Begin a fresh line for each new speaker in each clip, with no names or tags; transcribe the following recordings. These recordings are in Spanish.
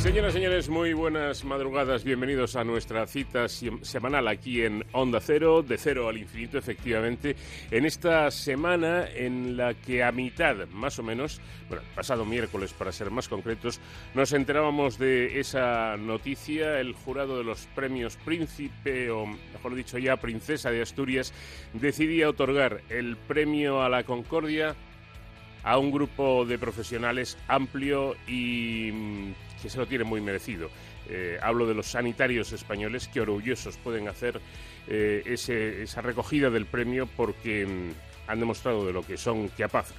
Señoras y señores, muy buenas madrugadas. Bienvenidos a nuestra cita semanal aquí en Onda Cero, de cero al infinito, efectivamente. En esta semana en la que a mitad, más o menos, bueno, pasado miércoles para ser más concretos, nos enterábamos de esa noticia. El jurado de los premios Príncipe, o mejor dicho ya Princesa de Asturias, decidía otorgar el premio a la Concordia a un grupo de profesionales amplio y mm, que se lo tiene muy merecido. Eh, hablo de los sanitarios españoles que orgullosos pueden hacer eh, esa recogida del premio porque mm, han demostrado de lo que son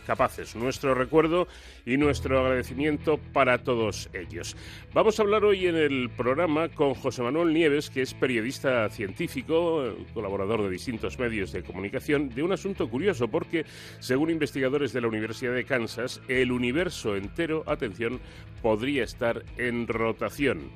capaces. Nuestro recuerdo y nuestro agradecimiento para todos ellos. Vamos a hablar hoy en el programa con José Manuel Nieves, que es periodista científico, colaborador de distintos medios de comunicación, de un asunto curioso porque, según investigadores de la Universidad de Kansas, el universo entero, atención, podría estar en rotación.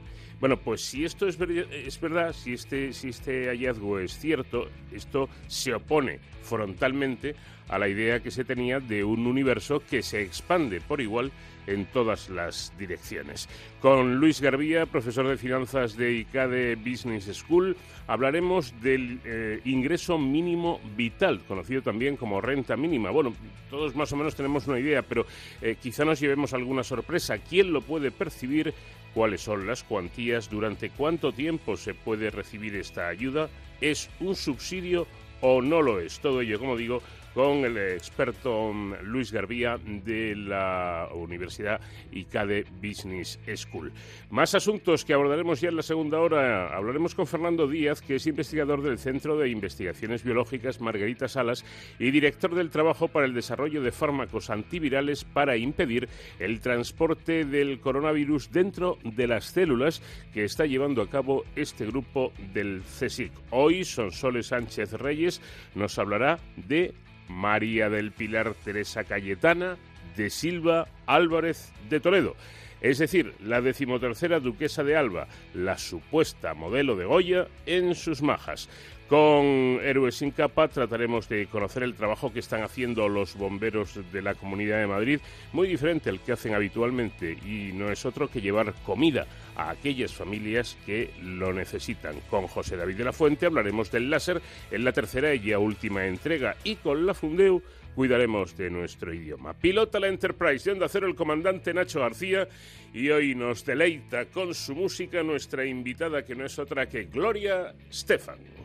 Bueno, pues si esto es, es verdad, si este, si este hallazgo es cierto, esto se opone frontalmente a la idea que se tenía de un universo que se expande por igual en todas las direcciones. Con Luis Garbía, profesor de finanzas de ICADE Business School, hablaremos del eh, ingreso mínimo vital, conocido también como renta mínima. Bueno, todos más o menos tenemos una idea, pero eh, quizá nos llevemos alguna sorpresa. ¿Quién lo puede percibir? cuáles son las cuantías, durante cuánto tiempo se puede recibir esta ayuda, es un subsidio o no lo es. Todo ello, como digo, con el experto mm, Luis Garbía de la Universidad ICADE Business School. Más asuntos que abordaremos ya en la segunda hora. Hablaremos con Fernando Díaz, que es investigador del Centro de Investigaciones Biológicas Margarita Salas y director del trabajo para el desarrollo de fármacos antivirales para impedir el transporte del coronavirus dentro de las células que está llevando a cabo este grupo del CSIC. Hoy Sonsoles Sánchez Reyes nos hablará de María del Pilar Teresa Cayetana de Silva Álvarez de Toledo. Es decir, la decimotercera duquesa de Alba, la supuesta modelo de Goya en sus majas. Con Héroes sin capa trataremos de conocer el trabajo que están haciendo los bomberos de la Comunidad de Madrid, muy diferente al que hacen habitualmente y no es otro que llevar comida a aquellas familias que lo necesitan. Con José David de la Fuente hablaremos del láser en la tercera y ya última entrega y con la Fundeu cuidaremos de nuestro idioma. Pilota la Enterprise de Onda Cero el comandante Nacho García y hoy nos deleita con su música nuestra invitada que no es otra que Gloria Stefan.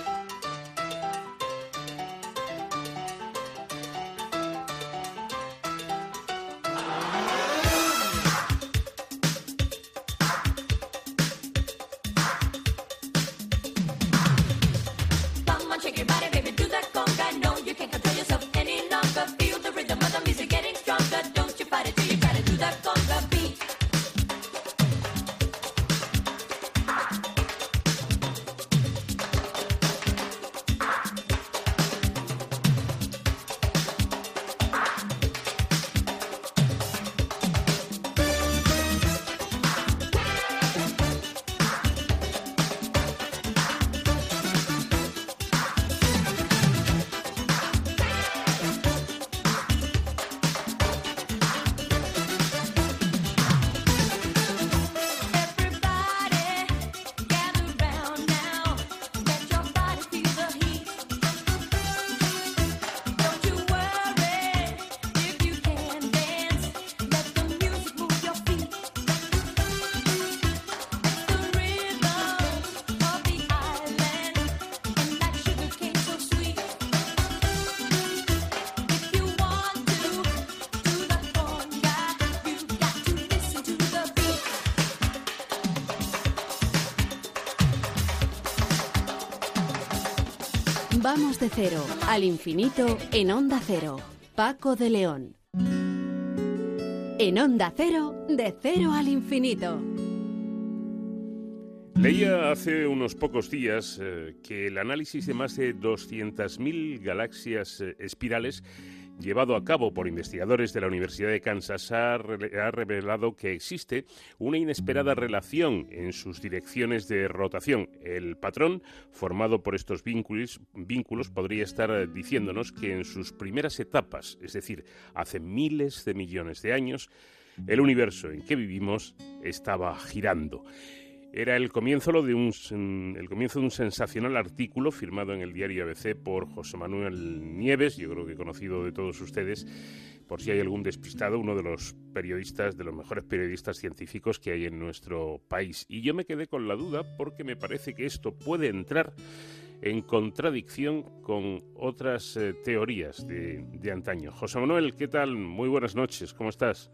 Vamos de cero al infinito en Onda Cero. Paco de León. En Onda Cero, de cero al infinito.
Leía hace unos pocos días eh, que el análisis de más de 200.000 galaxias eh, espirales llevado a cabo por investigadores de la Universidad de Kansas ha, revelado que existe una inesperada relación en sus direcciones de rotación. El patrón formado por estos vínculos, podría estar diciéndonos que en sus primeras etapas, es decir, hace miles de millones de años, el universo en que vivimos estaba girando. Era el comienzo, de un, el comienzo de un sensacional artículo firmado en el diario ABC por José Manuel Nieves, yo creo que conocido de todos ustedes, por si hay algún despistado, uno de los periodistas, de los mejores periodistas científicos que hay en nuestro país. Y yo me quedé con la duda porque me parece que esto puede entrar en contradicción con otras eh, teorías de, de antaño. José Manuel, ¿qué tal? Muy buenas noches, ¿cómo estás?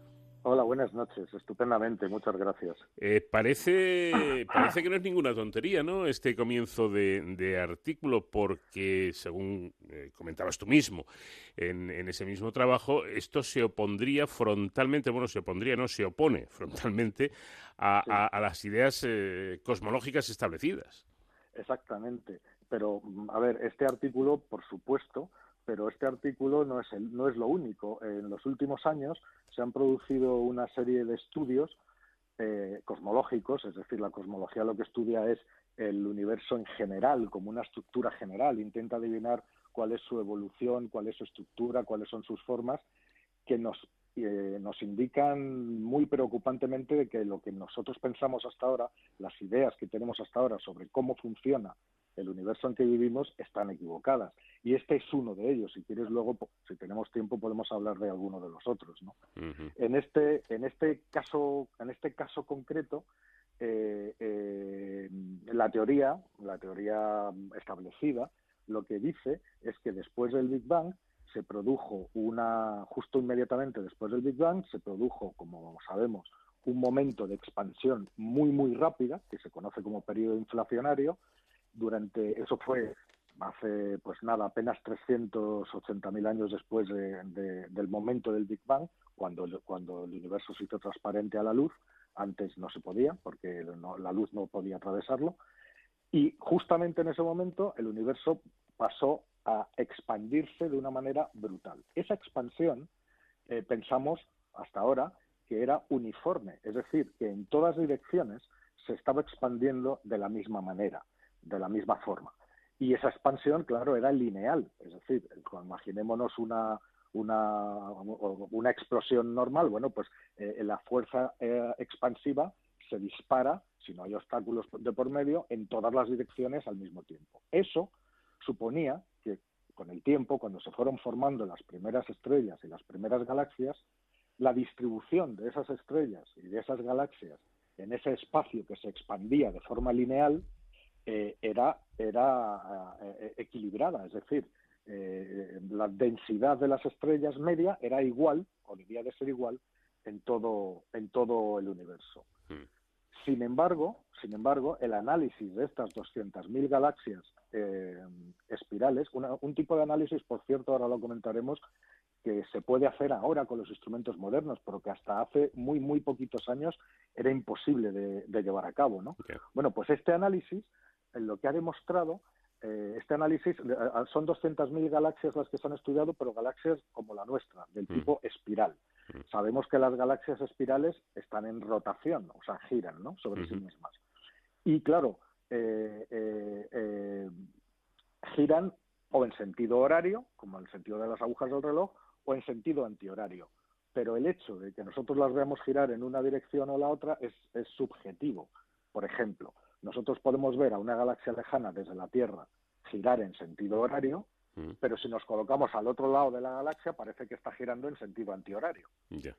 Hola, buenas noches. Estupendamente, muchas gracias.
Eh, parece, parece que no es ninguna tontería, ¿no? Este comienzo de, artículo, porque según eh, comentabas tú mismo en, ese mismo trabajo, esto se opondría frontalmente, bueno, se opondría, no, se opone frontalmente a, las ideas eh, cosmológicas establecidas.
Exactamente. Pero, a ver, este artículo, por supuesto, pero este artículo no es, no es lo único. En los últimos años se han producido una serie de estudios eh, cosmológicos, es decir, la cosmología lo que estudia es el universo en general, como una estructura general, intenta adivinar cuál es su evolución, cuál es su estructura, cuáles son sus formas, que nos, eh, nos indican muy preocupantemente de que lo que nosotros pensamos hasta ahora, las ideas que tenemos hasta ahora sobre cómo funciona el universo en que vivimos están equivocadas. Y este es uno de ellos. Si quieres luego, si tenemos tiempo, podemos hablar de alguno de los otros. ¿no? En este, en este caso, en este caso concreto, eh, eh, la teoría, la teoría establecida, lo que dice es que después del Big Bang se produjo una, justo inmediatamente después del Big Bang, se produjo, como sabemos, un momento de expansión muy, muy rápida, que se conoce como periodo inflacionario, durante eso fue hace pues nada apenas 380.000 años después del momento del Big Bang cuando cuando el universo se hizo transparente a la luz antes no se podía porque la luz no podía atravesarlo y justamente en ese momento el universo pasó a expandirse de una manera brutal. Esa expansión eh, pensamos hasta ahora que era uniforme es decir que en todas direcciones se estaba expandiendo de la misma manera de la misma forma. Y esa expansión, claro, era lineal, es decir, imaginémonos una, una, una explosión normal, bueno, pues eh, la fuerza eh, expansiva se dispara, si no hay obstáculos de por medio, en todas las direcciones al mismo tiempo. Eso suponía que con el tiempo, cuando se fueron formando las primeras estrellas y las primeras galaxias, la distribución de esas estrellas y de esas galaxias en ese espacio que se expandía de forma lineal eh, era, era eh, equilibrada, es decir, eh, la densidad de las estrellas media era igual, o debía de ser igual, en todo, en todo el universo. Hmm. Sin embargo, sin embargo, el análisis de estas 200.000 galaxias espirales, un tipo de análisis, por cierto, ahora lo comentaremos, que se puede hacer ahora con los instrumentos modernos, pero que hasta hace muy, muy poquitos años era imposible de, llevar a cabo. ¿no? Bueno, pues este análisis lo que ha demostrado eh, este análisis, eh, son 200.000 galaxias las que se han estudiado, pero galaxias como la nuestra, del mm. tipo espiral. Mm. Sabemos que las galaxias espirales están en rotación, o sea, giran ¿no? sobre sí mismas. Y claro, eh, giran o en sentido horario, como en el sentido de las agujas del reloj, o en sentido antihorario. Pero el hecho de que nosotros las veamos girar en una dirección o la otra es, es subjetivo. Por ejemplo, nosotros podemos ver a una galaxia lejana desde la Tierra girar en sentido horario, mm. pero si nos colocamos al otro lado de la galaxia parece que está girando en sentido antihorario.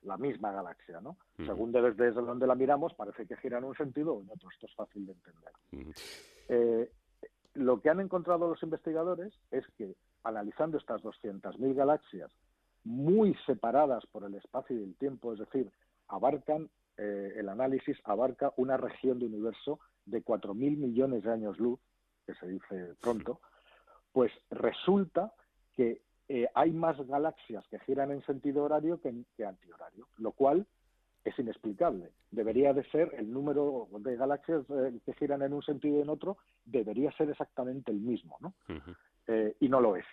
La misma galaxia, ¿no? Mm. Según desde, donde la miramos parece que gira en un sentido o en otro. Esto es fácil de entender. Mm. Eh, lo que han encontrado los investigadores es que analizando estas 200.000 galaxias muy separadas por el espacio y el tiempo, es decir, abarcan, eh, el análisis abarca una región de universo de 4.000 millones de años luz, que se dice pronto, pues resulta que eh, hay más galaxias que giran en sentido horario que, que antihorario, lo cual es inexplicable. Debería de ser el número de galaxias eh, que giran en un sentido y en otro, debería ser exactamente el mismo, ¿no? Eh, y no lo es.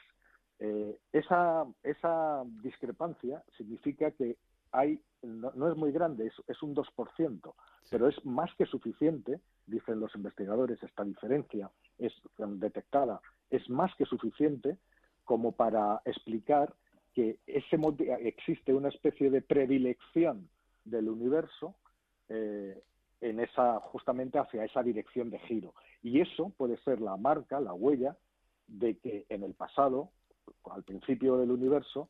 Eh, esa, esa discrepancia significa que hay, no, es muy grande, es, un 2%, pero es más que suficiente, dicen los investigadores, esta diferencia es detectada, es más que suficiente como para explicar que ese, existe una especie de predilección del universo eh, en esa, justamente hacia esa dirección de giro. Y eso puede ser la marca, la huella, de que en el pasado, al principio del universo,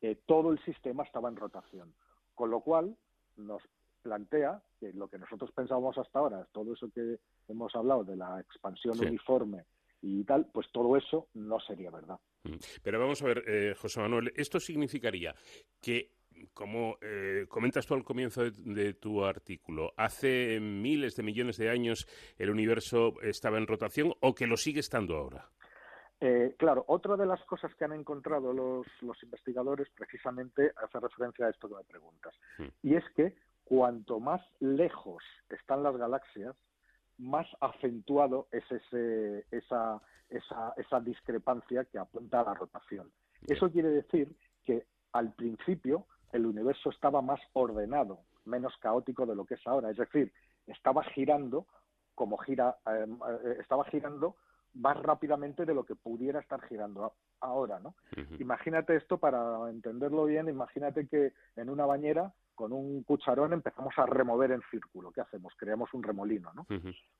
eh, todo el sistema estaba en rotación. Con lo cual, nos plantea que lo que nosotros pensábamos hasta ahora, todo eso que hemos hablado de la expansión uniforme y tal, pues todo eso no sería verdad.
Mm. Pero vamos a ver, eh, José Manuel, esto significaría que como eh, comentas tú al comienzo de, tu artículo, hace miles de millones de años el universo estaba en rotación o que lo sigue estando ahora.
Eh, claro, otra de las cosas que han encontrado los, investigadores precisamente hace referencia a esto que me preguntas. Y es que cuanto más lejos están las galaxias, más acentuado es ese, esa, esa, esa discrepancia que apunta a la rotación. Eso quiere decir que al principio el universo estaba más ordenado, menos caótico de lo que es ahora. Es decir, estaba girando como gira, em, eh, estaba girando más rápidamente de lo que pudiera estar girando ahora, ¿no? Imagínate esto para entenderlo bien, imagínate que en una bañera con un cucharón empezamos a remover en círculo. ¿Qué hacemos? Creamos un remolino, ¿no?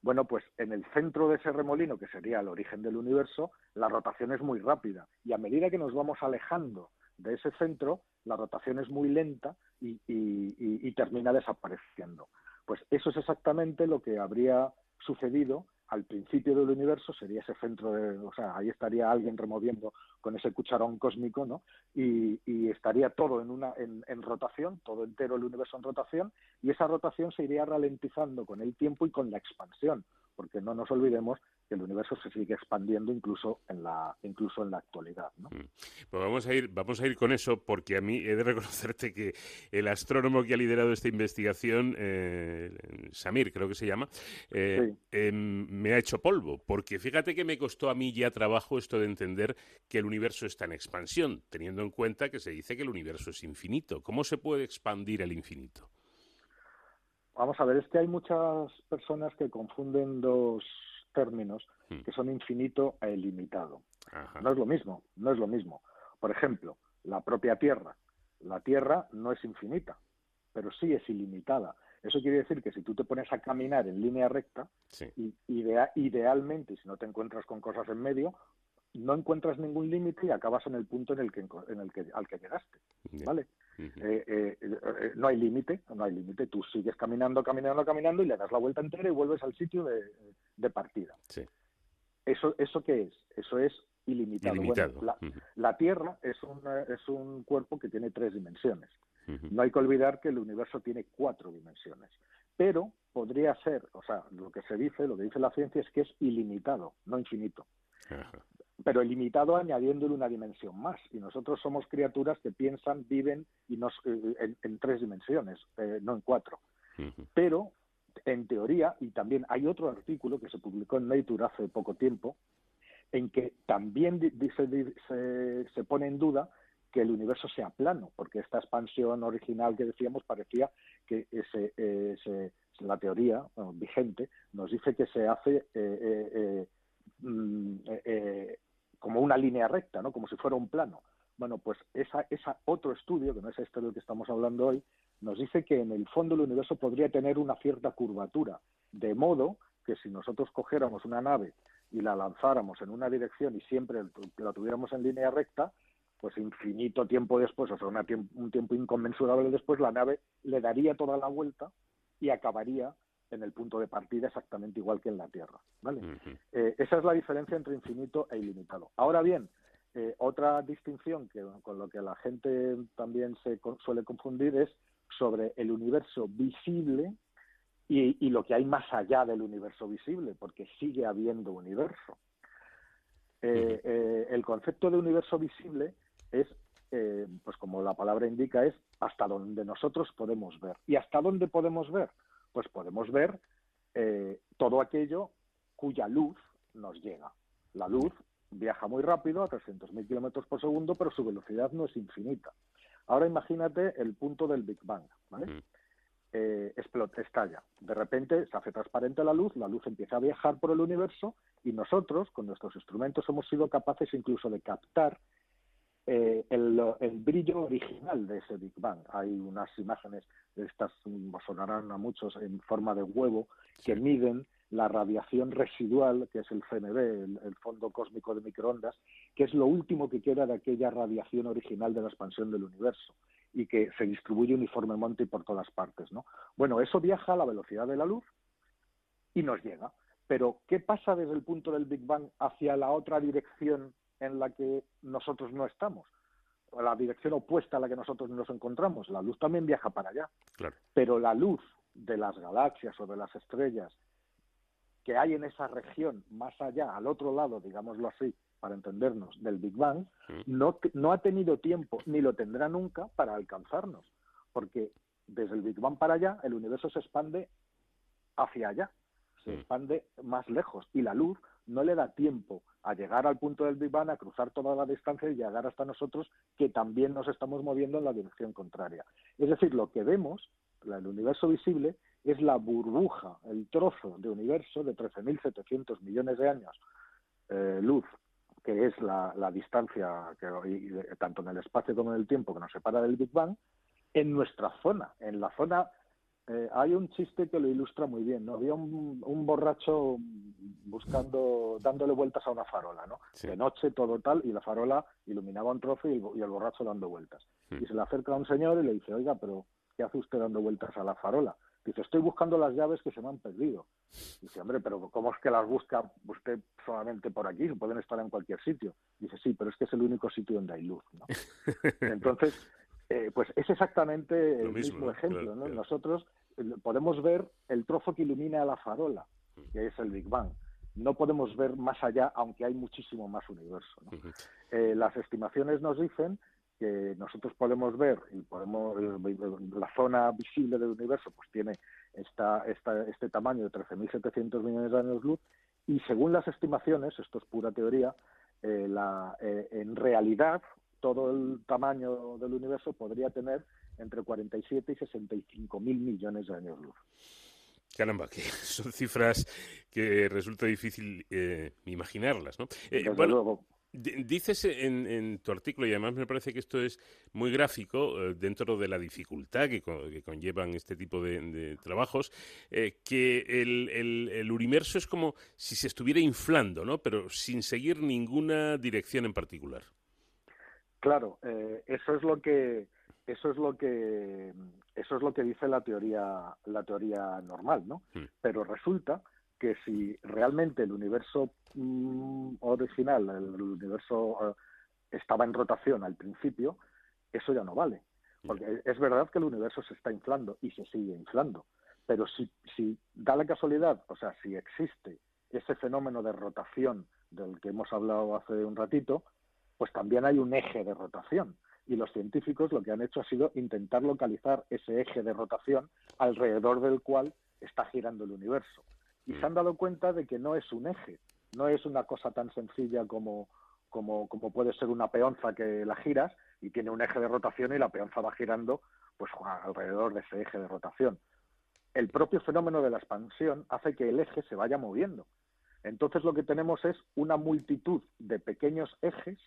Bueno, pues en el centro de ese remolino, que sería el origen del universo, la rotación es muy rápida y a medida que nos vamos alejando de ese centro, la rotación es muy lenta y, y, termina desapareciendo. Pues eso es exactamente lo que habría sucedido al principio del universo sería ese centro de, o sea, ahí estaría alguien removiendo con ese cucharón cósmico, ¿no? Y, y estaría todo en una en, en, rotación, todo entero el universo en rotación, y esa rotación se iría ralentizando con el tiempo y con la expansión, porque no nos olvidemos que el universo se sigue expandiendo incluso en la incluso en la actualidad. ¿no? Mm.
Pues vamos a ir vamos a ir con eso porque a mí he de reconocerte que el astrónomo que ha liderado esta investigación, eh, Samir creo que se llama, eh, em, me ha hecho polvo porque fíjate que me costó a mí ya trabajo esto de entender que el universo está en expansión, teniendo en cuenta que se dice que el universo es infinito. ¿Cómo se puede expandir el infinito?
Vamos a ver, es que hay muchas personas que confunden dos términos hmm. que son infinito e ilimitado. No es lo mismo, no es lo mismo. Por ejemplo, la propia Tierra. La Tierra no es infinita, pero sí es ilimitada. Eso quiere decir que si tú te pones a caminar en línea recta, y, idealmente, si no te encuentras con cosas en medio, no encuentras ningún límite y acabas en el punto en el que, en el que al que llegaste, ¿vale? Eh, eh, eh, no hay límite, no hay límite. Tú sigues caminando, caminando, caminando y le das la vuelta entera y vuelves al sitio de, partida. ¿Eso, ¿Eso qué es? Eso es ilimitado. la, Tierra es, es un cuerpo que tiene tres dimensiones. No hay que olvidar que el universo tiene cuatro dimensiones. Pero podría ser, o sea, lo que se dice, lo que dice la ciencia es que es ilimitado, no infinito pero limitado añadiéndole una dimensión más. Y nosotros somos criaturas que piensan, viven y nos, eh, en, tres dimensiones, eh, no en cuatro. Pero, en teoría, y también hay otro artículo que se publicó en Nature hace poco tiempo, en que también se, se, pone en duda que el universo sea plano, porque esta expansión original que decíamos parecía que ese, la teoría vigente nos dice que se hace eh, mm, como una línea recta, ¿no? Como si fuera un plano. Bueno, pues esa, esa otro estudio, que no es este del que estamos hablando hoy, nos dice que en el fondo el universo podría tener una cierta curvatura, de modo que si nosotros cogiéramos una nave y la lanzáramos en una dirección y siempre la tuviéramos en línea recta, pues infinito tiempo después, o sea, un tiempo inconmensurable después, la nave le daría toda la vuelta y acabaría en el punto de partida exactamente igual que en la Tierra. ¿vale? Eh, esa es la diferencia entre infinito e ilimitado. Ahora bien, eh, otra distinción que con lo que la gente también se suele confundir es sobre el universo visible y, lo que hay más allá del universo visible, porque sigue habiendo universo. Eh, el concepto de universo visible es, pues como la palabra indica, es hasta donde nosotros podemos ver. ¿Y hasta dónde podemos ver? Pues podemos ver eh, todo aquello cuya luz nos llega. La luz viaja muy rápido, a 300.000 kilómetros por segundo, pero su velocidad no es infinita. Ahora imagínate el punto del Big Bang, ¿vale? Eh, explota, estalla. De repente se hace transparente la luz, la luz empieza a viajar por el universo y nosotros, con nuestros instrumentos, hemos sido capaces incluso de captar eh, el, brillo original de ese Big Bang. Hay unas imágenes, estas sonarán a muchos, en forma de huevo, que miden la radiación residual, que es el CMB, el, fondo cósmico de microondas, que es lo último que queda de aquella radiación original de la expansión del universo y que se distribuye uniformemente por todas partes. ¿no? Bueno, eso viaja a la velocidad de la luz y nos llega. Pero, ¿qué pasa desde el punto del Big Bang hacia la otra dirección en la que nosotros no estamos? la dirección opuesta a la que nosotros nos encontramos. La luz también viaja para allá. Pero la luz de las galaxias o de las estrellas que hay en esa región, más allá, al otro lado, digámoslo así, para entendernos, del Big Bang, no, no ha tenido tiempo, ni lo tendrá nunca, para alcanzarnos. Porque desde el Big Bang para allá, el universo se expande hacia allá, se expande más lejos. Y la luz no le da tiempo a llegar al punto del Big Bang, a cruzar toda la distancia y llegar hasta nosotros, que también nos estamos moviendo en la dirección contraria. Es decir, lo que vemos, el universo visible, es la burbuja, el trozo de universo de 13.700 millones de años eh, luz, que es la, distancia que tanto en el espacio como en el tiempo que nos separa del Big Bang, en nuestra zona, en la zona eh, hay un chiste que lo ilustra muy bien, ¿no? Había un, borracho buscando, dándole vueltas a una farola, ¿no? De noche, todo tal, y la farola iluminaba un trozo y el, borracho dando vueltas. Y se le acerca a un señor y le dice, oiga, pero ¿qué hace usted dando vueltas a la farola? Dice, estoy buscando las llaves que se me han perdido. Dice, hombre, pero ¿cómo es que las busca usted solamente por aquí? Pueden estar en cualquier sitio. Dice, sí, pero es que es el único sitio donde hay luz. ¿no? Entonces, eh, pues es exactamente el mismo, ejemplo. ¿no? Nosotros eh, podemos ver el trozo que ilumina la farola, que es el Big Bang. No podemos ver más allá, aunque hay muchísimo más universo. ¿no? Eh, las estimaciones nos dicen que nosotros podemos ver y podemos la zona visible del universo pues tiene esta, esta, este tamaño de 13.700 millones de años luz y según las estimaciones, esto es pura teoría, eh, la, eh, en realidad todo el tamaño del universo podría tener entre 47 y 65 mil millones de años luz.
Caramba, que son cifras que resulta difícil eh, imaginarlas, ¿no?
bueno,
Dices en, tu artículo, y además me parece que esto es muy gráfico eh, dentro de la dificultad que, conllevan este tipo de, trabajos, eh, que el, universo es como si se estuviera inflando, ¿no? Pero sin seguir ninguna dirección en particular.
Claro, eh, eso es lo que eso es lo que eso es lo que dice la teoría la teoría normal, ¿no? Hmm. Pero resulta que si realmente el universo mm, original, el, universo eh, estaba en rotación al principio, eso ya no vale. Porque es verdad que el universo se está inflando y se sigue inflando. Pero si, si da la casualidad, o sea, si existe ese fenómeno de rotación del que hemos hablado hace un ratito, pues también hay un eje de rotación. Y los científicos lo que han hecho ha sido intentar localizar ese eje de rotación alrededor del cual está girando el universo y se han dado cuenta de que no es un eje, no es una cosa tan sencilla como, como, como puede ser una peonza que la giras y tiene un eje de rotación y la peonza va girando pues alrededor de ese eje de rotación. El propio fenómeno de la expansión hace que el eje se vaya moviendo. Entonces lo que tenemos es una multitud de pequeños ejes,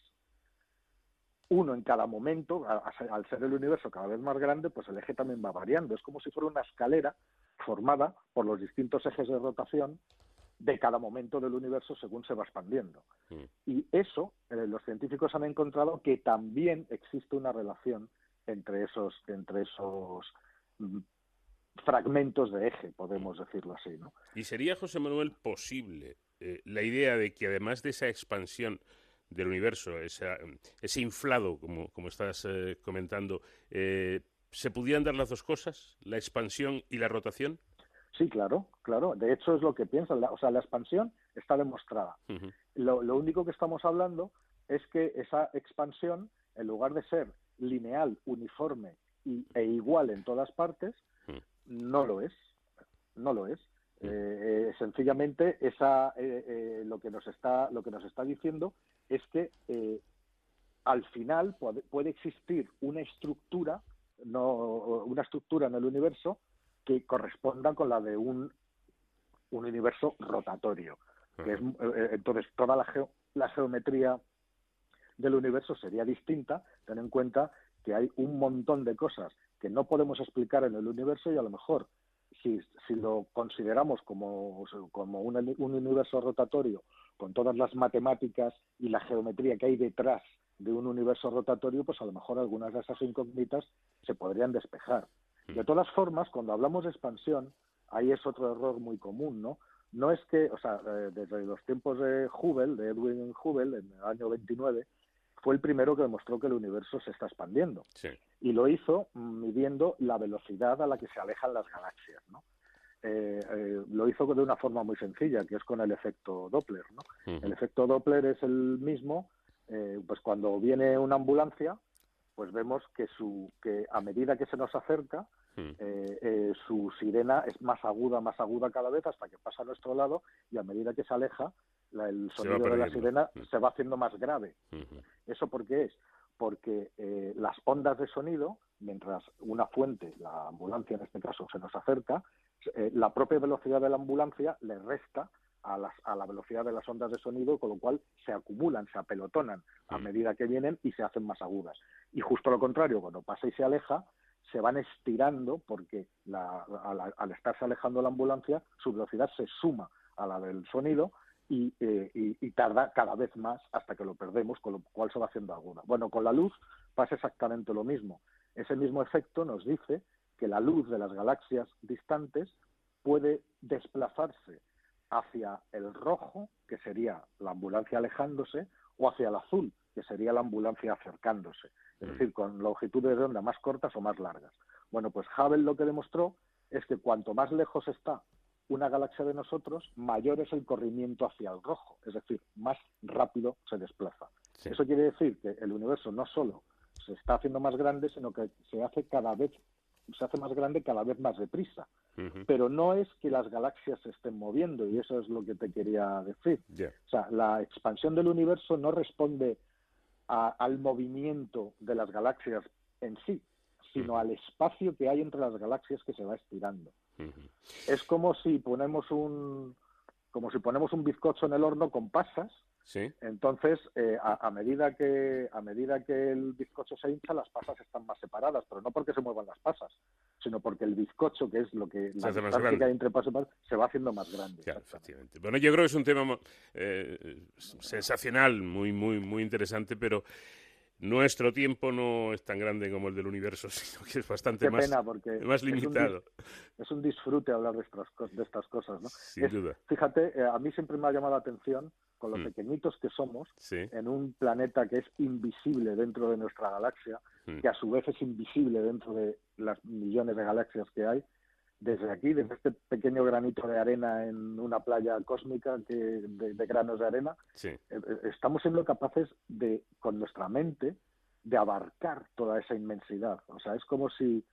uno en cada momento, al ser el universo cada vez más grande, pues el eje también va variando. Es como si fuera una escalera formada por los distintos ejes de rotación de cada momento del universo según se va expandiendo. Mm. Y eso, eh, los científicos han encontrado que también existe una relación entre esos, entre esos mm, fragmentos de eje, podemos decirlo así. ¿no?
¿Y sería, José Manuel, posible eh, la idea de que además de esa expansión del universo, ese inflado, como, como estás eh, comentando, ¿Se pudieran dar las dos cosas, la expansión y la rotación?
Sí, claro, claro. De hecho es lo que piensan. O sea, la expansión está demostrada. lo, único que estamos hablando es que esa expansión, en lugar de ser lineal, uniforme y, e igual en todas partes, no lo es. No lo es. Eh, sencillamente, esa, lo que nos está lo que nos está diciendo es que al final puede, existir una estructura, no, una estructura en el universo que corresponda con la de un, un universo rotatorio. Que es, eh, entonces, toda la, la geometría del universo sería distinta, ten en cuenta que hay un montón de cosas que no podemos explicar en el universo y a lo mejor si, si lo consideramos como, como un, un, universo rotatorio con todas las matemáticas y la geometría que hay detrás de un universo rotatorio, pues a lo mejor algunas de esas incógnitas se podrían despejar. De todas formas, cuando hablamos de expansión, ahí es otro error muy común, ¿no? No es que, o sea, eh, desde los tiempos de Hubble, de Edwin Hubble, en el año 29, fue el primero que demostró que el universo se está expandiendo. Y lo hizo midiendo la velocidad a la que se alejan las galaxias, ¿no? Eh, eh, lo hizo de una forma muy sencilla, que es con el efecto Doppler, ¿no? El efecto Doppler es el mismo eh, pues cuando viene una ambulancia, pues vemos que, su, que a medida que se nos acerca, eh, su sirena es más aguda, más aguda cada vez hasta que pasa a nuestro lado y a medida que se aleja, el sonido de la sirena se va haciendo más grave. ¿Eso por qué es? Porque las ondas de sonido, mientras una fuente, la ambulancia en este caso, se nos acerca, la propia velocidad de la ambulancia le resta a, la velocidad de las ondas de sonido, con lo cual se acumulan, se apelotonan a mm. medida que vienen y se hacen más agudas. Y justo lo contrario, cuando pasa y se aleja, se van estirando porque al, estarse alejando la ambulancia, su velocidad se suma a la del sonido eh, y, tarda cada vez más hasta que lo perdemos, con lo cual se va haciendo aguda. Bueno, con la luz pasa exactamente lo mismo. Ese mismo efecto nos dice que la luz de las galaxias distantes puede desplazarse hacia el rojo, que sería la ambulancia alejándose, o hacia el azul, que sería la ambulancia acercándose, es mm. decir, con longitudes de onda más cortas o más largas. Bueno, pues Hubble lo que demostró es que cuanto más lejos está una galaxia de nosotros, mayor es el corrimiento hacia el rojo, es decir, más rápido se desplaza. Eso quiere decir que el universo no solo se está haciendo más grande, sino que se hace cada vez se hace más grande cada vez más deprisa. Pero no es que las galaxias se estén moviendo, y eso es lo que te quería decir. O sea, la expansión del universo no responde al movimiento de las galaxias en sí, sino al espacio que hay entre las galaxias que se va estirando. Es como si ponemos un como si ponemos un bizcocho en el horno con pasas entonces, eh, a, medida que a medida que el bizcocho se hincha, las pasas están más separadas, pero no porque se muevan las pasas, sino porque el bizcocho, que es lo que la distancia que hay entre pasas, se va haciendo más grande.
Bueno, yo creo que es un tema eh, sensacional, muy muy muy interesante, pero nuestro tiempo no es tan grande como el del universo, sino que es bastante más, más limitado.
Es un, disfrute hablar de estas, de estas cosas, ¿no?
Sin duda.
Fíjate, eh, a mí siempre me ha llamado la atención con lo mm. pequeñitos que somos en un planeta que es invisible dentro de nuestra galaxia, mm. que a su vez es invisible dentro de las millones de galaxias que hay, desde aquí, desde este pequeño granito de arena en una playa cósmica que, de, granos de arena, eh, eh, estamos siendo capaces de, con nuestra mente, de abarcar toda esa inmensidad. O sea, es como si...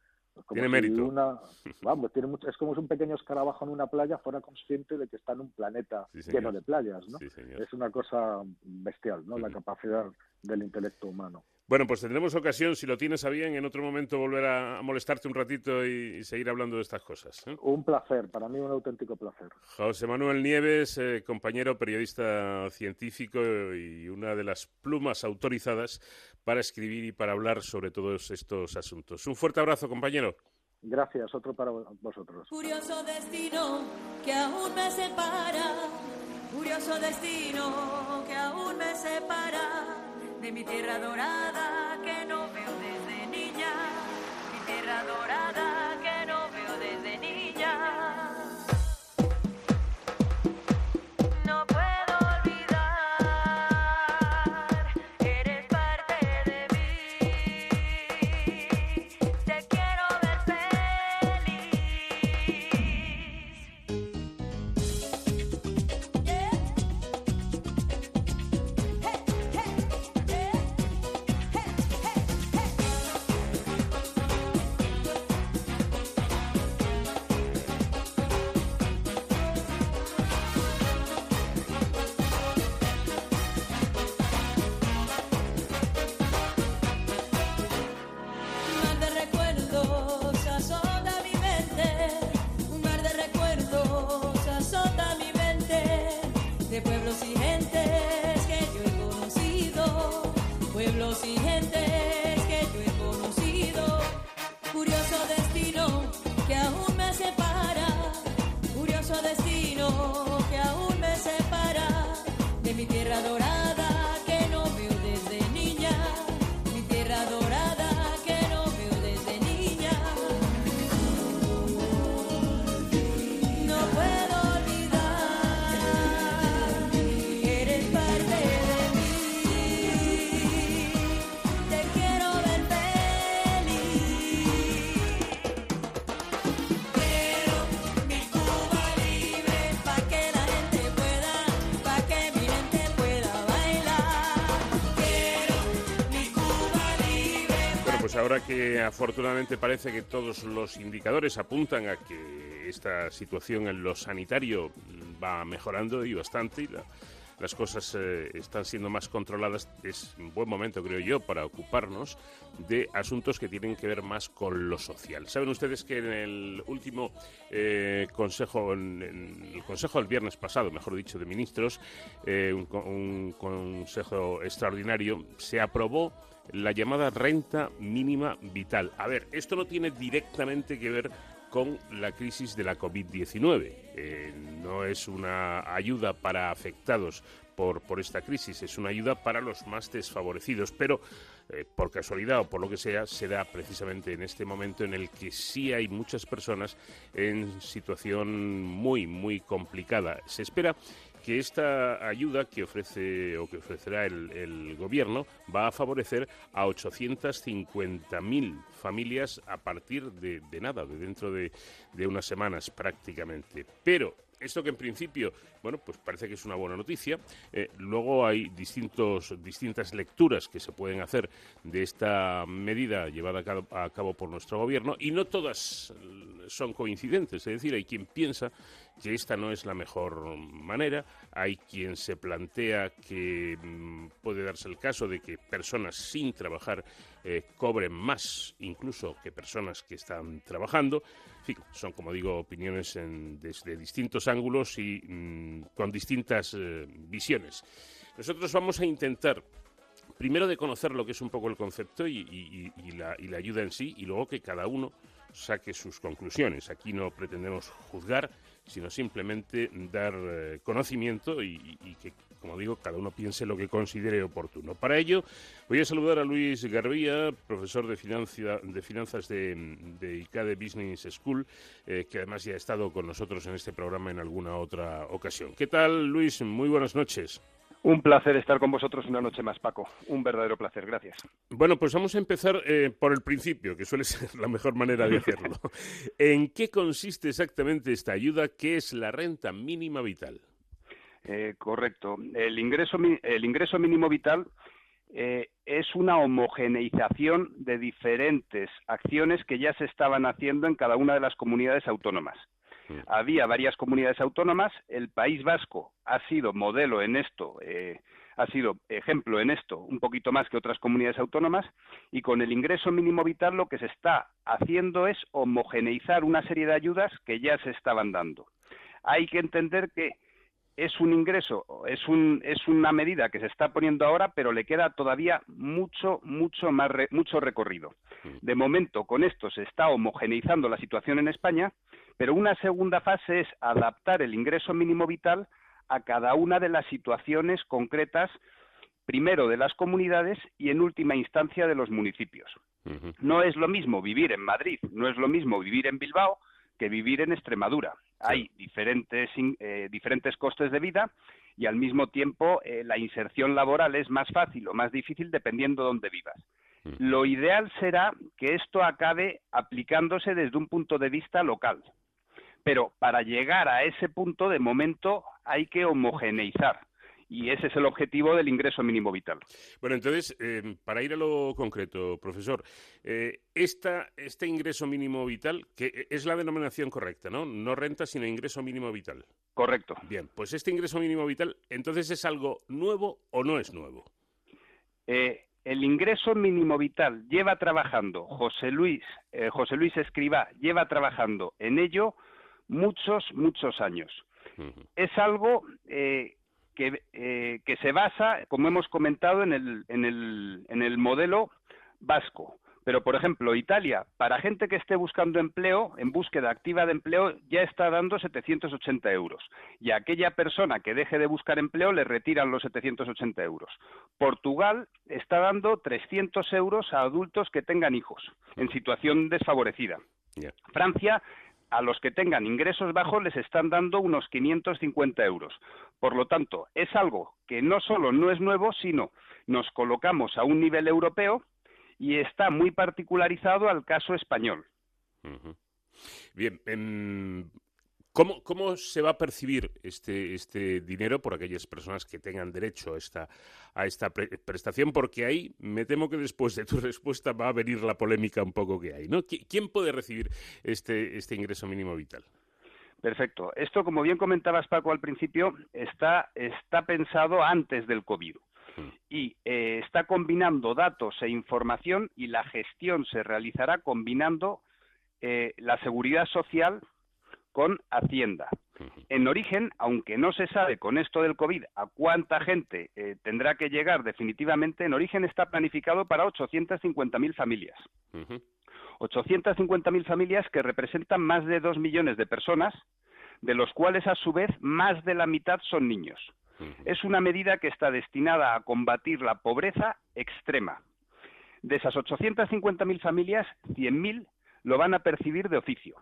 tiene mérito.
Una, vamos, tiene mucho, es como si un pequeño escarabajo en una playa fuera consciente de que está en un planeta lleno de playas, ¿no? es una cosa bestial, ¿no? La capacidad del intelecto humano.
Bueno, pues tendremos ocasión, si lo tienes a bien, en otro momento volver a, molestarte un ratito y, seguir hablando de estas cosas. ¿eh?
Un placer, para mí un auténtico placer.
José Manuel Nieves, eh, compañero periodista científico y una de las plumas autorizadas para escribir y para hablar sobre todos estos asuntos. Un fuerte abrazo, compañero.
Gracias, otro para vosotros.
Curioso destino que aún me separa, curioso destino que aún me separa de mi tierra dorada que no veo desde niña, mi tierra dorada que
afortunadamente parece que todos los indicadores apuntan a que esta situación en lo sanitario va mejorando y bastante, y las cosas eh, están siendo más controladas, es un buen momento, creo yo, para ocuparnos de asuntos que tienen que ver más con lo social. Saben ustedes que en el último eh, consejo, el consejo del viernes pasado, mejor dicho, de ministros, eh, un consejo extraordinario, se aprobó la llamada renta mínima vital. A ver, esto no tiene directamente que ver con la crisis de la COVID-19. Eh, no es una ayuda para afectados por, por, esta crisis, es una ayuda para los más desfavorecidos, pero eh, por casualidad o por lo que sea, se da precisamente en este momento en el que sí hay muchas personas en situación muy, muy complicada. Se espera que esta ayuda que ofrece o que ofrecerá el, gobierno va a favorecer a 850.000 familias a partir de, nada, de dentro de, de unas semanas prácticamente. Pero esto que en principio, bueno, pues parece que es una buena noticia. Eh, luego hay distintos, distintas lecturas que se pueden hacer de esta medida llevada a cabo, por nuestro gobierno y no todas son coincidentes. Es decir, hay quien piensa que esta no es la mejor manera, hay quien se plantea que mm, puede darse el caso de que personas sin trabajar eh, cobren más incluso que personas que están trabajando son, como digo, opiniones desde distintos ángulos y mm, con distintas eh, visiones. Nosotros vamos a intentar primero de conocer lo que es un poco el concepto y, la, y, la, ayuda en sí, y luego que cada uno saque sus conclusiones. Aquí no pretendemos juzgar, sino simplemente dar eh, conocimiento y, que como digo, cada uno piense lo que considere oportuno. Para ello, voy a saludar a Luis Garbía, profesor de, de finanzas de, de, ICADE Business School, eh, que además ya ha estado con nosotros en este programa en alguna otra ocasión. ¿Qué tal, Luis? Muy buenas noches.
Un placer estar con vosotros una noche más, Paco. Un verdadero placer, gracias.
Bueno, pues vamos a empezar eh, por el principio, que suele ser la mejor manera de hacerlo. ¿En qué consiste exactamente esta ayuda? ¿Qué es la renta mínima vital?
Eh, correcto. El ingreso, el ingreso mínimo vital eh, es una homogeneización de diferentes acciones que ya se estaban haciendo en cada una de las comunidades autónomas. Mm. Había varias comunidades autónomas, el País Vasco ha sido modelo en esto, eh, ha sido ejemplo en esto un poquito más que otras comunidades autónomas, y con el ingreso mínimo vital lo que se está haciendo es homogeneizar una serie de ayudas que ya se estaban dando. Hay que entender que es un ingreso, es, un, es una medida que se está poniendo ahora, pero le queda todavía mucho, mucho más, mucho recorrido. Mm. De momento, con esto se está homogeneizando la situación en España, pero una segunda fase es adaptar el ingreso mínimo vital a cada una de las situaciones concretas, primero de las comunidades y en última instancia de los municipios. No es lo mismo vivir en Madrid, no es lo mismo vivir en Bilbao, que vivir en Extremadura. Hay diferentes, eh, diferentes costes de vida y al mismo tiempo eh, la inserción laboral es más fácil o más difícil dependiendo de dónde vivas. Lo ideal será que esto acabe aplicándose desde un punto de vista local. Pero para llegar a ese punto, de momento, hay que homogeneizar y ese es el objetivo del ingreso mínimo vital.
Bueno, entonces, eh, para ir a lo concreto, profesor, eh, este ingreso mínimo vital, que es la denominación correcta, ¿no? No renta, sino ingreso mínimo vital.
Correcto.
Bien, pues este ingreso mínimo vital, entonces, ¿es algo nuevo o no es nuevo?
Eh, el ingreso mínimo vital lleva trabajando, José Luis, José Luis Escribá lleva trabajando en ello muchos, muchos años. Es algo eh, que, se basa, como hemos comentado, en el, en, el, en el modelo vasco. Pero, por ejemplo, Italia, para gente que esté buscando empleo, en búsqueda activa de empleo, ya está dando 780 euros. Y a aquella persona que deje de buscar empleo le retiran los 780 euros. Portugal está dando 300 euros a adultos que tengan hijos en situación desfavorecida. Francia a los que tengan ingresos bajos les están dando unos 550 euros. Por lo tanto, es algo que no solo no es nuevo, sino nos colocamos a un nivel europeo y está muy particularizado al caso español.
Bien, em, ¿Cómo, ¿Cómo se va a percibir este, este dinero por aquellas personas que tengan derecho a esta, a esta prestación? Porque ahí me temo que después de tu respuesta va a venir la polémica un poco que hay. ¿no? ¿Quién puede recibir este, este ingreso mínimo vital?
Perfecto. Esto, como bien comentabas, Paco, al principio, está, está pensado antes del COVID mm. y eh, está combinando datos e información y la gestión se realizará combinando eh, la seguridad social con Hacienda. En origen, aunque no se sabe con esto del COVID a cuánta gente eh, tendrá que llegar definitivamente, en origen está planificado para 850.000 familias. 850.000 familias que representan más de dos millones de personas, de los cuales a su vez más de la mitad son niños. Es una medida que está destinada a combatir la pobreza extrema. De esas 850.000 familias, 100.000 lo van a percibir de oficio.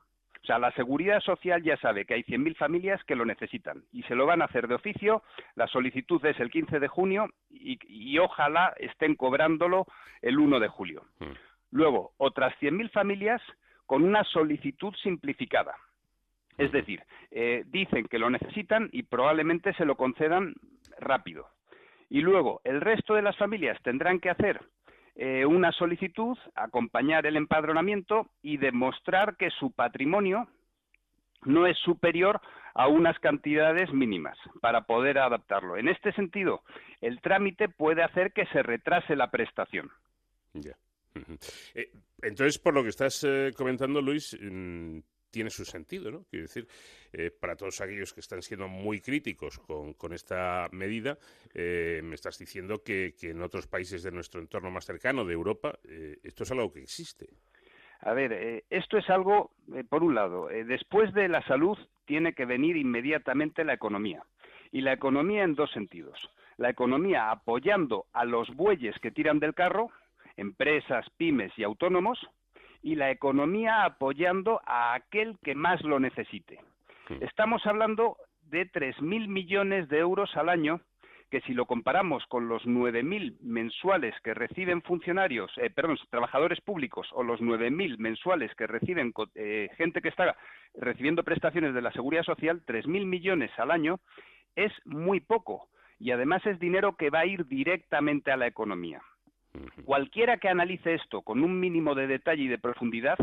O sea, la seguridad social ya sabe que hay 100.000 familias que lo necesitan y se lo van a hacer de oficio. La solicitud es el 15 de junio y, ojalá estén cobrándolo el 1 de julio. Luego, otras 100.000 familias con una solicitud simplificada. Es decir, eh, dicen que lo necesitan y probablemente se lo concedan rápido. Y luego, el resto de las familias tendrán que hacer eh, una solicitud, acompañar el empadronamiento y demostrar que su patrimonio no es superior a unas cantidades mínimas para poder adaptarlo. En este sentido, el trámite puede hacer que se retrase la prestación.
Eh, entonces, por lo que estás eh, comentando, Luis, mm, tiene su sentido, ¿no? Quiero decir, eh, para todos aquellos que están siendo muy críticos con, esta medida, me estás diciendo que, en otros países de nuestro entorno más cercano, de Europa, esto es algo que existe.
A ver, esto es algo, por un lado, después de la salud tiene que venir inmediatamente la economía. Y la economía en dos sentidos. La economía apoyando a los bueyes que tiran del carro, empresas, pymes y autónomos, y la economía apoyando a aquel que más lo necesite. Estamos hablando de 3.000 millones de euros al año, que si lo comparamos con los 9.000 mensuales que reciben funcionarios, eh, perdón, trabajadores públicos, o los 9.000 mensuales que reciben eh, gente que está recibiendo prestaciones de la seguridad social, 3.000 millones al año, es muy poco. Y además es dinero que va a ir directamente a la economía. Cualquiera que analice esto con un mínimo de detalle y de profundidad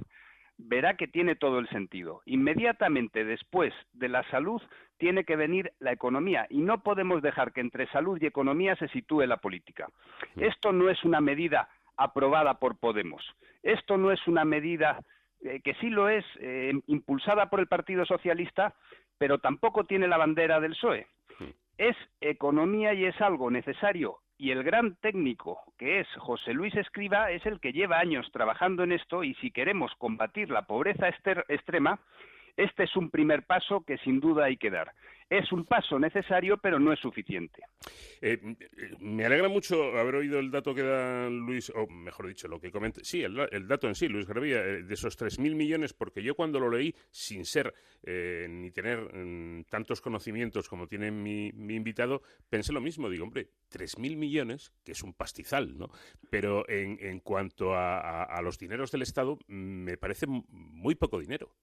verá que tiene todo el sentido. Inmediatamente después de la salud tiene que venir la economía y no podemos dejar que entre salud y economía se sitúe la política. Esto no es una medida aprobada por Podemos. Esto no es una medida eh, que sí lo es, eh, impulsada por el Partido Socialista, pero tampoco tiene la bandera del PSOE. Es economía y es algo necesario y el gran técnico, que es José Luis Escriba, es el que lleva años trabajando en esto y si queremos combatir la pobreza extrema, este es un primer paso que sin duda hay que dar. Es un paso necesario, pero no es suficiente.
Eh, me alegra mucho haber oído el dato que da Luis, o mejor dicho, lo que comenta. Sí, el, dato en sí, Luis Gravía, eh, de esos 3.000 millones, porque yo cuando lo leí, sin ser eh, ni tener mm, tantos conocimientos como tiene mi, invitado, pensé lo mismo. Digo, hombre, 3.000 millones, que es un pastizal, ¿no? Pero en, cuanto a los dineros del Estado, me parece muy poco dinero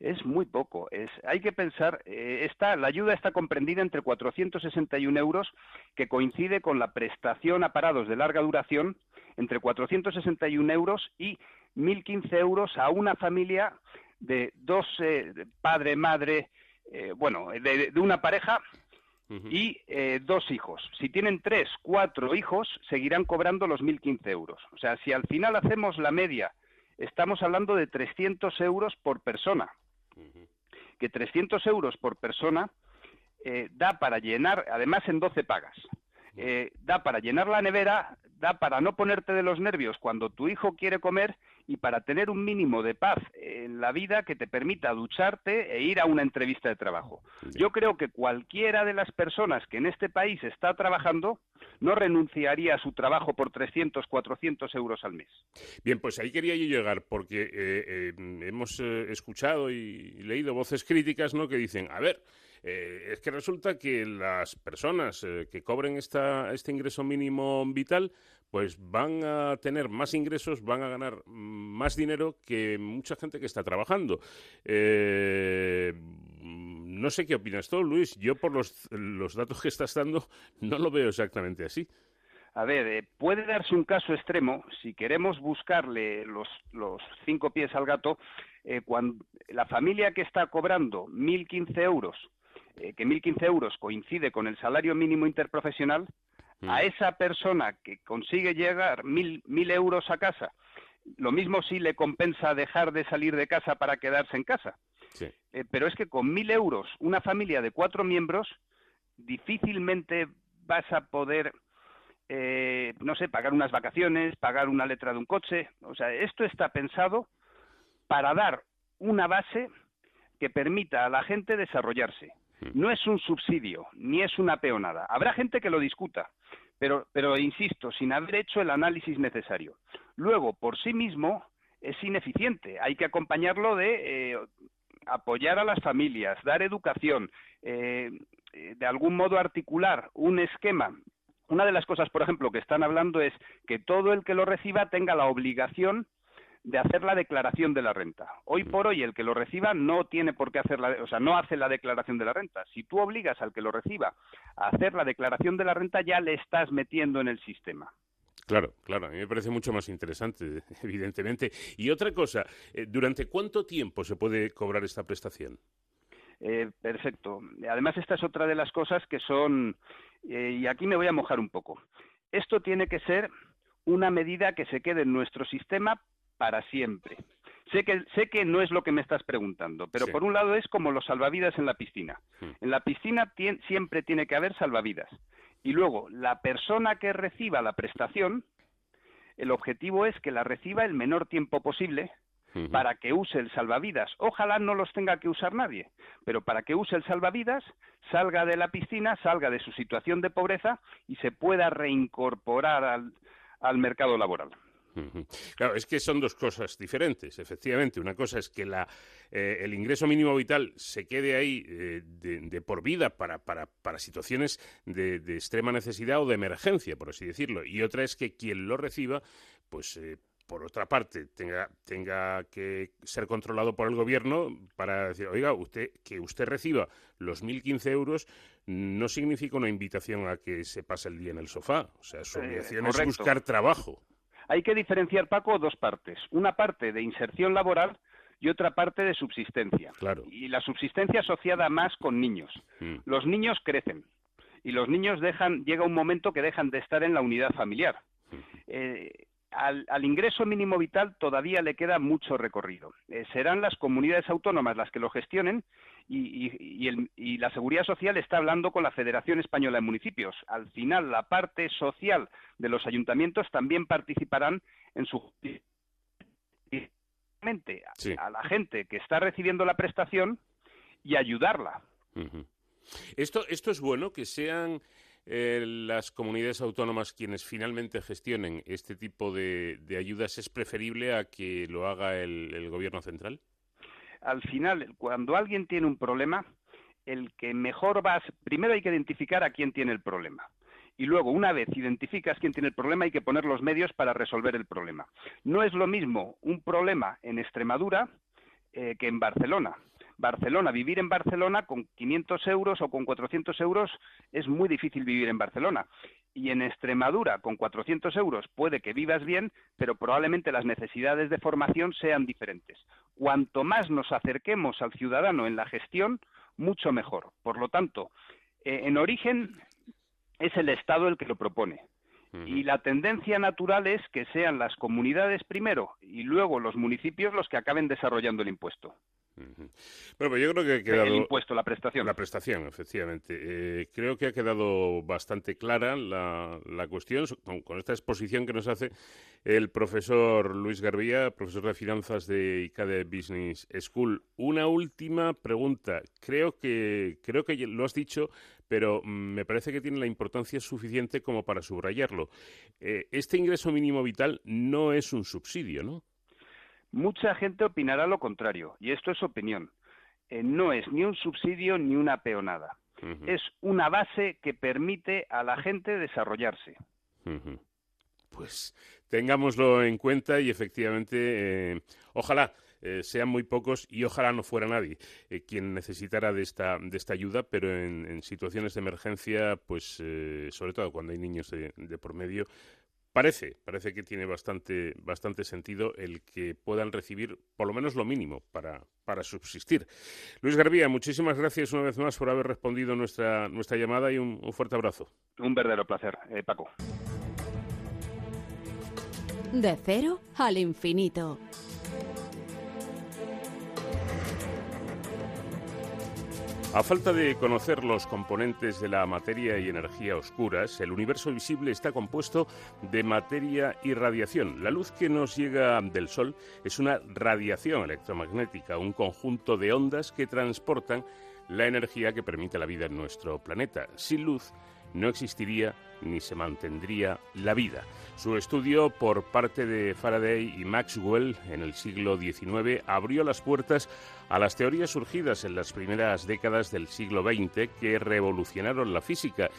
es muy poco. Es, hay que pensar, eh, la ayuda está comprendida entre 461 euros, que coincide con la prestación a parados de larga duración, entre 461 euros y 1.015 euros a una familia de dos, eh, padre, madre, eh, bueno, de, una pareja y dos hijos. Si tienen tres, cuatro hijos, seguirán cobrando los 1.015 euros. O sea, si al final hacemos la media, estamos hablando de 300 euros por persona que 300 euros por persona eh, da para llenar, además en 12 pagas, eh, da para llenar la nevera, da para no ponerte de los nervios cuando tu hijo quiere comer y para tener un mínimo de paz en la vida que te permita ducharte e ir a una entrevista de trabajo. Yo creo que cualquiera de las personas que en este país está trabajando no renunciaría a su trabajo por 300, 400 euros al mes.
Bien, pues ahí quería yo llegar, porque eh, eh, hemos eh, escuchado y leído voces críticas ¿no? que dicen, a ver, es que resulta que las personas que cobren esta, este ingreso mínimo vital, pues van a tener más ingresos, van a ganar más dinero que mucha gente que está trabajando. no sé qué opinas tú, Luis. Yo por los, los datos que estás dando no lo veo exactamente así.
A ver, eh, puede darse un caso extremo, si queremos buscarle los, los cinco pies al gato, eh, cuando la familia que está cobrando 1.015 euros, eh, que 1.015 euros coincide con el salario mínimo interprofesional, a mm. esa persona que consigue llegar 1.000 euros a casa, lo mismo si le compensa dejar de salir de casa para quedarse en casa. pero es que con 1.000 euros, una familia de cuatro miembros, difícilmente vas a poder eh, no sé, pagar unas vacaciones, pagar una letra de un coche. O sea, esto está pensado para dar una base que permita a la gente desarrollarse. No es un subsidio, ni es una peonada. Habrá gente que lo discuta, pero, pero insisto, sin haber hecho el análisis necesario. Luego, por sí mismo, es ineficiente. Hay que acompañarlo de eh, apoyar a las familias, dar educación, eh, de algún modo articular un esquema una de las cosas, por ejemplo, que están hablando es que todo el que lo reciba tenga la obligación de hacer la declaración de la renta. Hoy por hoy el que lo reciba no tiene por qué hacer la, o sea, no hace la declaración de la renta. Si tú obligas al que lo reciba a hacer la declaración de la renta ya le estás metiendo en el sistema.
Claro, claro, a mí me parece mucho más interesante, evidentemente. Y otra cosa, eh, ¿durante cuánto tiempo se puede cobrar esta prestación?
Eh, perfecto. Además, esta es otra de las cosas que son, eh, y aquí me voy a mojar un poco. Esto tiene que ser una medida que se quede en nuestro sistema para siempre. Sé que, sé que no es lo que me estás preguntando, pero por un lado es como los salvavidas en la piscina. En la piscina siempre tiene que haber salvavidas. Y luego, la persona que reciba la prestación, el objetivo es que la reciba el menor tiempo posible para que use el salvavidas. Ojalá no los tenga que usar nadie, pero para que use el salvavidas, salga de la piscina, salga de su situación de pobreza y se pueda reincorporar al, mercado laboral.
Claro, es que son dos cosas diferentes, efectivamente. Una cosa es que la, eh, el ingreso mínimo vital se quede ahí eh, de, por vida para, para, para situaciones de, de, extrema necesidad o de emergencia, por así decirlo. Y otra es que quien lo reciba, pues eh, por otra parte, tenga, tenga que ser controlado por el gobierno para decir, oiga, usted que usted reciba los 1.015 euros no significa una invitación a que se pase el día en el sofá. O sea, su obligación es buscar trabajo.
Hay que diferenciar, Paco, dos partes. Una parte de inserción laboral y otra parte de subsistencia.
Claro.
Y la subsistencia asociada más con niños. Mm. Los niños crecen y los niños dejan, llega un momento que dejan de estar en la unidad familiar. Mm. Eh, al, ingreso mínimo vital todavía le queda mucho recorrido. Eh, serán las comunidades autónomas las que lo gestionen y, la Seguridad Social está hablando con la Federación Española de Municipios. Al final, la parte social de los ayuntamientos también participarán en su a la gente que está recibiendo la prestación y ayudarla.
Esto, esto es bueno que sean eh, las comunidades autónomas quienes finalmente gestionen este tipo de, ayudas es preferible a que lo haga el, gobierno central?
Al final, cuando alguien tiene un problema, el que mejor va, primero hay que identificar a quién tiene el problema. Y luego, una vez identificas quién tiene el problema, hay que poner los medios para resolver el problema. No es lo mismo un problema en Extremadura eh, que en Barcelona. Barcelona, vivir en Barcelona con 500 euros o con 400 euros es muy difícil vivir en Barcelona. Y en Extremadura, con 400 euros, puede que vivas bien, pero probablemente las necesidades de formación sean diferentes. Cuanto más nos acerquemos al ciudadano en la gestión, mucho mejor. Por lo tanto, eh, en origen es el Estado el que lo propone. Y la tendencia natural es que sean las comunidades primero y luego los municipios los que acaben desarrollando el impuesto.
Bueno, pues yo creo que ha quedado...
El impuesto, la prestación.
La prestación, efectivamente. Eh, creo que ha quedado bastante clara la, cuestión con, esta exposición que nos hace el profesor Luis Garbía, profesor de finanzas de ICADE Business School. Una última pregunta. Creo que, creo que lo has dicho, pero me parece que tiene la importancia suficiente como para subrayarlo. Eh, este ingreso mínimo vital no es un subsidio, ¿no?
Mucha gente opinará lo contrario, y esto es opinión. Eh, no es ni un subsidio ni una peonada. Es una base que permite a la gente desarrollarse.
Pues tengámoslo en cuenta y efectivamente, eh, ojalá eh, sean muy pocos y ojalá no fuera nadie eh, quien necesitara de esta, de esta ayuda, pero en, situaciones de emergencia, pues eh, sobre todo cuando hay niños de, de por medio, Parece, parece que tiene bastante, bastante sentido el que puedan recibir por lo menos lo mínimo para, para subsistir. Luis Garbía, muchísimas gracias una vez más por haber respondido nuestra, nuestra llamada y un, fuerte abrazo.
Un verdadero placer, eh, Paco.
De cero al infinito.
A falta de conocer los componentes de la materia y energía oscuras, el universo visible está compuesto de materia y radiación. La luz que nos llega del Sol es una radiación electromagnética, un conjunto de ondas que transportan la energía que permite la vida en nuestro planeta. Sin luz no existiría ni se mantendría la vida. Su estudio por parte de Faraday y Maxwell en el siglo XIX abrió las puertas a las teorías surgidas en las primeras décadas del siglo XX que revolucionaron la física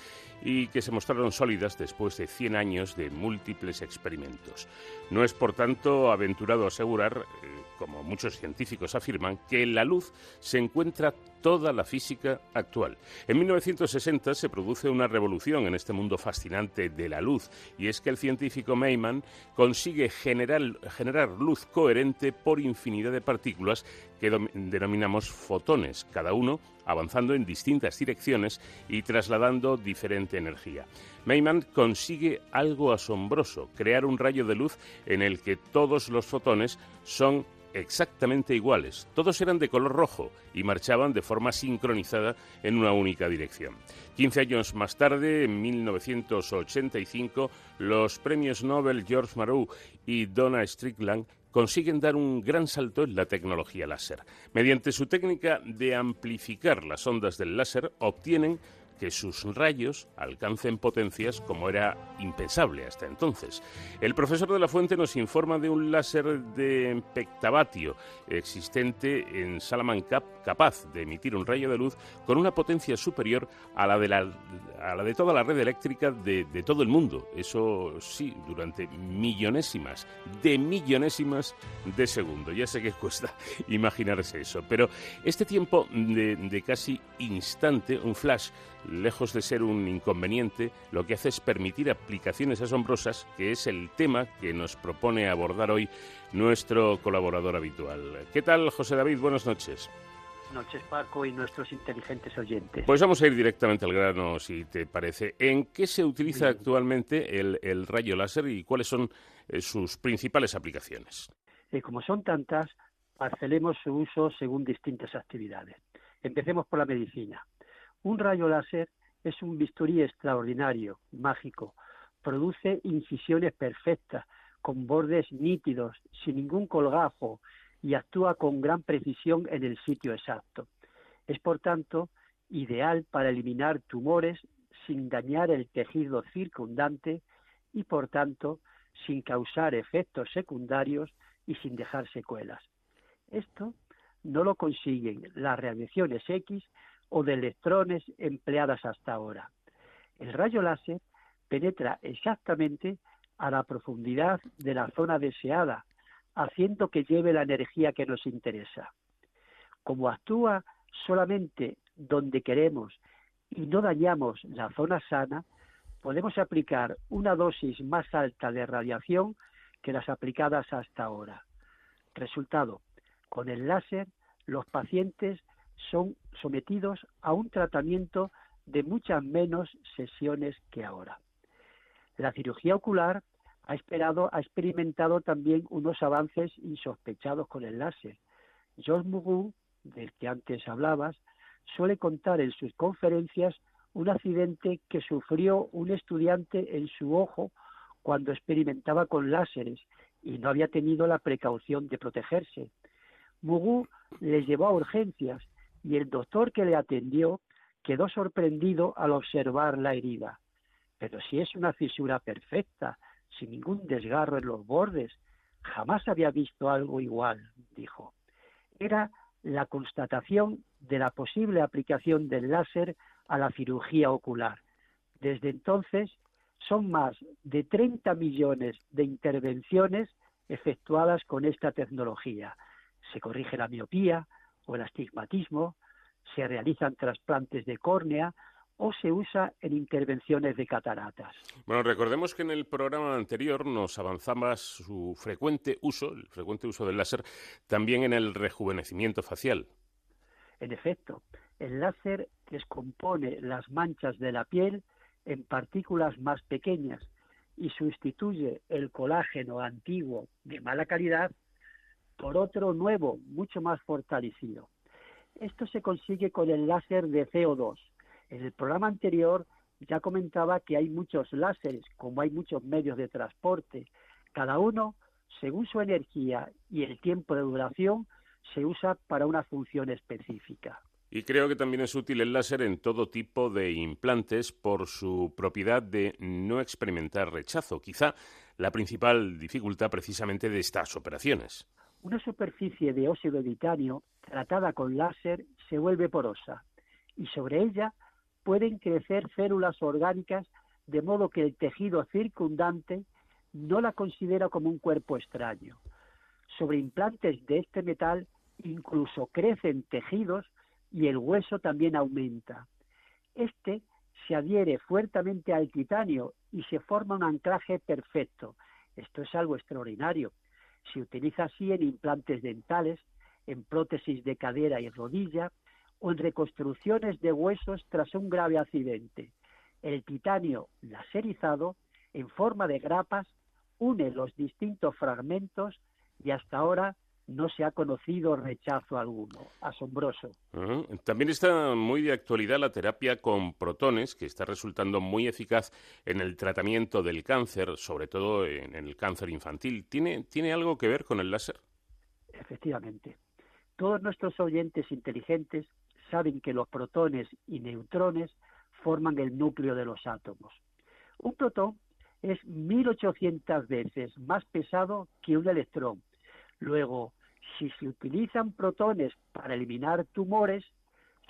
y que se mostraron sólidas después de 100 años de múltiples experimentos. No es, por tanto, aventurado asegurar, eh, como muchos científicos afirman, que la luz se encuentra toda la física actual. En 1960 se produce una revolución en este mundo fascinante de la luz, y es que el científico Mayman consigue generar, luz coherente por infinidad de partículas que denominamos fotones, cada uno avanzando en distintas direcciones y trasladando diferente energía. Mayman consigue algo asombroso, crear un rayo de luz en el que todos los fotones son exactamente iguales. Todos eran de color rojo y marchaban de forma sincronizada en una única dirección. Quince años más tarde, en 1985, los premios Nobel George Marou y Donna Strickland consiguen dar un gran salto en la tecnología láser. Mediante su técnica de amplificar las ondas del láser, obtienen que sus rayos alcancen potencias como era impensable hasta entonces. El profesor de la Fuente nos informa de un láser de pectavatio existente en Salamanca capaz de emitir un rayo de luz con una potencia superior a la de, la, de toda la red eléctrica de, todo el mundo. Eso sí, durante millonésimas, de millonésimas de segundo. Ya sé que cuesta imaginarse eso, pero este tiempo de casi instante, un flash, lejos de ser un inconveniente, lo que hace es permitir aplicaciones asombrosas, que es el tema que nos propone abordar hoy nuestro colaborador habitual. ¿Qué tal, José David? Buenas noches.
Noches, Paco, y nuestros inteligentes oyentes.
Pues vamos a ir directamente al grano, si te parece. ¿En qué se utiliza actualmente el, rayo láser y cuáles son eh, sus principales aplicaciones?
Eh, como son tantas, parcelemos su uso según distintas actividades. Empecemos por la medicina. Un rayo láser es un bisturí extraordinario, mágico. Produce incisiones perfectas, con bordes nítidos, sin ningún colgajo, y actúa con gran precisión en el sitio exacto. Es, por tanto, ideal para eliminar tumores sin dañar el tejido circundante y, por tanto, sin causar efectos secundarios y sin dejar secuelas. Esto no lo consiguen las radiaciones X o de electrones empleadas hasta ahora. El rayo láser penetra exactamente a la profundidad de la zona deseada, haciendo que lleve la energía que nos interesa. Como actúa solamente donde queremos y no dañamos la zona sana, podemos aplicar una dosis más alta de radiación que las aplicadas hasta ahora. Resultado, con el láser los pacientes son sometidos a un tratamiento de muchas menos sesiones que ahora. La cirugía ocular ha, experimentado también unos avances insospechados con el láser. George Mugu, del que antes hablabas, suele contar en sus conferencias un accidente que sufrió un estudiante en su ojo cuando experimentaba con láseres y no había tenido la precaución de protegerse. Mugu les llevó a urgencias y el doctor que le atendió quedó sorprendido al observar la herida. Pero si es una fisura perfecta, sin ningún desgarro en los bordes, jamás había visto algo igual, dijo. Era la constatación de la posible aplicación del láser a la cirugía ocular. Desde entonces son más de 30 millones de intervenciones efectuadas con esta tecnología, Se corrige la miopía o el astigmatismo, se realizan trasplantes de córnea o se usa en intervenciones de cataratas.
Bueno, recordemos que en el programa anterior nos avanzaba su frecuente uso, el frecuente uso del láser, también en el rejuvenecimiento facial.
En efecto, el láser descompone las manchas de la piel en partículas más pequeñas y sustituye el colágeno antiguo de mala calidad por otro nuevo, mucho más fortalecido. Esto se consigue con el láser de CO2. En el programa anterior ya comentaba que hay muchos láseres, como hay muchos medios de transporte. Cada uno, según su energía y el tiempo de duración, se usa para una función específica.
Y creo que también es útil el láser en todo tipo de implantes por su propiedad de no experimentar rechazo, quizá la principal dificultad precisamente de estas operaciones.
Una superficie de óxido de titanio tratada con láser se vuelve porosa y sobre ella pueden crecer células orgánicas de modo que el tejido circundante no la considera como un cuerpo extraño. Sobre implantes de este metal incluso crecen tejidos y el hueso también aumenta. Este se adhiere fuertemente al titanio y se forma un anclaje perfecto. Esto es algo extraordinario. Se utiliza así en implantes dentales, en prótesis de cadera y rodilla o en reconstrucciones de huesos tras un grave accidente. El titanio laserizado, en forma de grapas, une los distintos fragmentos y hasta ahora no se ha conocido rechazo alguno. Asombroso.
También está muy de actualidad la terapia con protones, que está resultando muy eficaz en el tratamiento del cáncer, sobre todo en el cáncer infantil. ¿Tiene, ¿Tiene algo que ver con el láser?
Efectivamente. Todos nuestros oyentes inteligentes saben que los protones y neutrones forman el núcleo de los átomos. Un protón es 1800 veces más pesado que un electrón. Luego, si se utilizan protones para eliminar tumores,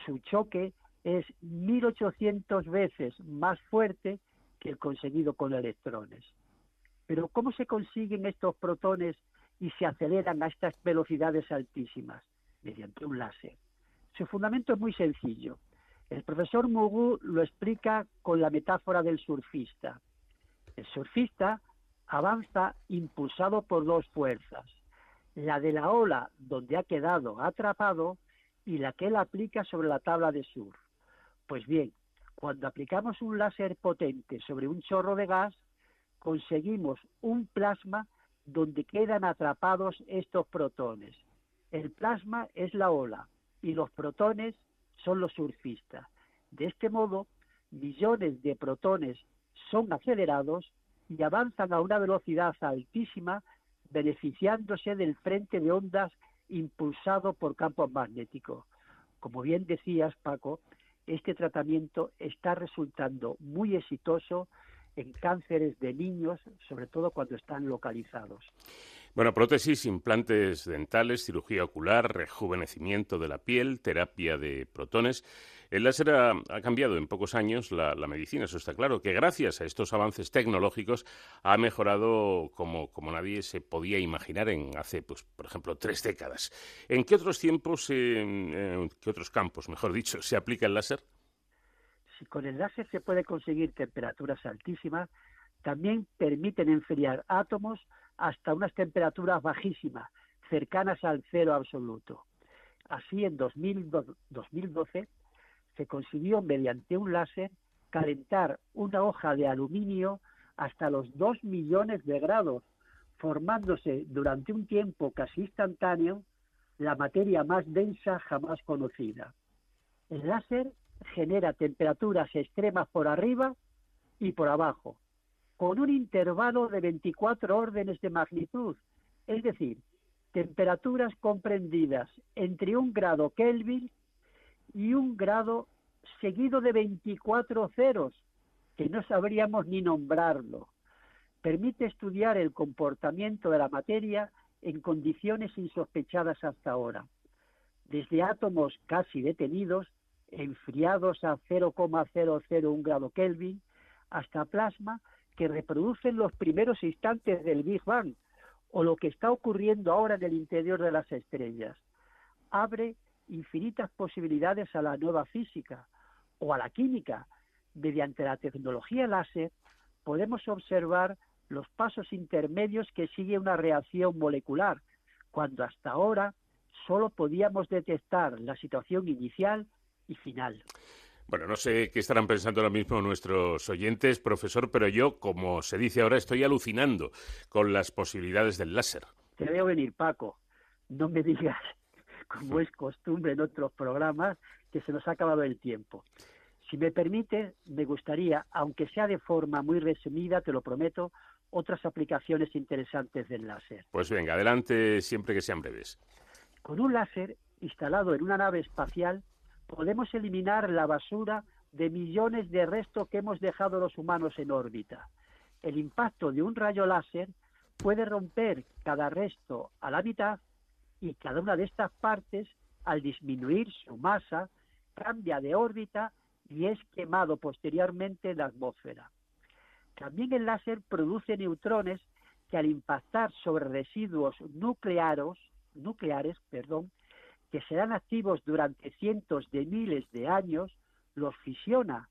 su choque es 1800 veces más fuerte que el conseguido con electrones. Pero ¿cómo se consiguen estos protones y se aceleran a estas velocidades altísimas? Mediante un láser. Su fundamento es muy sencillo. El profesor Mugu lo explica con la metáfora del surfista. El surfista avanza impulsado por dos fuerzas, la de la ola donde ha quedado atrapado y la que él aplica sobre la tabla de surf. Pues bien, cuando aplicamos un láser potente sobre un chorro de gas, conseguimos un plasma donde quedan atrapados estos protones. El plasma es la ola y los protones son los surfistas. De este modo, millones de protones son acelerados y avanzan a una velocidad altísima beneficiándose del frente de ondas impulsado por campos magnéticos. Como bien decías, Paco, este tratamiento está resultando muy exitoso en cánceres de niños, sobre todo cuando están localizados.
Bueno, prótesis, implantes dentales, cirugía ocular, rejuvenecimiento de la piel, terapia de protones. El láser ha, cambiado en pocos años la, medicina, eso está claro, que gracias a estos avances tecnológicos ha mejorado como, nadie se podía imaginar en hace, pues, por ejemplo, tres décadas. ¿En qué otros tiempos, en qué otros campos, mejor dicho, se aplica el láser?
Si con el láser se puede conseguir temperaturas altísimas, también permiten enfriar átomos hasta unas temperaturas bajísimas, cercanas al cero absoluto. Así, en 2012 se consiguió mediante un láser calentar una hoja de aluminio hasta los 2 millones de grados, formándose durante un tiempo casi instantáneo la materia más densa jamás conocida. El láser genera temperaturas extremas por arriba y por abajo, con un intervalo de 24 órdenes de magnitud, es decir, temperaturas comprendidas entre un grado Kelvin y un grado seguido de 24 ceros, que no sabríamos ni nombrarlo. Permite estudiar el comportamiento de la materia en condiciones insospechadas hasta ahora, desde átomos casi detenidos, enfriados a 0,001 grado Kelvin, hasta plasma que reproducen los primeros instantes del Big Bang, o lo que está ocurriendo ahora en el interior de las estrellas. Abre infinitas posibilidades a la nueva física o a la química. Mediante la tecnología láser podemos observar los pasos intermedios que sigue una reacción molecular, cuando hasta ahora solo podíamos detectar la situación inicial y final.
Bueno, no sé qué estarán pensando ahora mismo nuestros oyentes, profesor, pero yo, como se dice ahora, estoy alucinando con las posibilidades del láser.
Te veo venir, Paco. No me digas, como es costumbre en otros programas, que se nos ha acabado el tiempo. Si me permite, me gustaría, aunque sea de forma muy resumida, te lo prometo, otras aplicaciones interesantes del láser.
Pues venga, adelante siempre que sean breves.
Con un láser instalado en una nave espacial, podemos eliminar la basura de millones de restos que hemos dejado los humanos en órbita. El impacto de un rayo láser puede romper cada resto a la mitad y cada una de estas partes, al disminuir su masa, cambia de órbita y es quemado posteriormente en la atmósfera. También el láser produce neutrones que al impactar sobre residuos nucleares, nucleares perdón, que serán activos durante cientos de miles de años, los fisiona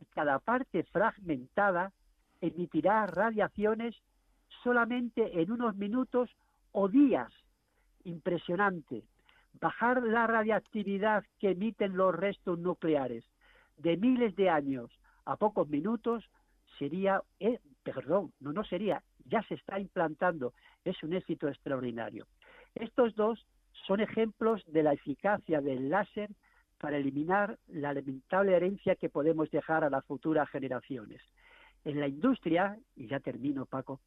y cada parte fragmentada emitirá radiaciones solamente en unos minutos o días. Impresionante. Bajar la radiactividad que emiten los restos nucleares de miles de años a pocos minutos sería, eh, perdón, no, no sería, ya se está implantando, es un éxito extraordinario. Estos dos son ejemplos de la eficacia del láser para eliminar la lamentable herencia que podemos dejar a las futuras generaciones. En la industria, y ya termino Paco,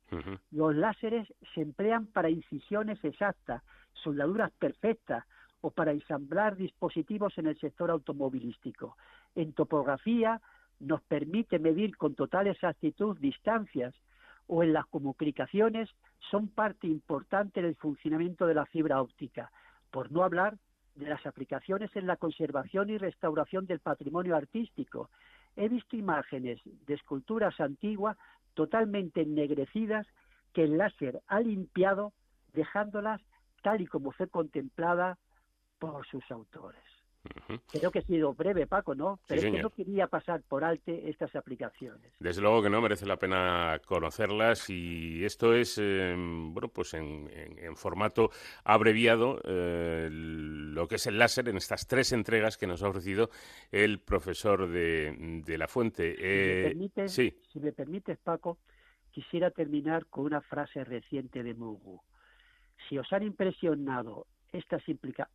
los láseres se emplean para incisiones exactas, soldaduras perfectas o para ensamblar dispositivos en el sector automovilístico. En topografía nos permite medir con total exactitud distancias o en las comunicaciones son parte importante del funcionamiento de la fibra óptica por no hablar de las aplicaciones en la conservación y restauración del patrimonio artístico. He visto imágenes de esculturas antiguas totalmente ennegrecidas que el láser ha limpiado, dejándolas tal y como fue contemplada por sus autores. Creo que he sido breve, Paco, ¿no? Pero es que no quería pasar por alto estas aplicaciones.
Desde luego que no, merece la pena conocerlas y esto es, em, bueno, pues en, formato abreviado eh, lo que es el láser en estas tres entregas que nos ha ofrecido el profesor de, La Fuente.
si, me eh, si me permites, Paco, quisiera terminar con una frase reciente de Mugu. Si os han impresionado estas,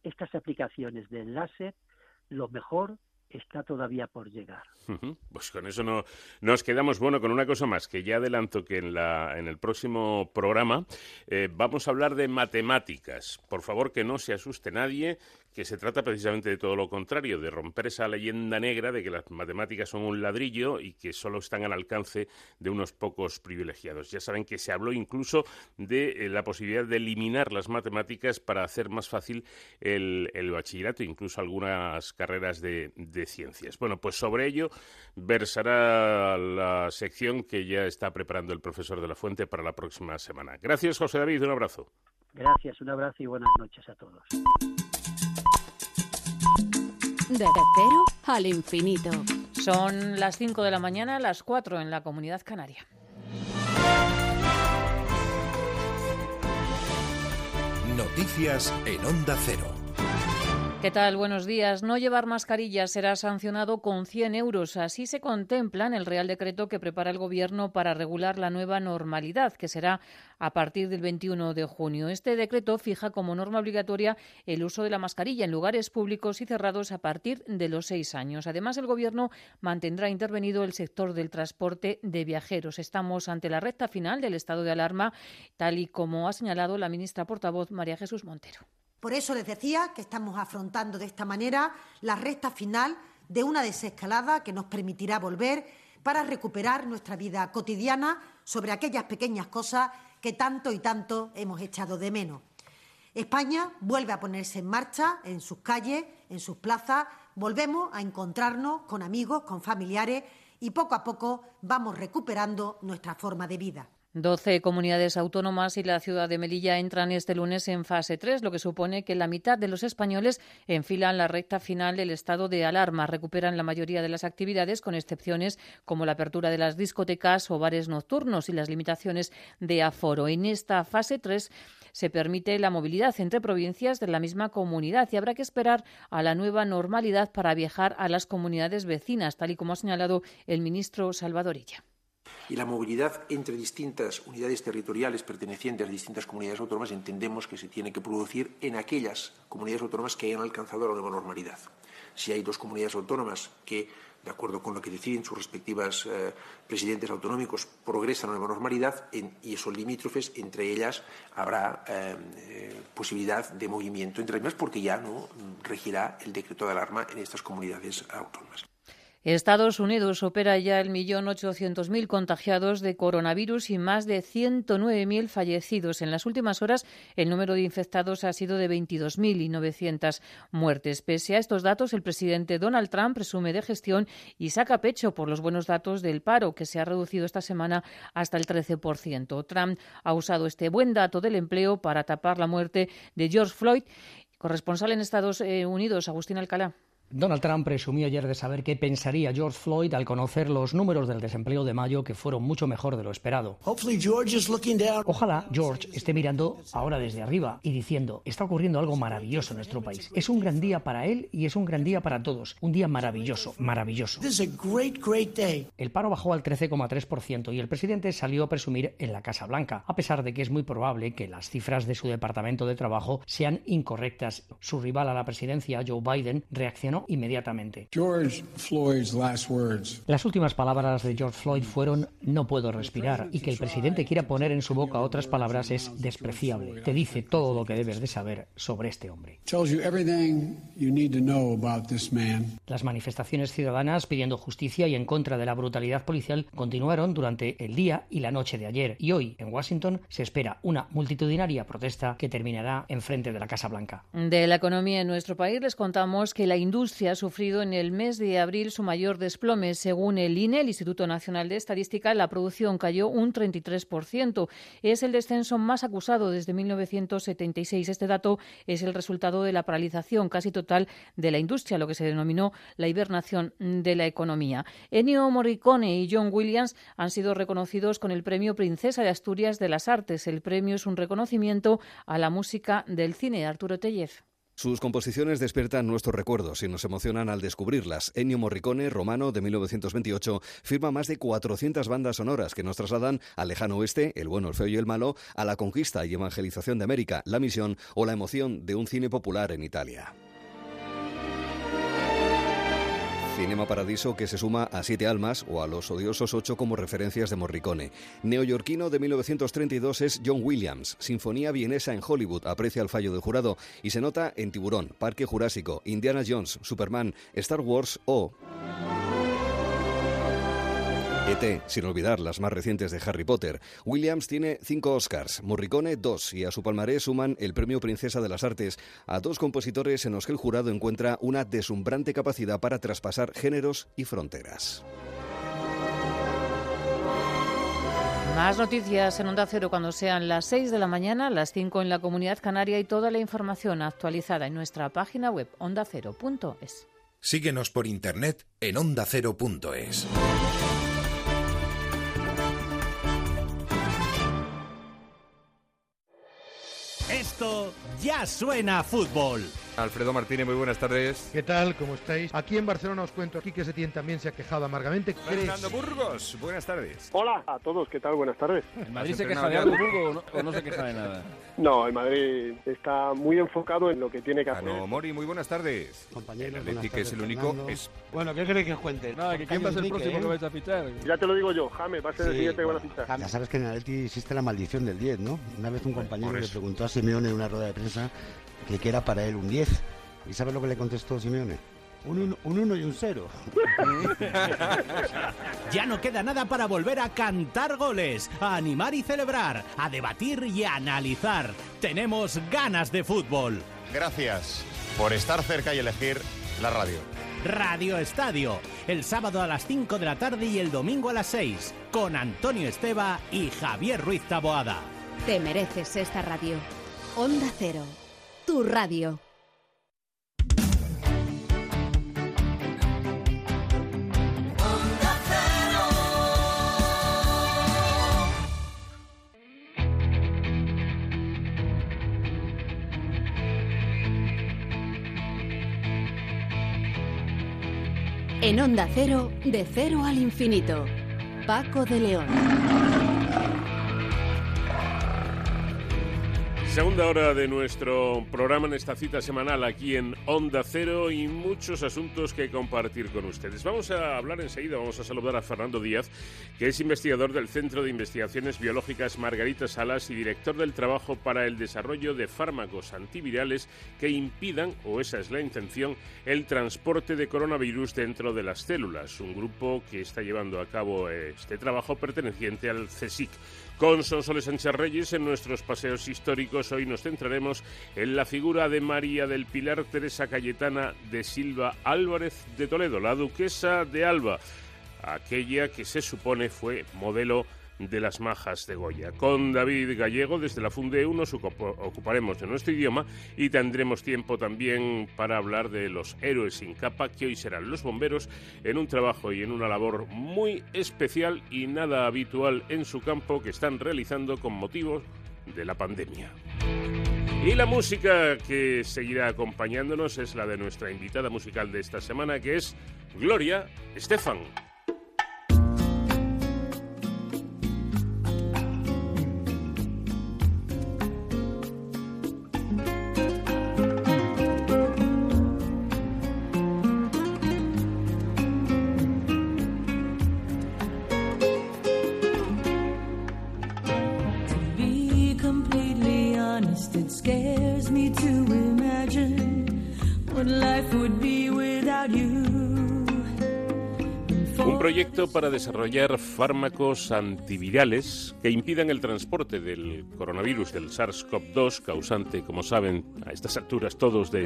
estas aplicaciones del láser, lo mejor está todavía por llegar.
Pues con eso no, nos quedamos. Bueno, con una cosa más, que ya adelanto que en, la, en el próximo programa eh, vamos a hablar de matemáticas. Por favor, que no se asuste nadie, que se trata precisamente de todo lo contrario, de romper esa leyenda negra de que las matemáticas son un ladrillo y que solo están al alcance de unos pocos privilegiados. Ya saben que se habló incluso de eh, la posibilidad de eliminar las matemáticas para hacer más fácil el, bachillerato, incluso algunas carreras de, de ciencias. Bueno, pues sobre ello versará la sección que ya está preparando el profesor de la Fuente para la próxima semana. Gracias, José David. Un abrazo.
Gracias, un abrazo y buenas noches a todos.
De cero al infinito.
Son las 5 de la mañana, las 4 en la comunidad canaria.
Noticias en Onda Cero.
¿Qué tal? Buenos días. No llevar mascarilla será sancionado con 100 euros. Así se contempla en el Real Decreto que prepara el Gobierno para regular la nueva normalidad, que será a partir del 21 de junio. Este decreto fija como norma obligatoria el uso de la mascarilla en lugares públicos y cerrados a partir de los seis años. Además, el Gobierno mantendrá intervenido el sector del transporte de viajeros. Estamos ante la recta final del estado de alarma, tal y como ha señalado la ministra portavoz María Jesús Montero.
Por eso les decía que estamos afrontando de esta manera la recta final de una desescalada que nos permitirá volver para recuperar nuestra vida cotidiana sobre aquellas pequeñas cosas que tanto y tanto hemos echado de menos. España vuelve a ponerse en marcha en sus calles, en sus plazas, volvemos a encontrarnos con amigos, con familiares y poco a poco vamos recuperando nuestra forma de vida.
12 comunidades autónomas y la ciudad de Melilla entran este lunes en fase 3, lo que supone que la mitad de los españoles enfilan la recta final del estado de alarma. Recuperan la mayoría de las actividades, con excepciones como la apertura de las discotecas o bares nocturnos y las limitaciones de aforo. En esta fase 3 se permite la movilidad entre provincias de la misma comunidad y habrá que esperar a la nueva normalidad para viajar a las comunidades vecinas, tal y como ha señalado el ministro Salvadorilla
y la movilidad entre distintas unidades territoriales pertenecientes a distintas comunidades autónomas entendemos que se tiene que producir en aquellas comunidades autónomas que hayan alcanzado la nueva normalidad. Si hay dos comunidades autónomas que, de acuerdo con lo que deciden sus respectivas eh, presidentes autonómicos, progresan a la nueva normalidad y son limítrofes, entre ellas habrá eh, eh, posibilidad de movimiento entre las porque ya no regirá el decreto de alarma en estas comunidades autónomas.
Estados Unidos opera ya el millón ochocientos mil contagiados de coronavirus y más de 109.000 fallecidos. En las últimas horas, el número de infectados ha sido de 22.900 muertes. Pese a estos datos, el presidente Donald Trump presume de gestión y saca pecho por los buenos datos del paro, que se ha reducido esta semana hasta el 13%. Trump ha usado este buen dato del empleo para tapar la muerte de George Floyd. Corresponsal en Estados eh, Unidos, Agustín Alcalá.
Donald Trump presumió ayer de saber qué pensaría George Floyd al conocer los números del desempleo de mayo que fueron mucho mejor de lo esperado. Ojalá George esté mirando ahora desde arriba y diciendo, está ocurriendo algo maravilloso en nuestro país. Es un gran día para él y es un gran día para todos. Un día maravilloso, maravilloso. El paro bajó al 13,3% y el presidente salió a presumir en la Casa Blanca, a pesar de que es muy probable que las cifras de su departamento de trabajo sean incorrectas. Su rival a la presidencia, Joe Biden, reaccionó inmediatamente. Las últimas palabras de George Floyd fueron no puedo respirar y que el presidente quiera poner en su boca otras palabras es despreciable. Te dice todo lo que debes de saber sobre este hombre. Las manifestaciones ciudadanas pidiendo justicia y en contra de la brutalidad policial continuaron durante el día y la noche de ayer y hoy en Washington se espera una multitudinaria protesta que terminará en frente de la Casa Blanca.
De la economía en nuestro país les contamos que la industria ha sufrido en el mes de abril su mayor desplome. Según el INE, el Instituto Nacional de Estadística, la producción cayó un 33%. Es el descenso más acusado desde 1976. Este dato es el resultado de la paralización casi total de la industria, lo que se denominó la hibernación de la economía. Ennio Morricone y John Williams han sido reconocidos con el Premio Princesa de Asturias de las Artes. El premio es un reconocimiento a la música del cine. Arturo Tellez.
Sus composiciones despiertan nuestros recuerdos y nos emocionan al descubrirlas. Ennio Morricone, romano de 1928, firma más de 400 bandas sonoras que nos trasladan al lejano oeste, el bueno, el feo y el malo, a la conquista y evangelización de América, la misión o la emoción de un cine popular en Italia. Cinema Paradiso que se suma a Siete Almas o a Los Odiosos Ocho como referencias de Morricone. Neoyorquino de 1932 es John Williams. Sinfonía vienesa en Hollywood aprecia el fallo del jurado y se nota en Tiburón, Parque Jurásico, Indiana Jones, Superman, Star Wars o... ET, sin olvidar las más recientes de Harry Potter. Williams tiene cinco Oscars, Morricone dos, y a su palmarés suman el Premio Princesa de las Artes a dos compositores en los que el jurado encuentra una deslumbrante capacidad para traspasar géneros y fronteras.
Más noticias en Onda Cero cuando sean las 6 de la mañana, las 5 en la Comunidad Canaria y toda la información actualizada en nuestra página web ondacero.es.
Síguenos por internet en ondacero.es.
Ya suena fútbol.
Alfredo Martínez, muy buenas tardes.
¿Qué tal? ¿Cómo estáis? Aquí en Barcelona os cuento aquí que Setién también se ha quejado amargamente.
Fernando Burgos, buenas tardes.
Hola a todos, ¿qué tal? Buenas tardes.
¿El Madrid se queja de algo, Burgos, o no, se queja de nada?
No, el Madrid está muy enfocado en lo que tiene que hacer.
No, Mori, muy buenas tardes.
Compañeros,
el que es el único
es... Bueno, ¿qué queréis que os cuente?
Nada, que quién va a ser el próximo
¿eh?
que vais a fichar.
Ya te lo digo yo, James, va a ser el siguiente que van a fichar.
Ya sabes que en el Atleti existe la maldición del 10, ¿no? Una vez un compañero le preguntó a Simeone en una rueda de prensa que qué era para él un 10. ¿Y sabes lo que le contestó Simeone? Un 1 y un 0.
ya no queda nada para volver a cantar goles, a animar y celebrar, a debatir y a analizar. Tenemos ganas de fútbol.
Gracias por estar cerca y elegir la radio.
Radio Estadio, el sábado a las 5 de la tarde y el domingo a las 6, con Antonio Esteba y Javier Ruiz Taboada.
Te mereces esta radio. Onda Cero, tu radio. En Onda Cero, de cero al infinito. Paco de León.
Segunda hora de nuestro programa en esta cita semanal aquí en Onda Cero y muchos asuntos que compartir con ustedes. Vamos a hablar enseguida, vamos a saludar a Fernando Díaz, que es investigador del Centro de Investigaciones Biológicas Margarita Salas y director del trabajo para el desarrollo de fármacos antivirales que impidan, o esa es la intención, el transporte de coronavirus dentro de las células. Un grupo que está llevando a cabo este trabajo perteneciente al CSIC. Con Sonsoles Sánchez Reyes en nuestros paseos históricos hoy nos centraremos en la figura de María del Pilar Teresa Cayetana de Silva Álvarez de Toledo, la duquesa de Alba, aquella que se supone fue modelo de las majas de Goya. Con David Gallego desde la Funde nos ocuparemos de nuestro idioma y tendremos tiempo también para hablar de los héroes sin capa que hoy serán los bomberos en un trabajo y en una labor muy especial y nada habitual en su campo que están realizando con motivo de la pandemia. Y la música que seguirá acompañándonos es la de nuestra invitada musical de esta semana que es Gloria Estefan. Para desarrollar fármacos antivirales que impidan el transporte del coronavirus del SARS-CoV-2, causante, como saben, a estas alturas todos de,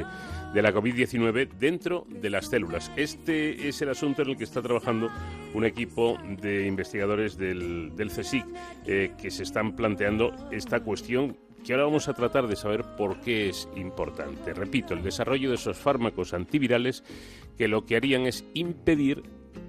la COVID-19, dentro de las células. Este es el asunto en el que está trabajando un equipo de investigadores del, CSIC eh, que se están planteando esta cuestión que ahora vamos a tratar de saber por qué es importante. Repito, el desarrollo de esos fármacos antivirales que lo que harían es impedir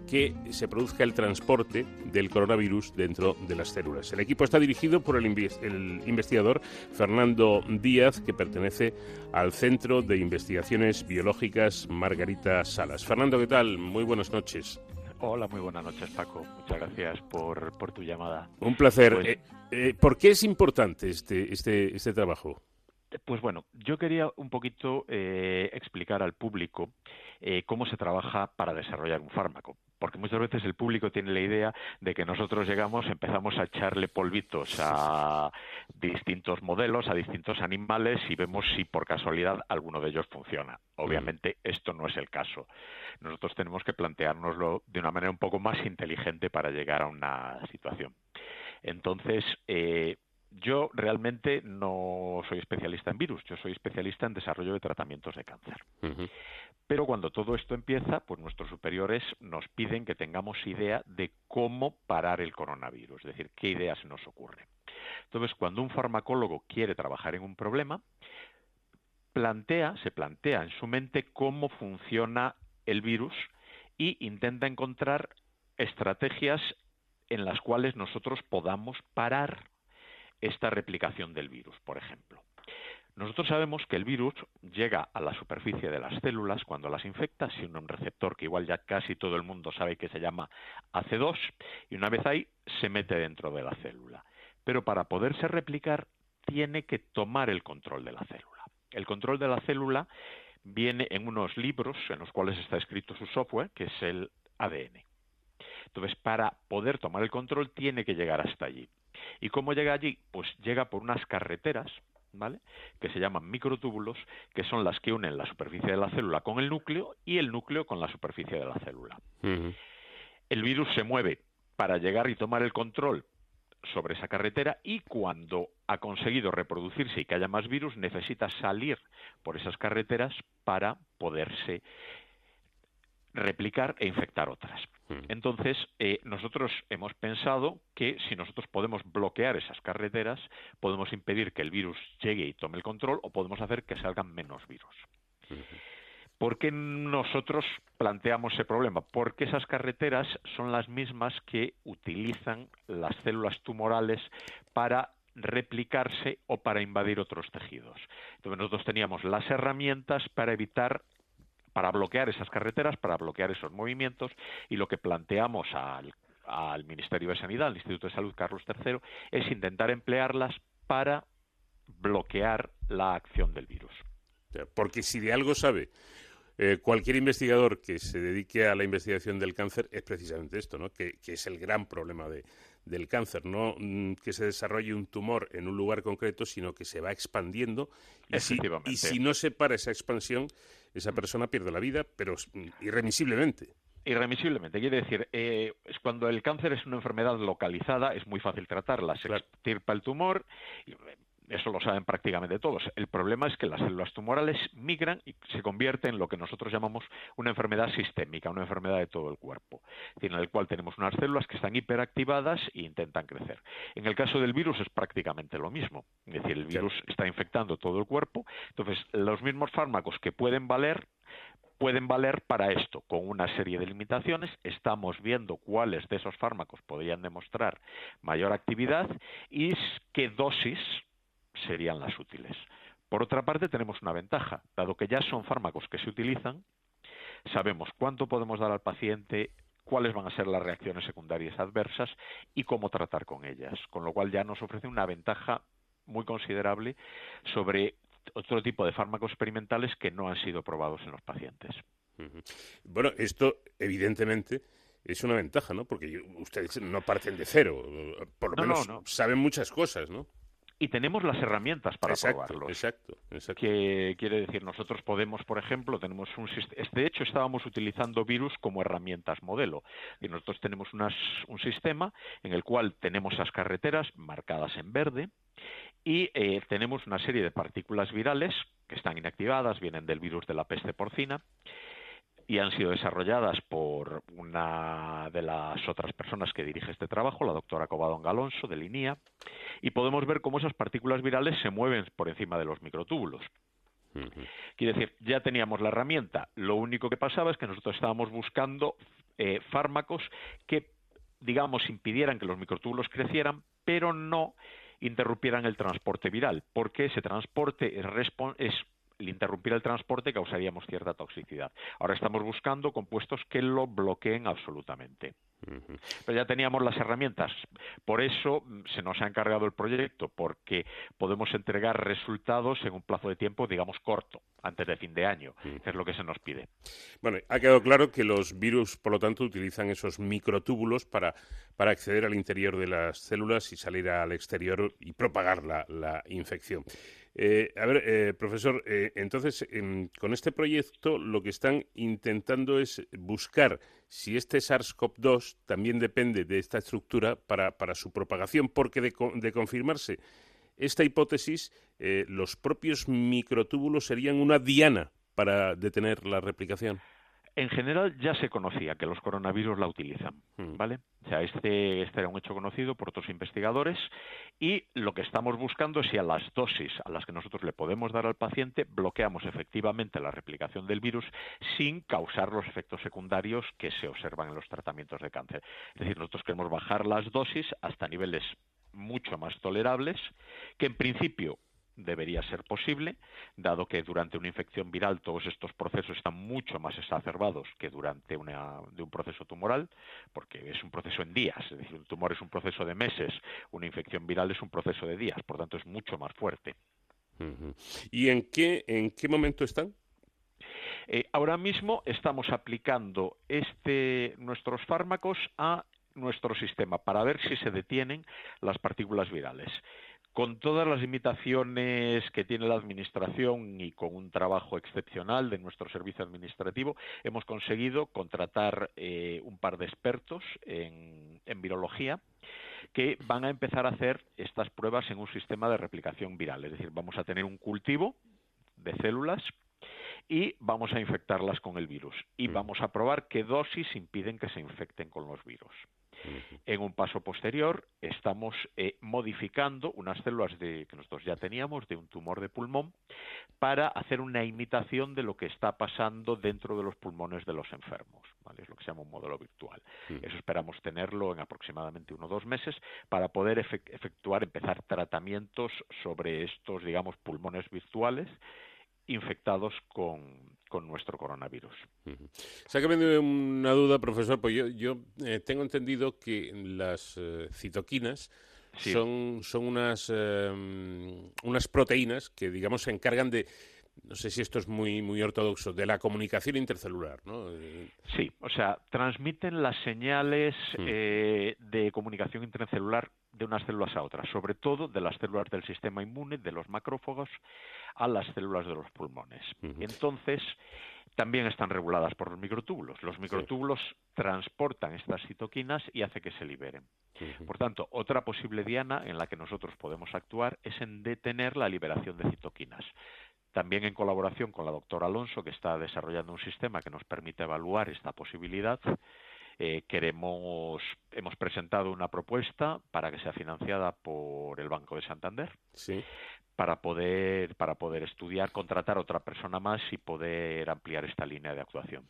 que se produzca el transporte del coronavirus dentro de las células. El equipo está dirigido por el, investigador Fernando Díaz, que pertenece al Centro de Investigaciones Biológicas Margarita Salas. Fernando, ¿qué tal? Muy buenas noches.
Hola, muy buenas noches, Paco. Muchas gracias por, tu llamada.
Un placer. Pues eh, eh, ¿Por qué es importante este, este, este trabajo?
Pues bueno, yo quería un poquito eh, explicar al público eh, cómo se trabaja para desarrollar un fármaco, porque muchas veces el público tiene la idea de que nosotros llegamos, empezamos a echarle polvitos a distintos modelos, a distintos animales y vemos si por casualidad alguno de ellos funciona. Obviamente esto no es el caso. Nosotros tenemos que planteárnoslo de una manera un poco más inteligente para llegar a una situación. Entonces, eh, yo realmente no soy especialista en virus, yo soy especialista en desarrollo de tratamientos de cáncer. Pero cuando todo esto empieza, pues nuestros superiores nos piden que tengamos idea de cómo parar el coronavirus, es decir, qué ideas nos ocurre. Entonces, cuando un farmacólogo quiere trabajar en un problema, plantea, se plantea en su mente cómo funciona el virus y intenta encontrar estrategias en las cuales nosotros podamos parar esta replicación del virus, por ejemplo. Nosotros sabemos que el virus llega a la superficie de las células cuando las infecta, siendo un receptor que igual ya casi todo el mundo sabe que se llama AC2, y una vez ahí se mete dentro de la célula. Pero para poderse replicar tiene que tomar el control de la célula. El control de la célula viene en unos libros en los cuales está escrito su software, que es el ADN. Entonces, para poder tomar el control tiene que llegar hasta allí. ¿Y cómo llega allí? Pues llega por unas carreteras, ¿vale? Que se llaman microtúbulos, que son las que unen la superficie de la célula con el núcleo y el núcleo con la superficie de la célula. El virus se mueve para llegar y tomar el control sobre esa carretera y cuando ha conseguido reproducirse y que haya más virus necesita salir por esas carreteras para poderse replicar e infectar otras. Entonces, eh, nosotros hemos pensado que si nosotros podemos bloquear esas carreteras, podemos impedir que el virus llegue y tome el control o podemos hacer que salgan menos virus. ¿Por qué nosotros planteamos ese problema? Porque esas carreteras son las mismas que utilizan las células tumorales para replicarse o para invadir otros tejidos. Entonces nosotros teníamos las herramientas para evitar para bloquear esas carreteras, para bloquear esos movimientos y lo que planteamos al, Ministerio de Sanidad, al Instituto de Salud Carlos III, es intentar emplearlas para bloquear la acción del virus.
Porque si de algo sabe eh, cualquier investigador que se dedique a la investigación del cáncer es precisamente esto, ¿no? que, es el gran problema de, del cáncer, no mm, que se desarrolle un tumor en un lugar concreto, sino que se va expandiendo y si, y si no se para esa expansión, esa persona pierde la vida, pero mm, irremisiblemente.
Irremisiblemente, quiere decir, eh, es cuando el cáncer es una enfermedad localizada, es muy fácil tratarla. Se extirpa el tumor, eso lo saben prácticamente todos. El problema es que las células tumorales migran y se convierten en lo que nosotros llamamos una enfermedad sistémica, una enfermedad de todo el cuerpo, en el cual tenemos unas células que están hiperactivadas e intentan crecer. En el caso del virus es prácticamente lo mismo, es decir, el virus está infectando todo el cuerpo, entonces los mismos fármacos que pueden valer pueden valer para esto, con una serie de limitaciones. Estamos viendo cuáles de esos fármacos podrían demostrar mayor actividad y qué dosis serían las útiles. Por otra parte, tenemos una ventaja, dado que ya son fármacos que se utilizan, sabemos cuánto podemos dar al paciente, cuáles van a ser las reacciones secundarias adversas y cómo tratar con ellas, con lo cual ya nos ofrece una ventaja muy considerable sobre otro tipo de fármacos experimentales que no han sido probados en los pacientes.
Bueno, esto evidentemente es una ventaja, ¿no? Porque ustedes no parten de cero, por lo menos saben muchas cosas, ¿no?
Y tenemos las herramientas para probarlos.
Exacto, exacto.
Que quiere decir, nosotros podemos, por ejemplo, tenemos un de hecho estábamos utilizando virus como herramientas modelo y nosotros tenemos un sistema en el cual tenemos esas carreteras marcadas en verde y eh, tenemos una serie de partículas virales que están inactivadas, vienen del virus de la peste porcina y han sido desarrolladas por una de las otras personas que dirige este trabajo, la doctora Covadonga Galonso, de Linía, y podemos ver cómo esas partículas virales se mueven por encima de los microtúbulos. Quiere decir, ya teníamos la herramienta, lo único que pasaba es que nosotros estábamos buscando eh, fármacos que, digamos, impidieran que los microtúbulos crecieran, pero no interrumpieran el transporte viral, porque ese transporte es, es el interrumpir el transporte causaríamos cierta toxicidad. Ahora estamos buscando compuestos que lo bloqueen absolutamente. Pero ya teníamos las herramientas. Por eso mm, se nos ha encargado el proyecto, porque podemos entregar resultados en un plazo de tiempo, digamos, corto, antes de fin de año, que es lo que se nos pide.
Bueno, ha quedado claro que los virus, por lo tanto, utilizan esos microtúbulos para, para acceder al interior de las células y salir al exterior y propagar la infección. Eh, a ver, eh, profesor, eh, entonces, em, con este proyecto lo que están intentando es buscar si este SARS-CoV-2 también depende de esta estructura para, para su propagación, porque de, de confirmarse esta hipótesis, los propios microtúbulos serían una diana para detener la replicación
en general ya se conocía que los coronavirus la utilizan, hmm. ¿vale? O sea, este, este era un hecho conocido por otros investigadores y lo que estamos buscando es si a las dosis a las que nosotros le podemos dar al paciente bloqueamos efectivamente la replicación del virus sin causar los efectos secundarios que se observan en los tratamientos de cáncer. Es decir, nosotros queremos bajar las dosis hasta niveles mucho más tolerables, que en principio debería ser posible, dado que durante una infección viral todos estos procesos están mucho más exacerbados que durante una, de un proceso tumoral, porque es un proceso en días, es decir, un tumor es un proceso de meses, una infección viral es un proceso de días, por tanto es mucho más fuerte.
¿Y en qué, en qué momento están?
Eh, ahora mismo estamos aplicando este, nuestros fármacos a nuestro sistema para ver si se detienen las partículas virales con todas las limitaciones que tiene la Administración y con un trabajo excepcional de nuestro servicio administrativo, hemos conseguido contratar eh, un par de expertos en, en virología que van a empezar a hacer estas pruebas en un sistema de replicación viral. Es decir, vamos a tener un cultivo de células y vamos a infectarlas con el virus. Y vamos a probar qué dosis impiden que se infecten con los virus. En un paso posterior, estamos eh, modificando unas células de, que nosotros ya teníamos de un tumor de pulmón para hacer una imitación de lo que está pasando dentro de los pulmones de los enfermos. ¿vale? Es lo que se llama un modelo virtual. Eso esperamos tenerlo en aproximadamente uno o dos meses para poder efec- efectuar, empezar tratamientos sobre estos, digamos, pulmones virtuales infectados con, con nuestro coronavirus.
Sácame una duda, profesor, pues yo, yo eh, tengo entendido que las eh, citoquinas
Sí.
son, son unas, eh, unas proteínas que, digamos, se encargan de, no sé si esto es muy, muy ortodoxo, de la comunicación intercelular, ¿no? Eh,
Sí, o sea, transmiten las señales eh, de comunicación intracelular de unas células a otras, sobre todo de las células del sistema inmune, de los macrófagos, a las células de los pulmones. Entonces, también están reguladas por los microtúbulos. Los microtúbulos transportan estas citoquinas y hace que se liberen. Por tanto, otra posible diana en la que nosotros podemos actuar es en detener la liberación de citoquinas. También en colaboración con la doctora Alonso, que está desarrollando un sistema que nos permite evaluar esta posibilidad, eh, queremos, hemos presentado una propuesta para que sea financiada por el Banco de Santander. Para poder, para poder estudiar, contratar a otra persona más y poder ampliar esta línea de actuación.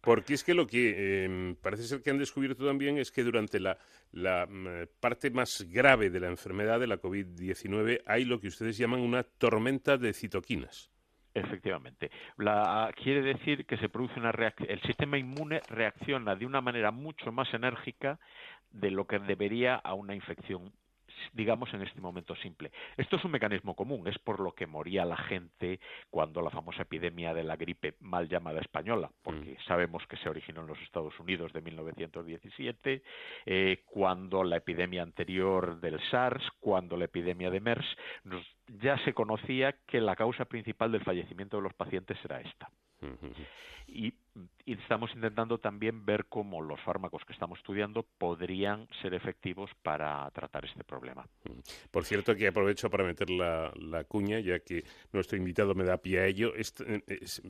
Porque es que lo que eh, parece ser que han descubierto también es que durante la, la, mm, parte más grave de la enfermedad de la COVID-19 hay lo que ustedes llaman una tormenta de citoquinas.
Efectivamente. La, quiere decir que se produce una reacción. El sistema inmune reacciona de una manera mucho más enérgica de lo que debería a una infección digamos en este momento simple. Esto es un mecanismo común, es por lo que moría la gente cuando la famosa epidemia de la gripe mal llamada española, porque sabemos que se originó en los Estados Unidos de 1917, eh, cuando la epidemia anterior del SARS, cuando la epidemia de MERS, nos- ya se conocía que la causa principal del fallecimiento de los pacientes era esta. Y, y estamos intentando también ver cómo los fármacos que estamos estudiando podrían ser efectivos para tratar este problema.
Por cierto, que aprovecho para meter la, cuña, ya que nuestro invitado me da pie a ello. Es-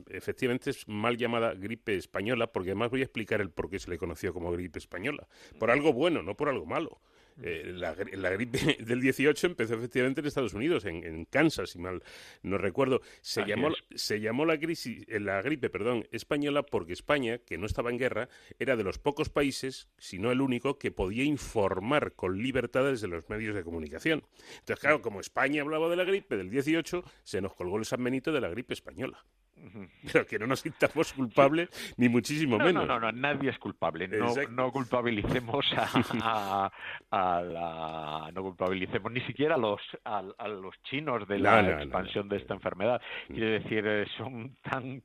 efectivamente es mal llamada gripe española, porque además voy a explicar el por qué se le conoció como gripe española. Por algo bueno, no por algo malo. Eh, la, la gripe del 18 empezó efectivamente en Estados Unidos, en, en Kansas, si mal no recuerdo. Se
Así
llamó,
es.
se llamó la, crisis, eh, la gripe perdón, española porque España, que no estaba en guerra, era de los pocos países, si no el único, que podía informar con libertad desde los medios de comunicación. Entonces, claro, como España hablaba de la gripe del 18, se nos colgó el San Benito de la gripe española. Pero que no nos sintamos culpables, ni muchísimo
No,
menos.
no, no, no, nadie es culpable. No, no culpabilicemos a, a- a la, no culpabilicemos ni siquiera a los a, a los chinos de la
No,
expansión de esta enfermedad. Quiere decir, eh, son tan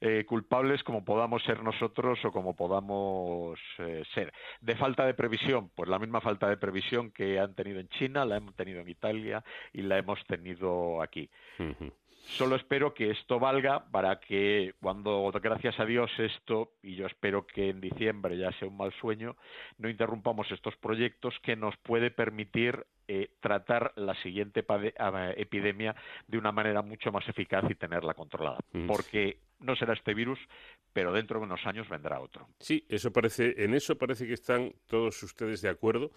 eh, culpables como podamos ser nosotros o como podamos eh, ser. De falta de previsión, pues la misma falta de previsión que han tenido en China, la hemos tenido en Italia y la hemos tenido aquí. Solo espero que esto valga para que cuando, gracias a Dios, esto, y yo espero que en diciembre ya sea un mal sueño, no interrumpamos estos proyectos que nos puede permitir eh, tratar la siguiente ah, epidemia de una manera mucho más eficaz y tenerla controlada. Porque no será este virus, pero dentro de unos años vendrá otro.
Sí, eso parece, en eso parece que están todos ustedes de acuerdo,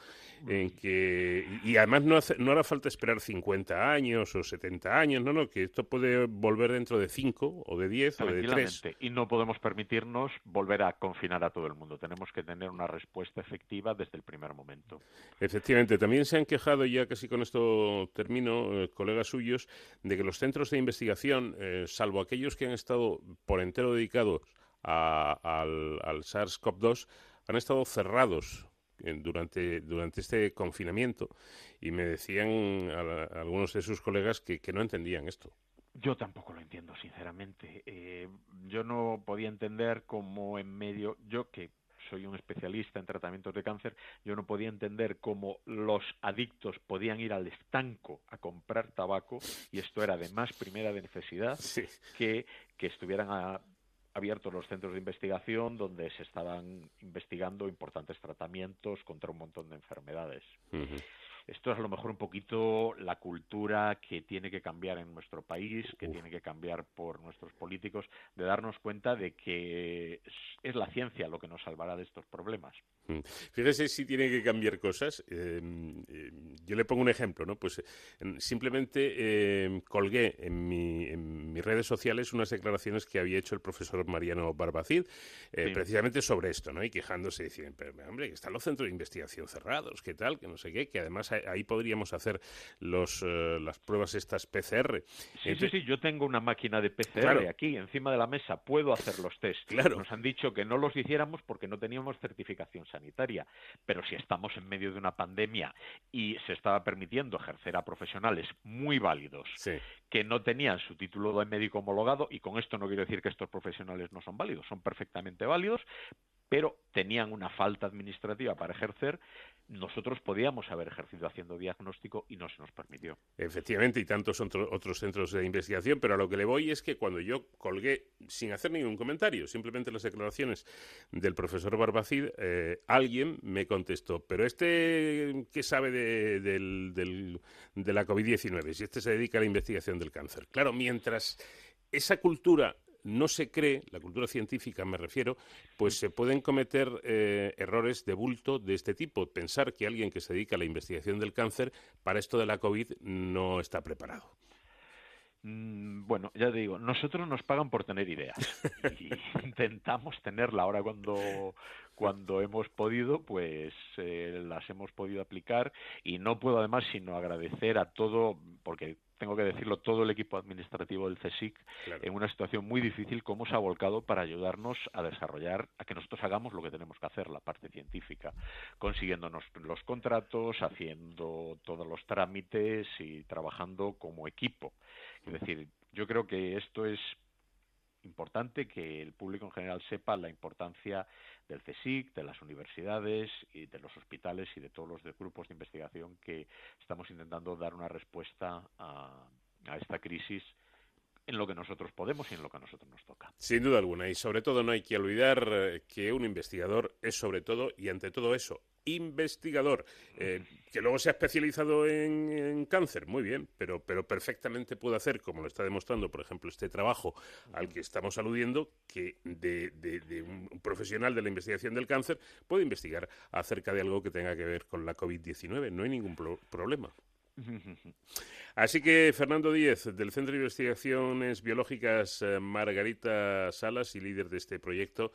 en que, y además no, hace- no hará falta esperar 50 años o 70 años, no, no, que esto puede volver dentro de 5 o de 10 o de 3.
Tranquilamente. Y no podemos permitirnos volver a confinar a todo el mundo. Tenemos que tener una respuesta efectiva desde el primer momento.
Efectivamente, también se han quejado, ya casi con esto termino, eh, colegas suyos, de que los centros de investigación, eh, salvo aquellos que han estado por entero dedicados a- al, al SARS-CoV-2, han estado cerrados eh, durante, durante este confinamiento. Y me decían algunos de sus colegas que, no entendían esto.
Yo tampoco lo entiendo, sinceramente. Yo no podía entender cómo en medio, yo que soy un especialista en tratamientos de cáncer, yo no podía entender cómo los adictos podían ir al estanco a comprar tabaco, y esto era de más primera de necesidad, que, que estuvieran a- abiertos los centros de investigación donde se estaban investigando importantes tratamientos contra un montón de enfermedades. Esto es a lo mejor un poquito la cultura que tiene que cambiar en nuestro país, que tiene que cambiar por nuestros políticos, de darnos cuenta de que es la ciencia lo que nos salvará de estos problemas.
Mm. Fíjese si tiene que cambiar cosas. Eh, eh, yo le pongo un ejemplo, ¿no? Pues simplemente eh, colgué en, mis redes sociales unas declaraciones que había hecho el profesor Mariano Barbacid, precisamente sobre esto, ¿no? Y quejándose, diciendo, hombre, que están los centros de investigación cerrados, ¿qué tal? Que no sé qué, que además ahí podríamos hacer los, las pruebas estas PCR.
Sí, sí, sí, yo tengo una máquina de PCR aquí, encima de la mesa, puedo hacer los test.
Claro.
Nos han dicho que no los hiciéramos porque no teníamos certificación sanitaria. Pero si estamos en medio de una pandemia y se estaba permitiendo ejercer a profesionales muy válidos que no tenían su título de médico homologado, y con esto no quiero decir que estos profesionales no son válidos, son perfectamente válidos, pero tenían una falta administrativa para ejercer, nosotros podíamos haber ejercido haciendo diagnóstico y no se nos permitió.
Efectivamente, y tantos otros centros de investigación, pero a lo que le voy es que cuando yo colgué, sin hacer ningún comentario, simplemente las declaraciones del profesor Barbacid, eh, alguien me contestó, pero este que sabe de, de la COVID-19, si este se dedica a la investigación del cáncer. Claro, mientras esa cultura no se cree, la cultura científica me refiero, pues se pueden cometer eh, errores de bulto de este tipo. Pensar que alguien que se dedica a la investigación del cáncer para esto de la COVID no está preparado.
Mm, bueno, ya te digo, nosotros nos pagan por tener ideas y intentamos tenerla ahora cuando cuando hemos podido, pues eh, las hemos podido aplicar y no puedo además sino agradecer a todo, porque tengo que decirlo, todo el equipo administrativo del CSIC en una situación muy difícil, cómo se ha volcado para ayudarnos a desarrollar, a que nosotros hagamos lo que tenemos que hacer, la parte científica, consiguiéndonos los contratos, haciendo todos los trámites y trabajando como equipo. Es decir, yo creo que esto es importante que el público en general sepa la importancia del CSIC, de las universidades y de los hospitales y de todos los grupos de investigación que estamos intentando dar una respuesta a, a esta crisis en lo que nosotros podemos y en lo que a nosotros nos toca.
Sin duda alguna, y sobre todo no hay que olvidar eh, que un investigador es sobre todo y ante todo eso, investigador, eh, que luego se ha especializado en, cáncer, muy bien, pero, pero perfectamente puede hacer, como lo está demostrando, por ejemplo, este trabajo al que estamos aludiendo, que de, un profesional de la investigación del cáncer puede investigar acerca de algo que tenga que ver con la COVID-19, no hay ningún problema. Así que Fernando Díez, del Centro de Investigaciones Biológicas eh, Margarita Salas y líder de este proyecto,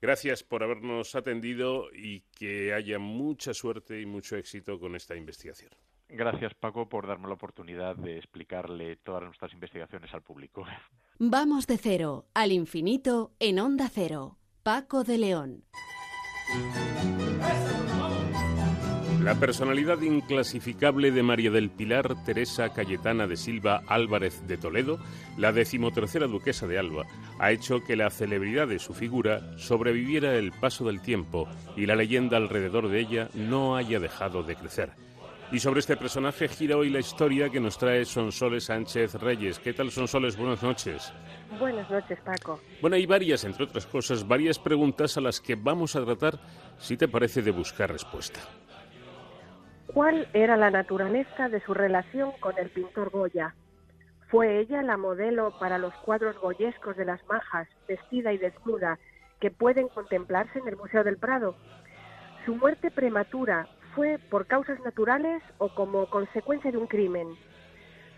gracias por habernos atendido y que haya mucha suerte y mucho éxito con esta investigación.
Gracias, Paco, por darme la oportunidad de explicarle todas nuestras investigaciones al público.
Vamos de cero al infinito en Onda Cero. Paco de León.
La personalidad inclasificable de María del Pilar Teresa Cayetana de Silva Álvarez de Toledo, la decimotercera duquesa de Alba, ha hecho que la celebridad de su figura sobreviviera el paso del tiempo y la leyenda alrededor de ella no haya dejado de crecer. Y sobre este personaje gira hoy la historia que nos trae Sonsoles Sánchez Reyes. ¿Qué tal, Sonsoles? Buenas noches.
Buenas noches, Paco.
Bueno, hay varias, entre otras cosas, varias preguntas a las que vamos a tratar, si te parece, de buscar respuesta
cuál era la naturaleza de su relación con el pintor Goya. Fue ella la modelo para los cuadros goyescos de las majas, vestida y desnuda, que pueden contemplarse en el Museo del Prado. Su muerte prematura fue por causas naturales o como consecuencia de un crimen.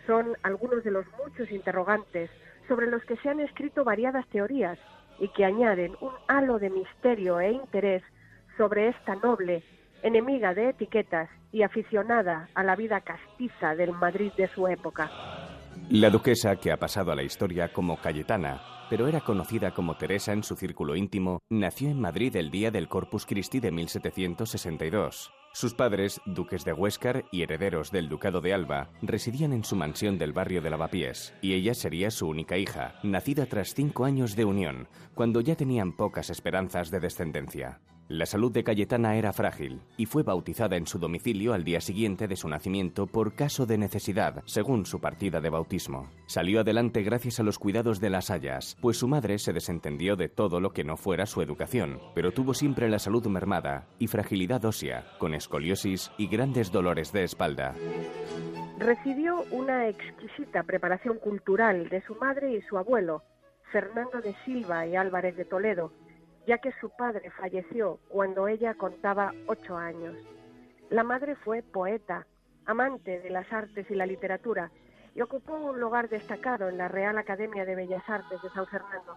Son algunos de los muchos interrogantes sobre los que se han escrito variadas teorías y que añaden un halo de misterio e interés sobre esta noble enemiga de etiquetas y aficionada a la vida castiza del Madrid de su época.
La duquesa, que ha pasado a la historia como Cayetana, pero era conocida como Teresa en su círculo íntimo, nació en Madrid el día del Corpus Christi de 1762. Sus padres, duques de Huéscar y herederos del Ducado de Alba, residían en su mansión del barrio de Lavapiés, y ella sería su única hija, nacida tras cinco años de unión, cuando ya tenían pocas esperanzas de descendencia. La salud de Cayetana era frágil y fue bautizada en su domicilio al día siguiente de su nacimiento por caso de necesidad, según su partida de bautismo. Salió adelante gracias a los cuidados de las hayas, pues su madre se desentendió de todo lo que no fuera su educación, pero tuvo siempre la salud mermada y fragilidad ósea, con escoliosis y grandes dolores de espalda.
Recibió una exquisita preparación cultural de su madre y su abuelo, Fernando de Silva y Álvarez de Toledo, ya que su padre falleció cuando ella contaba ocho años. La madre fue poeta, amante de las artes y la literatura, y ocupó un lugar destacado en la Real Academia de Bellas Artes de San Fernando.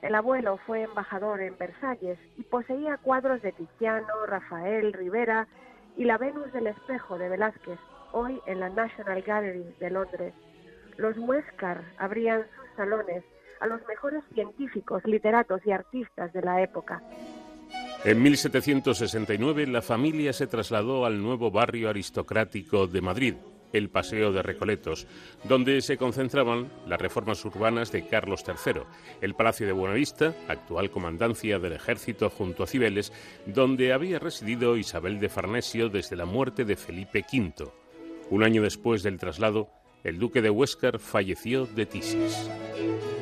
El abuelo fue embajador en Versalles y poseía cuadros de Tiziano, Rafael, Rivera y la Venus del Espejo de Velázquez, hoy en la National Gallery de Londres. Los Huéscar abrían sus salones a los mejores científicos, literatos y artistas de la época.
En 1769 la familia se trasladó al nuevo barrio aristocrático de Madrid, el Paseo de Recoletos, donde se concentraban las reformas urbanas de Carlos III, el Palacio de Buenavista, actual comandancia del ejército junto a Cibeles, donde había residido Isabel de Farnesio desde la muerte de Felipe V. Un año después del traslado, el duque de Huéscar falleció de tisis.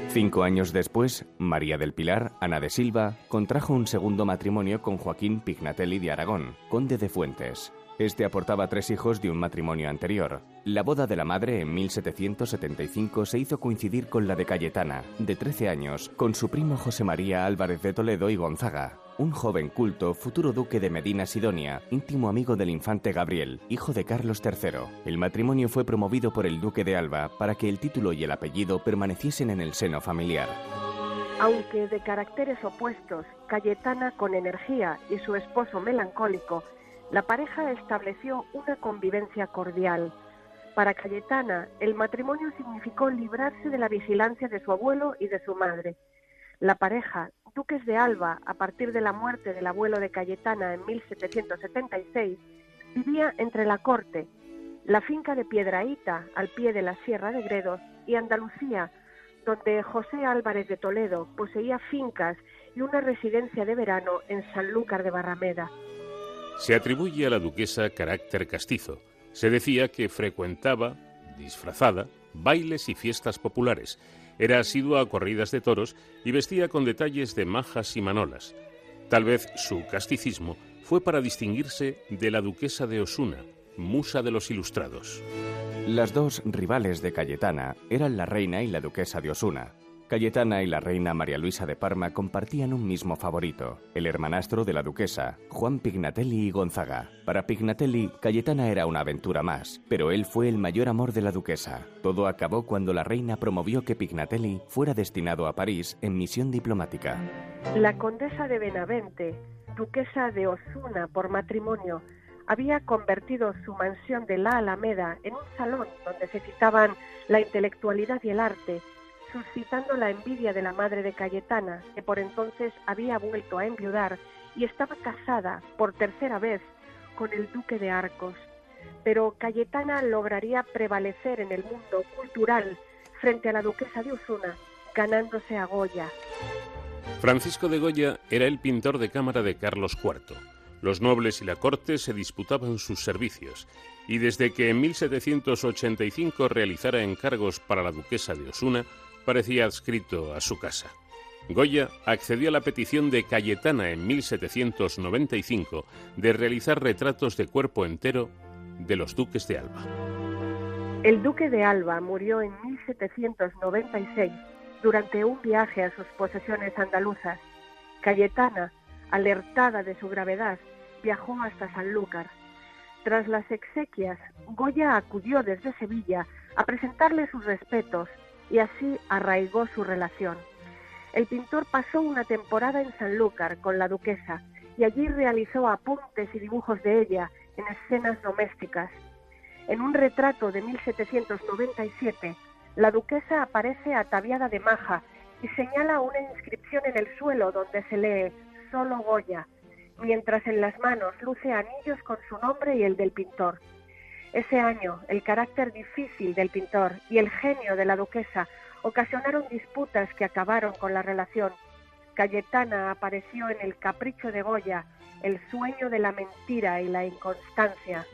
Cinco años después, María del Pilar, Ana de Silva, contrajo un segundo matrimonio con Joaquín Pignatelli de Aragón, conde de Fuentes. Este aportaba tres hijos de un matrimonio anterior. La boda de la madre en 1775 se hizo coincidir con la de Cayetana, de 13 años, con su primo José María Álvarez de Toledo y Gonzaga, un joven culto, futuro duque de Medina Sidonia, íntimo amigo del infante Gabriel, hijo de Carlos III. El matrimonio fue promovido por el duque de Alba para que el título y el apellido permaneciesen en el seno familiar.
Aunque de caracteres opuestos, Cayetana con energía y su esposo melancólico, la pareja estableció una convivencia cordial. Para Cayetana, el matrimonio significó librarse de la vigilancia de su abuelo y de su madre. La pareja, duques de Alba, a partir de la muerte del abuelo de Cayetana en 1776, vivía entre la corte, la finca de Piedraíta, al pie de la Sierra de Gredos, y Andalucía, donde José Álvarez de Toledo poseía fincas y una residencia de verano en Sanlúcar de Barrameda.
Se atribuye a la duquesa carácter castizo. Se decía que frecuentaba, disfrazada, bailes y fiestas populares. Era asidua a corridas de toros y vestía con detalles de majas y manolas. Tal vez su casticismo fue para distinguirse de la duquesa de Osuna, musa de los ilustrados.
Las dos rivales de Cayetana eran la reina y la duquesa de Osuna. Cayetana y la reina María Luisa de Parma compartían un mismo favorito, el hermanastro de la duquesa, Juan Pignatelli y Gonzaga. Para Pignatelli, Cayetana era una aventura más, pero él fue el mayor amor de la duquesa. Todo acabó cuando la reina promovió que Pignatelli fuera destinado a París en misión diplomática.
La condesa de Benavente, duquesa de Osuna por matrimonio, había convertido su mansión de la Alameda en un salón donde se citaban la intelectualidad y el arte, suscitando la envidia de la madre de Cayetana, que por entonces había vuelto a enviudar y estaba casada por tercera vez con el duque de Arcos. Pero Cayetana lograría prevalecer en el mundo cultural frente a la duquesa de Osuna, ganándose a Goya.
Francisco de Goya era el pintor de cámara de Carlos IV. Los nobles y la corte se disputaban sus servicios, y desde que en 1785 realizara encargos para la duquesa de Osuna, parecía adscrito a su casa. Goya accedió a la petición de Cayetana en 1795 de realizar retratos de cuerpo entero de los duques de Alba.
El duque de Alba murió en 1796 durante un viaje a sus posesiones andaluzas. Cayetana, alertada de su gravedad, viajó hasta Sanlúcar. Tras las exequias, Goya acudió desde Sevilla a presentarle sus respetos y así arraigó su relación. El pintor pasó una temporada en Sanlúcar con la duquesa y allí realizó apuntes y dibujos de ella en escenas domésticas. En un retrato de 1797, la duquesa aparece ataviada de maja y señala una inscripción en el suelo donde se lee Solo Goya, mientras en las manos luce anillos con su nombre y el del pintor. Ese año, el carácter difícil del pintor y el genio de la duquesa ocasionaron disputas que acabaron con la relación. Cayetana apareció en El Capricho de Goya, El sueño de la mentira y la inconstancia.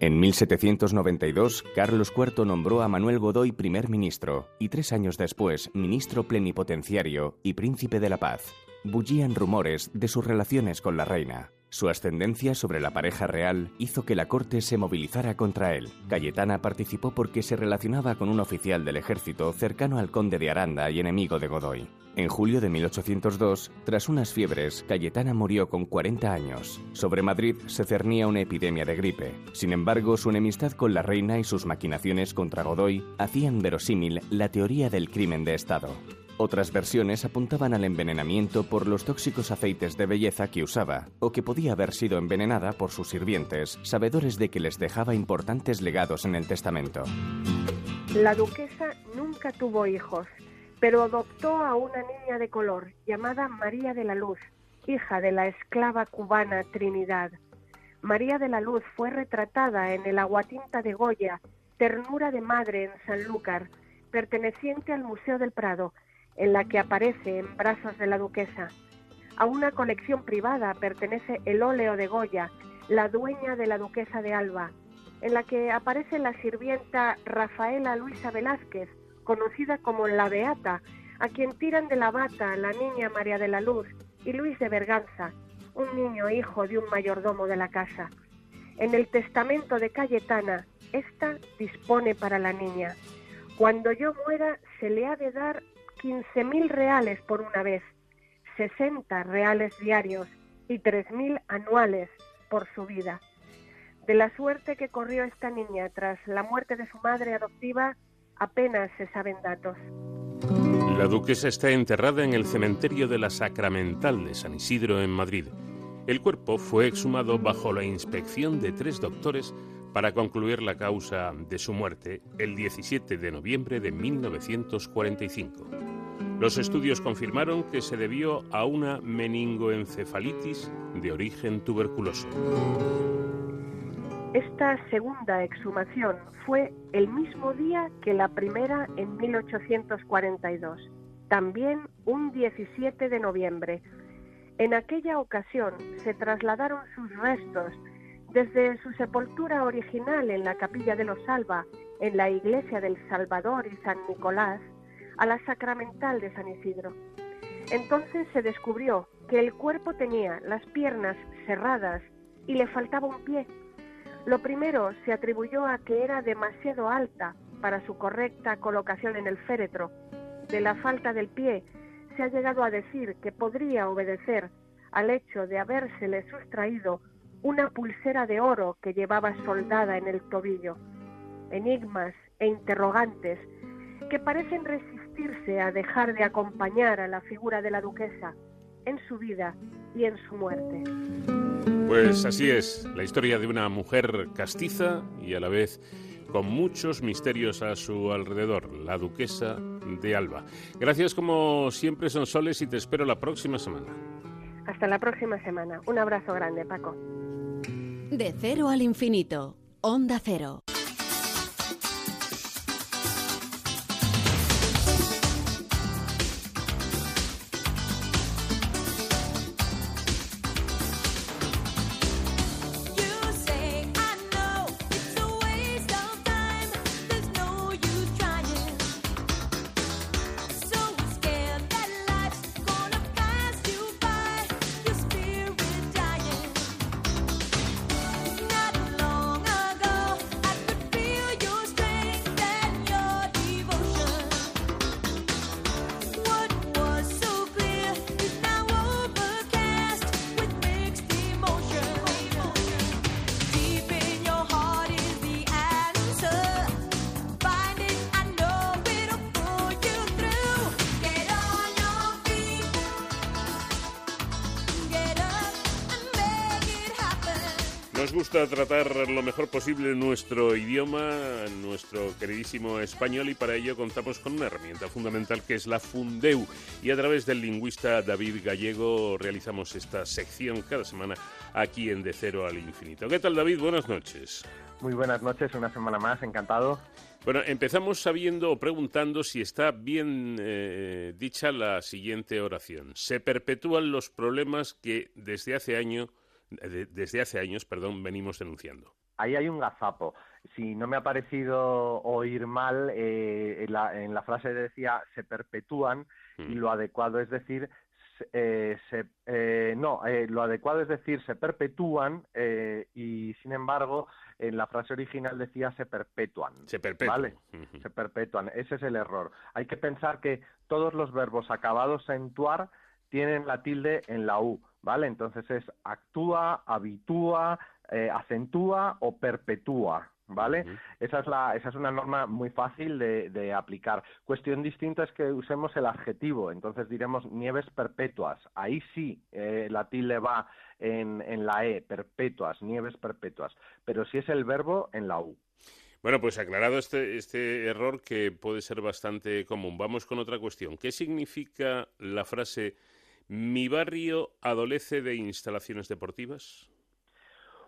En 1792, Carlos IV nombró a Manuel Godoy primer ministro y tres años después ministro plenipotenciario y príncipe de la paz. Bullían rumores de sus relaciones con la reina. Su ascendencia sobre la pareja real hizo que la corte se movilizara contra él. Cayetana participó porque se relacionaba con un oficial del ejército cercano al conde de Aranda y enemigo de Godoy. En julio de 1802, tras unas fiebres, Cayetana murió con 40 años. Sobre Madrid se cernía una epidemia de gripe. Sin embargo, su enemistad con la reina y sus maquinaciones contra Godoy hacían verosímil la teoría del crimen de Estado. Otras versiones apuntaban al envenenamiento por los tóxicos aceites de belleza que usaba, o que podía haber sido envenenada por sus sirvientes, sabedores de que les dejaba importantes legados en el testamento.
La duquesa nunca tuvo hijos, pero adoptó a una niña de color llamada María de la Luz, hija de la esclava cubana Trinidad. María de la Luz fue retratada en el Aguatinta de Goya, Ternura de Madre en Sanlúcar, perteneciente al Museo del Prado, en la que aparece en brazos de la duquesa. A una colección privada pertenece el óleo de Goya, la dueña de la duquesa de Alba, en la que aparece la sirvienta Rafaela Luisa Velázquez, conocida como la Beata, a quien tiran de la bata la niña María de la Luz y Luis de Berganza, un niño hijo de un mayordomo de la casa. En el testamento de Cayetana, esta dispone para la niña. Cuando yo muera, se le ha de dar 15.000 reales por una vez, 60 reales diarios y 3.000 anuales por su vida. De la suerte que corrió esta niña tras la muerte de su madre adoptiva, apenas se saben datos.
La duquesa está enterrada en el cementerio de la Sacramental de San Isidro en Madrid. El cuerpo fue exhumado bajo la inspección de tres doctores para concluir la causa de su muerte el 17 de noviembre de 1945. Los estudios confirmaron que se debió a una meningoencefalitis de origen tuberculoso.
Esta segunda exhumación fue el mismo día que la primera en 1842, también un 17 de noviembre. En aquella ocasión se trasladaron sus restos desde su sepultura original en la capilla de los Salva, en la iglesia del Salvador y San Nicolás, a la sacramental de San Isidro. Entonces se descubrió que el cuerpo tenía las piernas cerradas y le faltaba un pie. Lo primero se atribuyó a que era demasiado alta para su correcta colocación en el féretro. De la falta del pie se ha llegado a decir que podría obedecer al hecho de habérsele sustraído una pulsera de oro que llevaba soldada en el tobillo. Enigmas e interrogantes que parecen resistirse a dejar de acompañar a la figura de la duquesa en su vida y en su muerte.
Pues así es, la historia de una mujer castiza y a la vez con muchos misterios a su alrededor, la duquesa de Alba. Gracias como siempre, son soles y te espero la próxima semana.
Hasta la próxima semana. Un abrazo grande, Paco.
De cero al infinito, Onda Cero.
Nos gusta tratar lo mejor posible nuestro idioma, nuestro queridísimo español, y para ello contamos con una herramienta fundamental que es la Fundeu. Y a través del lingüista David Gallego realizamos esta sección cada semana aquí en De Cero al Infinito. ¿Qué tal, David? Buenas noches.
Muy buenas noches, una semana más, encantado.
Bueno, empezamos sabiendo o preguntando si está bien eh, dicha la siguiente oración. Se perpetúan los problemas que desde hace año, de- desde hace años, perdón, venimos denunciando.
ahí hay un gazapo. Si no me ha parecido oír mal, eh, en, la, en la frase decía se perpetúan y lo adecuado es decir se- eh, se, eh, no, eh, lo adecuado es decir se perpetúan eh, y sin embargo en la frase original decía se perpetúan.
Se perpetúan.
¿Vale? Se perpetúan. Ese es el error. Hay que pensar que todos los verbos acabados en tuar tienen la tilde en la U, ¿vale? Entonces es actúa, habitúa, eh, acentúa o perpetúa, ¿vale? Esa es la, esa es una norma muy fácil de, de aplicar. Cuestión distinta es que usemos el adjetivo, entonces diremos nieves perpetuas. Ahí sí eh, la tilde va en, en la E, perpetuas, nieves perpetuas. Pero si es el verbo, en la U.
Bueno, pues aclarado este, este error que puede ser bastante común. Vamos con otra cuestión. ¿Qué significa la frase mi barrio adolece de instalaciones deportivas?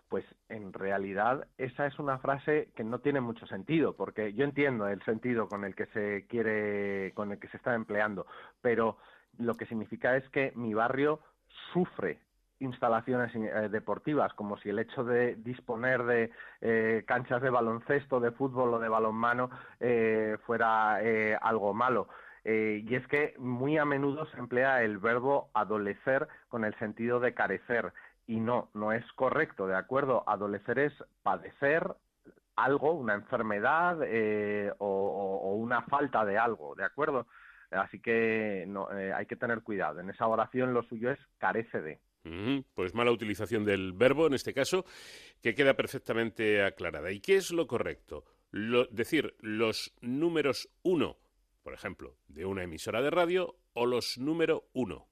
Pues en realidad esa es una frase que no tiene mucho sentido, porque yo entiendo el sentido con el que se quiere, con el que se está empleando, pero lo que significa es que mi barrio sufre instalaciones eh, deportivas, como si el hecho de disponer de eh, canchas de baloncesto, de fútbol o de balonmano eh, fuera eh, algo malo. Eh, y es que muy a menudo se emplea el verbo adolecer con el sentido de carecer. Y no, no es correcto, ¿de acuerdo? Adolecer es padecer algo, una enfermedad eh, o, una falta de algo, ¿de acuerdo? Así que no, eh, hay que tener cuidado. En esa oración lo suyo es carece de.
Ujú, Pues mala utilización del verbo en este caso, que queda perfectamente aclarada. ¿Y qué es lo correcto? Decir los números uno, por ejemplo, de una emisora de radio, o los número uno.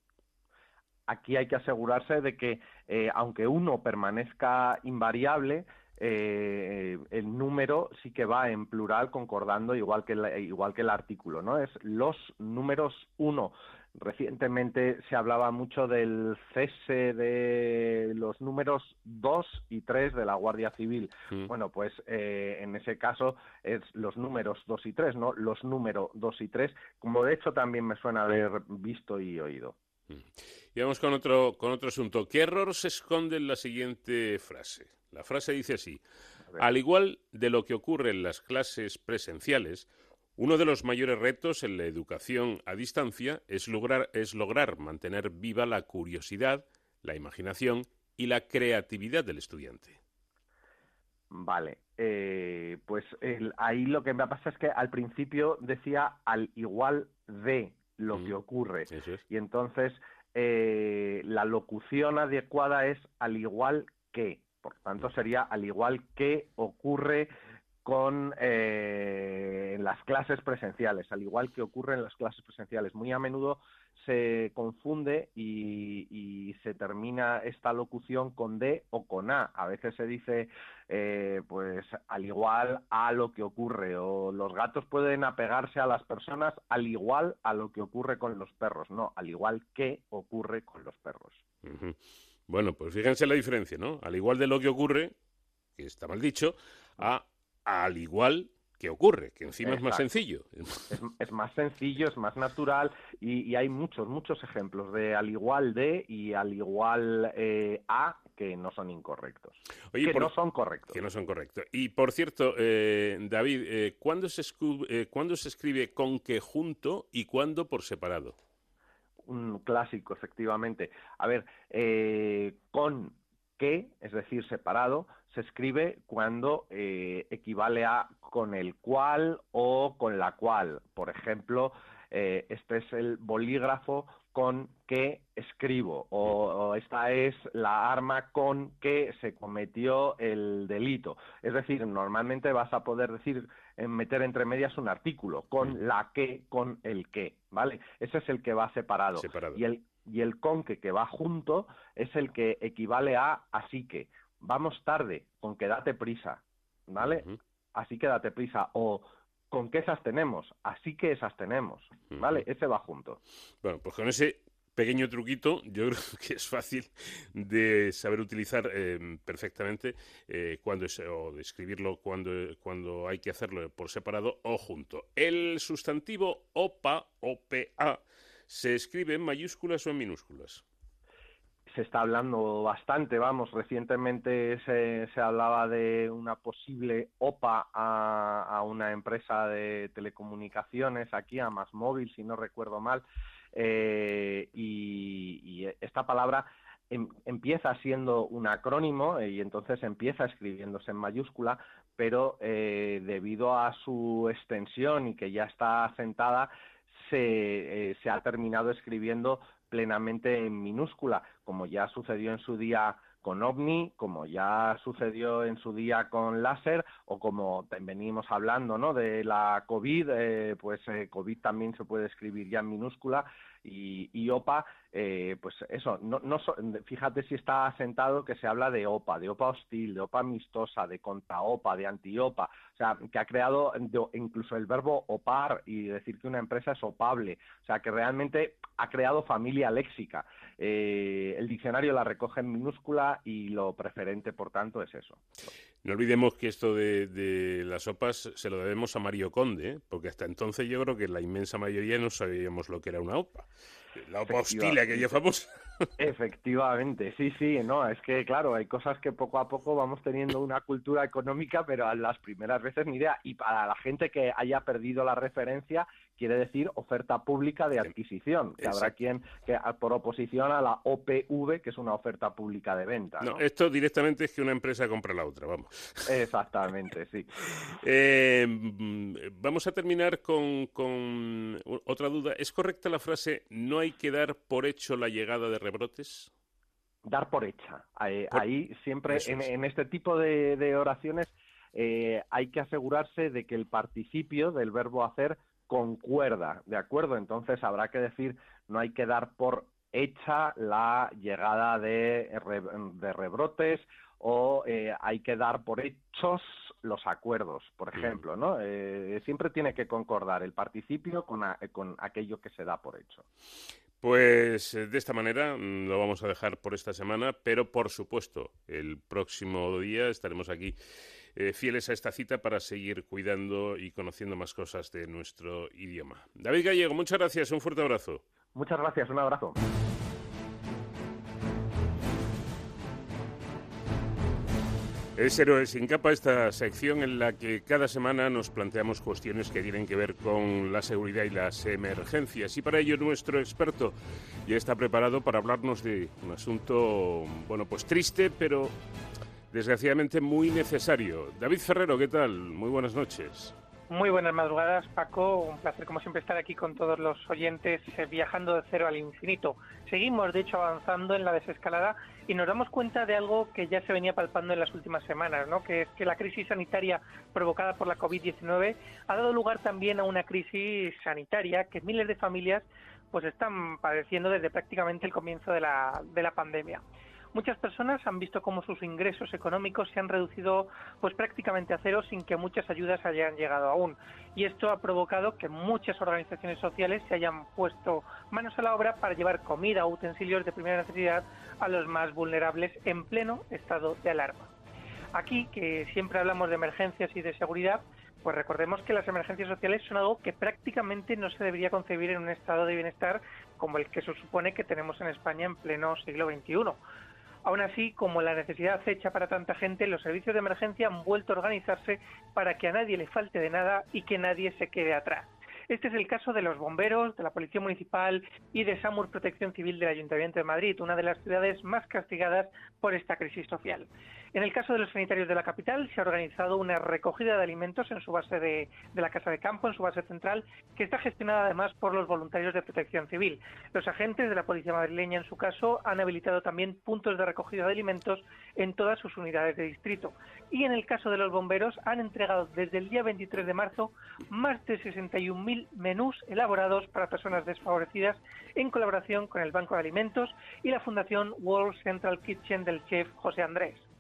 aquí hay que asegurarse de que eh, aunque uno permanezca invariable, eh, el número sí que va en plural concordando igual que, el, igual que el artículo, ¿no? Es los números uno. Recientemente se hablaba mucho del cese de los números 2 y 3 de la Guardia Civil. Bueno, pues eh, en ese caso es los números 2 y 3, ¿no? Los números 2 y 3, como de hecho también me suena haber visto y oído.
Y vamos con otro, con otro asunto. ¿Qué error se esconde en la siguiente frase? La frase dice así. Al igual de lo que ocurre en las clases presenciales, uno de los mayores retos en la educación a distancia es lograr, es lograr mantener viva la curiosidad, la imaginación y la creatividad del estudiante.
Vale, eh, pues el- ahí lo que me pasa es que al principio decía al igual de lo que ocurre. Y entonces eh, la locución adecuada es al igual que. Por tanto, sería al igual que ocurre con eh, las clases presenciales, al igual que ocurre en las clases presenciales. Muy a menudo se confunde y, se termina esta locución con D o con A. A veces se dice, eh, pues, al igual a lo que ocurre, o los gatos pueden apegarse a las personas al igual a lo que ocurre con los perros. No, al igual que ocurre con los perros.
Bueno, pues fíjense la diferencia, ¿no? Al igual de lo que ocurre, que está mal dicho, a al igual que ocurre, que encima es más sencillo.
Es, es más sencillo, es más natural y, y hay muchos, muchos ejemplos de al igual de y al igual eh, a que no son incorrectos.
Oye,
que
por-
no son correctos.
Que no son correctos. Y por cierto, eh, David, eh, ¿cuándo, se ¿cuándo se escribe con que junto y cuándo por separado?
un clásico, efectivamente. A ver, con que, es decir, separado, se escribe cuando eh, equivale a con el cual o con la cual. Por ejemplo, eh, este es el bolígrafo con que escribo o, o esta es la arma con que se cometió el delito. Es decir, normalmente vas a poder decir eh, meter entre medias un artículo con la que, con el que, ¿vale? Ese es el que va separado. Y el y el con que que va junto es el que equivale a así que. Vamos tarde, con que date prisa, ¿vale? Así que date prisa o con que esas tenemos, así que esas tenemos, ¿vale? Ese va junto.
Bueno, pues con ese pequeño truquito, yo creo que es fácil de saber utilizar eh, perfectamente eh, cuando es, o de escribirlo cuando, cuando hay que hacerlo por separado o junto. El sustantivo OPA, OPA, se escribe en mayúsculas o en minúsculas
se está hablando bastante, vamos, recientemente se, hablaba de una posible OPA a, una empresa de telecomunicaciones aquí, a Más Móvil, si no recuerdo mal, eh, y, esta palabra em, empieza siendo un acrónimo eh, y entonces empieza escribiéndose en mayúscula, pero eh, debido a su extensión y que ya está asentada, se, eh, se ha terminado escribiendo plenamente en minúscula, como ya sucedió en su día con OVNI, como ya sucedió en su día con láser, o como venimos hablando ¿no? de la COVID, eh, pues eh, COVID también se puede escribir ya en minúscula, y, y OPA, eh, pues eso, no, no, fíjate si está asentado que se habla de OPA, de OPA hostil, de OPA amistosa, de contra-OPA, de anti-OPA, o sea, que ha creado incluso el verbo opar y decir que una empresa es opable, o sea, que realmente ha creado familia léxica. Eh, el diccionario la recoge en minúscula y lo preferente, por tanto, es eso.
No olvidemos que esto de, de, las OPAs se lo debemos a Mario Conde, ¿eh? porque hasta entonces yo creo que la inmensa mayoría no sabíamos lo que era una OPA. La OPA hostil, aquella famosa.
Efectivamente, sí, sí, no, es que claro, hay cosas que poco a poco vamos teniendo una cultura económica, pero a las primeras veces ni idea. Y para la gente que haya perdido la referencia, quiere decir oferta pública de adquisición, que habrá quien, que por oposición a la OPV, que es una oferta pública de venta.
No, esto directamente es que una empresa compra la otra, vamos.
Exactamente, sí.
Eh, vamos a terminar con, con otra duda. ¿Es correcta la frase no hay que dar por hecho la llegada de rebrotes?
Dar por hecha. Ahí, por... ahí siempre, en, en, este tipo de, de oraciones, eh, hay que asegurarse de que el participio del verbo hacer concuerda, ¿de acuerdo? Entonces habrá que decir, no hay que dar por hecha la llegada de, de rebrotes o eh, hay que dar por hechos los acuerdos, por ejemplo, ¿no? Eh, siempre tiene que concordar el participio con, a, con aquello que se da por hecho.
Pues de esta manera mm, lo vamos a dejar por esta semana, pero por supuesto el próximo día estaremos aquí eh, fieles a esta cita para seguir cuidando y conociendo más cosas de nuestro idioma. David Gallego, muchas gracias, un fuerte abrazo.
Muchas gracias, un abrazo.
Es Héroes sin capa esta sección en la que cada semana nos planteamos cuestiones que tienen que ver con la seguridad y las emergencias. Y para ello nuestro experto ya está preparado para hablarnos de un asunto, bueno, pues triste, pero desgraciadamente muy necesario. David Ferrero, ¿qué tal? Muy buenas noches.
Muy buenas madrugadas, Paco. Un placer, como siempre, estar aquí con todos los oyentes eh, viajando de cero al infinito. Seguimos, de hecho, avanzando en la desescalada y nos damos cuenta de algo que ya se venía palpando en las últimas semanas, ¿no? que es que la crisis sanitaria provocada por la COVID-19 ha dado lugar también a una crisis sanitaria que miles de familias pues están padeciendo desde prácticamente el comienzo de la, de la pandemia. Muchas personas han visto cómo sus ingresos económicos se han reducido pues prácticamente a cero sin que muchas ayudas hayan llegado aún. Y esto ha provocado que muchas organizaciones sociales se hayan puesto manos a la obra para llevar comida o utensilios de primera necesidad a los más vulnerables en pleno estado de alarma. Aquí, que siempre hablamos de emergencias y de seguridad, pues recordemos que las emergencias sociales son algo que prácticamente no se debería concebir en un estado de bienestar como el que se supone que tenemos en España en pleno siglo XXI. Aún así, como la necesidad acecha para tanta gente, los servicios de emergencia han vuelto a organizarse para que a nadie le falte de nada y que nadie se quede atrás. Este es el caso de los bomberos, de la Policía Municipal y de SAMUR Protección Civil del Ayuntamiento de Madrid, una de las ciudades más castigadas por esta crisis social. En el caso de los sanitarios de la capital, se ha organizado una recogida de alimentos en su base de, la Casa de Campo, en su base central, que está gestionada además por los voluntarios de protección civil. Los agentes de la Policía Madrileña, en su caso, han habilitado también puntos de recogida de alimentos en todas sus unidades de distrito. Y en el caso de los bomberos, han entregado desde el día 23 de marzo más de 61.000 menús elaborados para personas desfavorecidas en colaboración con el Banco de Alimentos y la Fundación World Central Kitchen del chef José Andrés.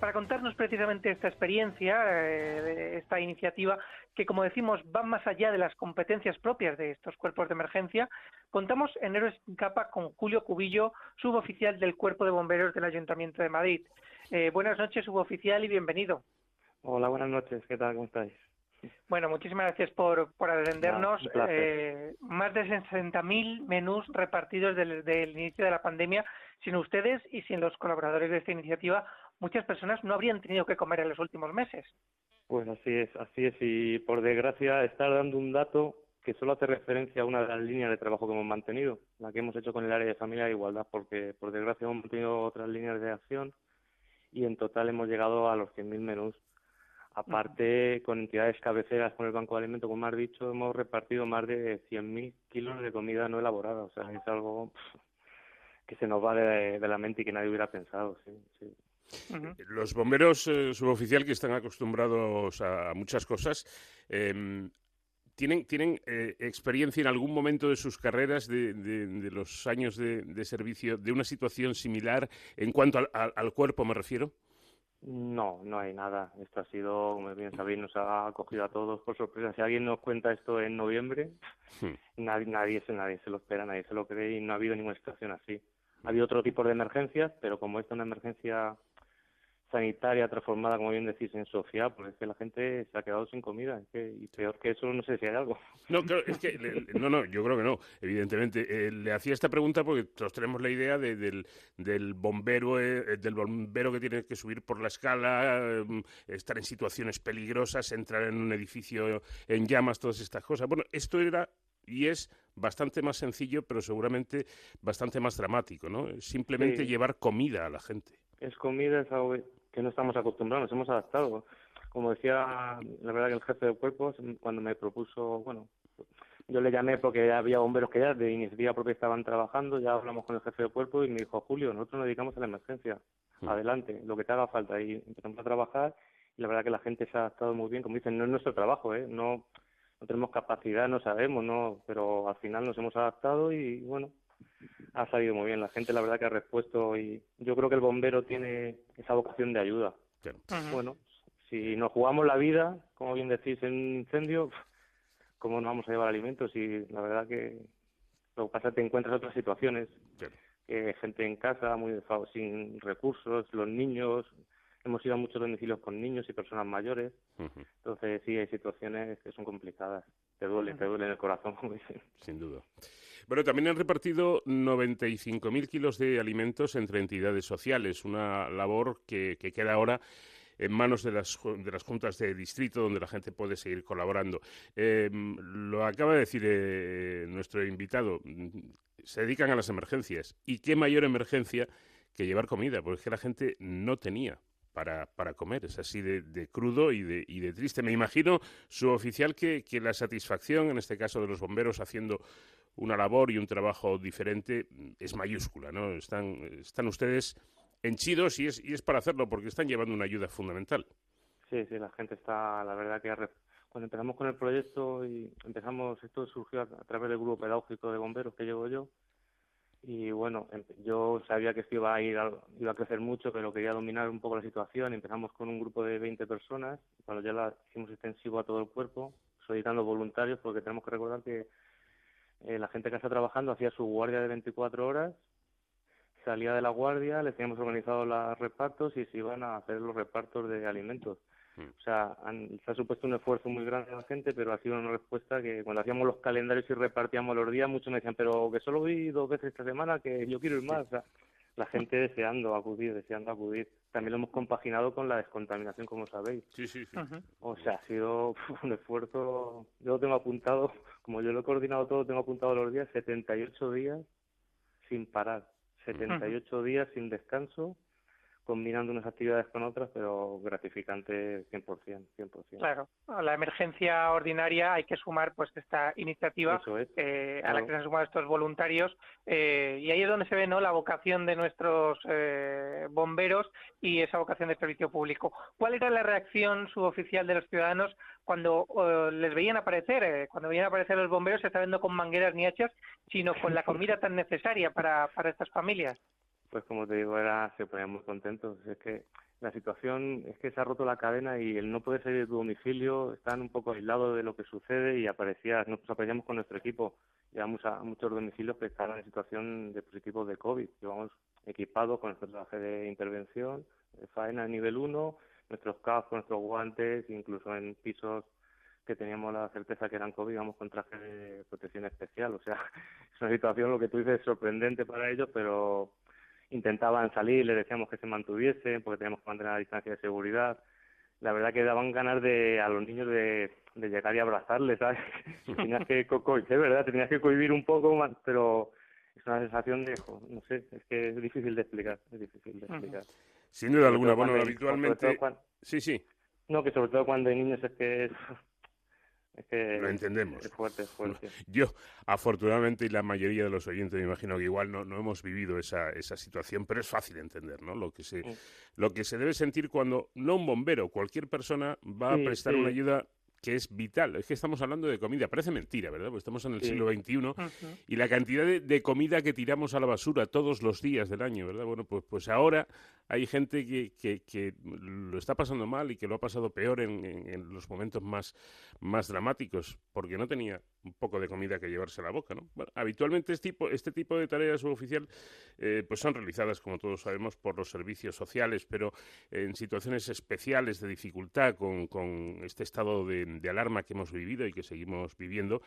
Para contarnos precisamente esta experiencia, eh, esta iniciativa, que como decimos va más allá de las competencias propias de estos cuerpos de emergencia. Contamos en Héroes sin Capa con Julio Cubillo, suboficial del Cuerpo de Bomberos del Ayuntamiento de Madrid. Eh, buenas noches, suboficial, y bienvenido.
Hola, buenas noches. ¿Qué tal? ¿Cómo estáis?
Bueno, muchísimas gracias por, por atendernos. eh, más de 60.000 menús repartidos desde el inicio de la pandemia. Sin ustedes y sin los colaboradores de esta iniciativa, muchas personas no habrían tenido que comer en los últimos meses.
Pues así es, así es. Y por desgracia, estar dando un dato que solo hace referencia a una de las líneas de trabajo que hemos mantenido, la que hemos hecho con el área de familia e igualdad, porque por desgracia hemos mantenido otras líneas de acción y en total hemos llegado a los 100.000 menús. Aparte, con entidades cabeceras, con el Banco de Alimentos, como has dicho, hemos repartido más de 100.000 kilos de comida no elaborada. O sea, es algo que se nos va de, la mente y que nadie hubiera pensado. Sí,
Los bomberos eh, suboficial que están acostumbrados a muchas cosas, em, ¿tienen, tienen eh, experiencia en algún momento de sus carreras, de, los años de, servicio, de una situación similar en cuanto al cuerpo me refiero?
No, no hay nada. Esto ha sido, como bien sabéis, nos ha cogido a todos por sorpresa. Si alguien nos cuenta esto en noviembre, hmm. nadie, nadie, nadie se lo espera, nadie se lo cree y no ha habido ninguna situación así. Ha habido otro tipo de emergencias, pero como esta es una emergencia sanitaria transformada, como bien decís, en Sofía, pues es que la gente se ha quedado sin comida. y peor que eso, no sé si hay algo.
No, es que, no, no, yo creo que no, evidentemente. Eh, le hacía esta pregunta porque todos tenemos la idea del, del bombero eh, del bombero que tiene que subir por la escala, mm, estar en situaciones peligrosas, entrar en un edificio en llamas, todas estas cosas. Bueno, esto era y es bastante más sencillo, pero seguramente bastante más dramático, ¿no? Simplemente llevar comida a la gente.
Es comida, es algo que no estamos acostumbrados, nos hemos adaptado. Como decía, la verdad que el jefe de cuerpos, cuando me propuso, bueno, yo le llamé porque había bomberos que ya de iniciativa propia estaban trabajando, ya hablamos con el jefe de cuerpo y me dijo, Julio, nosotros nos dedicamos a la emergencia, mm. adelante, lo que te haga falta. Y empezamos a trabajar y la verdad que la gente se ha adaptado muy bien, como dicen, no es nuestro trabajo, ¿eh? no, no tenemos capacidad, no sabemos, no, pero al final nos hemos adaptado y bueno, ha salido muy bien. La gente, la verdad, que ha respuesto y yo creo que el bombero tiene esa vocación de ayuda. Bueno, si nos jugamos la vida, como bien decís, en un incendio, ¿cómo nos vamos a llevar alimentos? Y la verdad que lo que pasa es que te encuentras otras situaciones. que gente en casa, muy sin recursos, los niños, hemos ido a muchos domicilios con niños y personas mayores. Entonces, sí, hay situaciones que son complicadas. Te duele, te duele en el corazón, como dicen.
Sin duda. Bueno, también han repartido 95.000 kilos de alimentos entre entidades sociales, una labor que, queda ahora en manos de las, de las juntas de distrito donde la gente puede seguir colaborando. Em, lo acaba de decir eh, nuestro invitado, se dedican a las emergencias. ¿Y qué mayor emergencia que llevar comida? Porque es que la gente no tenía. Para, para comer, es así de, crudo y de, y de triste. Me imagino, su oficial, que, que la satisfacción, en este caso de los bomberos, haciendo una labor y un trabajo diferente mm, es mayúscula, ¿no? Están, están ustedes henchidos y es, y es para hacerlo porque están llevando una ayuda fundamental.
Sí, sí, la gente está, la verdad que cuando empezamos con el proyecto y empezamos, esto surgió a, través del grupo pedagógico de bomberos que llevo yo y bueno, em, yo sabía que esto iba a ir, iba a crecer mucho, pero quería dominar un poco la situación. Empezamos con un grupo de 20 personas, cuando ya la hicimos extensivo a todo el cuerpo, solicitando voluntarios, porque tenemos que recordar que eh, la gente que está trabajando hacía su guardia de 24 horas, salía de la guardia, les teníamos organizado los repartos y se iban a hacer los repartos de alimentos. Hmm. O sea, se ha supuesto un esfuerzo muy grande a la gente, pero ha sido una respuesta que cuando hacíamos los calendarios y repartíamos los días, muchos me decían, pero que solo vi dos veces esta semana, que yo quiero ir más. O sea, la gente deseando acudir, deseando acudir. También lo hemos compaginado con la descontaminación, como sabéis.
Sí, sí, sí.
O sea, ha sido un esfuerzo. Yo lo tengo apuntado, como yo lo he coordinado todo, tengo apuntado los días, 78 días sin parar. 78 días sin descanso combinando unas actividades con otras, pero gratificante 100%, 100%.
Claro, a la emergencia ordinaria hay que sumar pues esta iniciativa eh, a la que se han sumado estos voluntarios eh, y ahí es donde se ve no la vocación de nuestros eh, bomberos y esa vocación de servicio público. ¿Cuál era la reacción suboficial de los ciudadanos cuando les veían aparecer, cuando veían aparecer los bomberos, se está viendo con mangueras ni hachas, sino con la comida tan necesaria para, para estas familias?
Pues como te digo, era, se ponían muy contentos. Es que la situación es que se ha roto la cadena y el no poder salir de tu domicilio, están un poco aislados de lo que sucede y aparecía, nos aparecíamos con nuestro equipo. Llevamos a muchos domicilios que estaban en situación de positivos de COVID. Llevamos equipados con nuestro traje de intervención, de faena nivel 1, nuestros cascos, nuestros guantes, incluso en pisos que teníamos la certeza que eran COVID, íbamos con traje de protección especial. O sea, es una situación, lo que tú dices, sorprendente para ellos, pero intentaban salir, les decíamos que se mantuviesen porque teníamos que mantener la distancia de seguridad. La verdad que daban ganas de a los niños de, de llegar y abrazarles, ¿sabes? tenías que, es verdad, tenías que cohibir un poco más, pero es una sensación de, no sé, es que es difícil de explicar, es difícil de explicar.
Sin duda alguna, bueno, habitualmente... Sí, sí.
No, que sobre todo cuando hay niños es que
lo entendemos.
Es fuerte, fuerte.
yo, afortunadamente, y la mayoría de los oyentes, me imagino que igual no, no hemos vivido esa, esa situación, pero es fácil entender, ¿no? Lo que se, lo que se debe sentir cuando, no un bombero, cualquier persona va a prestar una ayuda que es vital. Es que estamos hablando de comida. Parece mentira, ¿verdad? Porque estamos en el siglo XXI y la cantidad de, comida que tiramos a la basura todos los días del año, ¿verdad? Bueno, pues, pues ahora hay gente que, que, lo está pasando mal y que lo ha pasado peor en, en, los momentos más, más dramáticos porque no tenía un poco de comida que llevarse a la boca, ¿no? Bueno, habitualmente este tipo, este tipo de tareas suboficial eh, pues son realizadas, como todos sabemos, por los servicios sociales, pero en situaciones especiales de dificultad con, con este estado de, de alarma que hemos vivido y que seguimos viviendo,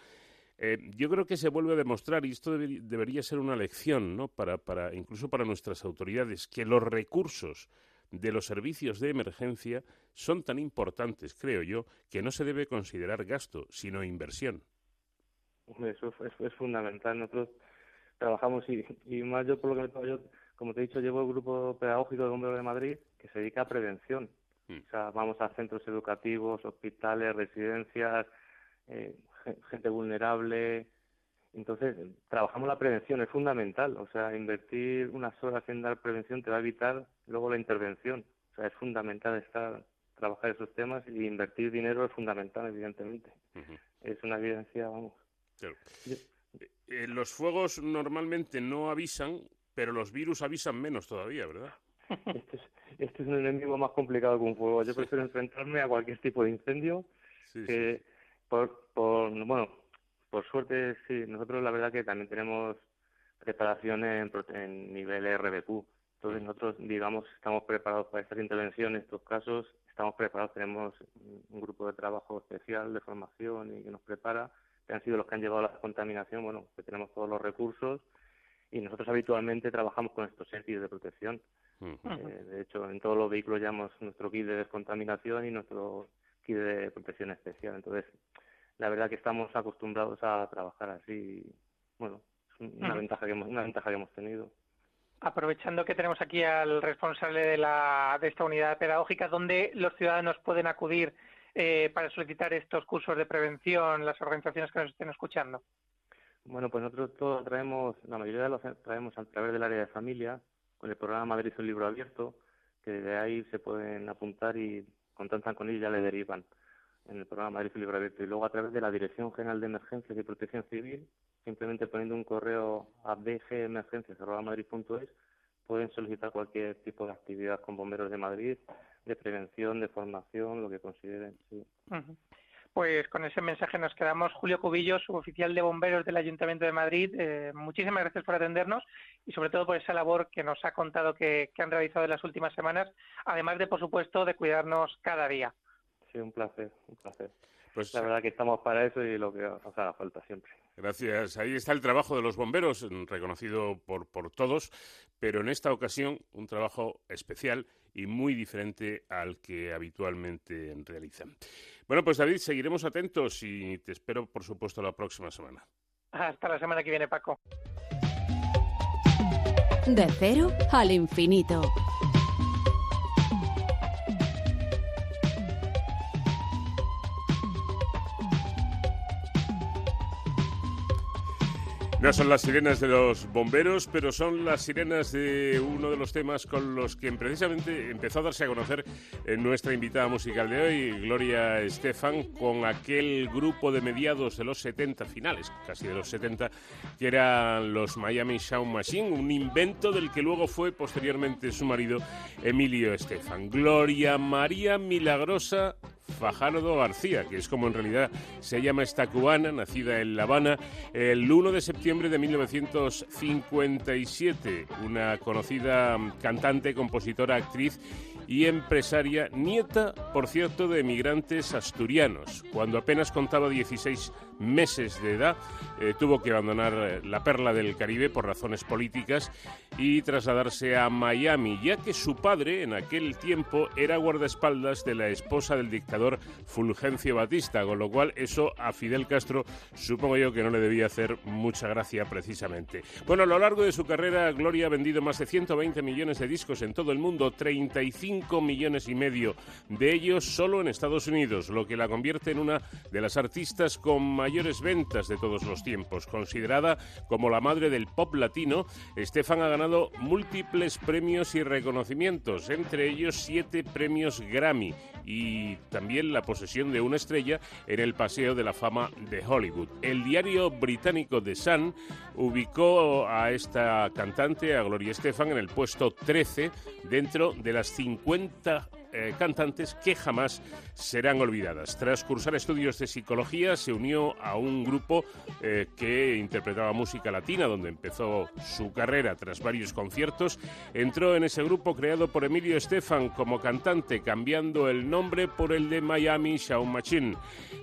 eh, yo creo que se vuelve a demostrar, y esto debería ser una lección, ¿no? Para, para, incluso para nuestras autoridades, que los recursos de los servicios de emergencia son tan importantes, creo yo, que no se debe considerar gasto, sino inversión.
Eso es, fundamental. Nosotros trabajamos, y, y, más yo por lo que me yo, como te he dicho, llevo el grupo pedagógico de Bomberos de Madrid que se dedica a prevención. Mm. O sea, vamos a centros educativos, hospitales, residencias, eh, gente vulnerable. Entonces, trabajamos la prevención, es fundamental. O sea, invertir unas horas en dar prevención te va a evitar luego la intervención. O sea, es fundamental estar, trabajar esos temas y invertir dinero es fundamental, evidentemente. Es una evidencia, vamos.
Eh, eh, los fuegos normalmente no avisan, pero los virus avisan menos todavía, ¿verdad?
Este es, este es un enemigo más complicado que un fuego. Yo prefiero enfrentarme a cualquier tipo de incendio que, por, por, bueno, por suerte, sí, nosotros la verdad que también tenemos preparación en, en nivel RBQ. Entonces nosotros, digamos, estamos preparados para estas intervenciones, estos casos, estamos preparados, tenemos un grupo de trabajo especial de formación y que nos prepara, que han sido los que han llevado a la contaminación, bueno, que tenemos todos los recursos y nosotros habitualmente trabajamos con estos sentidos de protección. Eh, de hecho, en todos los vehículos llevamos nuestro kit de descontaminación y nuestro kit de protección especial. Entonces, la verdad que estamos acostumbrados a trabajar así. Bueno, es una, ventaja que hemos, una ventaja que hemos tenido.
Aprovechando que tenemos aquí al responsable de, la, de esta unidad pedagógica, ¿dónde los ciudadanos pueden acudir eh, para solicitar estos cursos de prevención, las organizaciones que nos estén escuchando?
Bueno, pues nosotros todos traemos, la mayoría de los traemos a través del área de familia, con el programa Madrid es un libro abierto, que de ahí se pueden apuntar y contactan con ellos y ya le derivan en el programa Madrid Libro Abierto y luego a través de la Dirección General de Emergencias y Protección Civil, simplemente poniendo un correo a bgemergencias.madrid.es pueden solicitar cualquier tipo de actividad con bomberos de Madrid, de prevención, de formación, lo que consideren. Sí.
Pues con ese mensaje nos quedamos. Julio Cubillo, suboficial de bomberos del Ayuntamiento de Madrid, eh, muchísimas gracias por atendernos y sobre todo por esa labor que nos ha contado que, que han realizado en las últimas semanas, además de, por supuesto, de cuidarnos cada día.
Sí, un placer, un placer. Pues la verdad que estamos para eso y lo que os haga falta siempre.
Gracias. Ahí está el trabajo de los bomberos, reconocido por, por todos, pero en esta ocasión un trabajo especial y muy diferente al que habitualmente realizan. Bueno, pues David, seguiremos atentos y te espero, por supuesto, la próxima semana.
Hasta la semana que viene, Paco.
De cero al infinito.
No son las sirenas de los bomberos, pero son las sirenas de uno de los temas con los que precisamente empezó a darse a conocer en nuestra invitada musical de hoy, Gloria Estefan, con aquel grupo de mediados de los 70, finales casi de los 70, que eran los Miami Sound Machine, un invento del que luego fue posteriormente su marido Emilio Estefan. Gloria María Milagrosa Fajardo García, que es como en realidad se llama esta cubana, nacida en La Habana el 1 de septiembre de 1957, una conocida cantante, compositora, actriz y empresaria, nieta, por cierto, de emigrantes asturianos. Cuando apenas contaba 16 meses de edad, eh, tuvo que abandonar eh, la perla del Caribe por razones políticas y trasladarse a Miami, ya que su padre en aquel tiempo era guardaespaldas de la esposa del dictador Fulgencio Batista, con lo cual eso a Fidel Castro supongo yo que no le debía hacer mucha gracia precisamente. Bueno, a lo largo de su carrera, Gloria ha vendido más de 120 millones de discos en todo el mundo, 35 millones y medio de ellos solo en Estados Unidos, lo que la convierte en una de las artistas con mayores ventas de todos los tiempos. Considerada como la madre del pop latino, Estefan ha ganado múltiples premios y reconocimientos, entre ellos siete premios Grammy y también la posesión de una estrella en el Paseo de la Fama de Hollywood. El diario británico The Sun ubicó a esta cantante, a Gloria Estefan, en el puesto 13 dentro de las 50 eh, cantantes que jamás serán olvidadas. Tras cursar estudios de psicología, se unió a un grupo eh, que interpretaba música latina, donde empezó su carrera tras varios conciertos. Entró en ese grupo creado por Emilio Estefan como cantante, cambiando el nombre por el de Miami Sound Machine.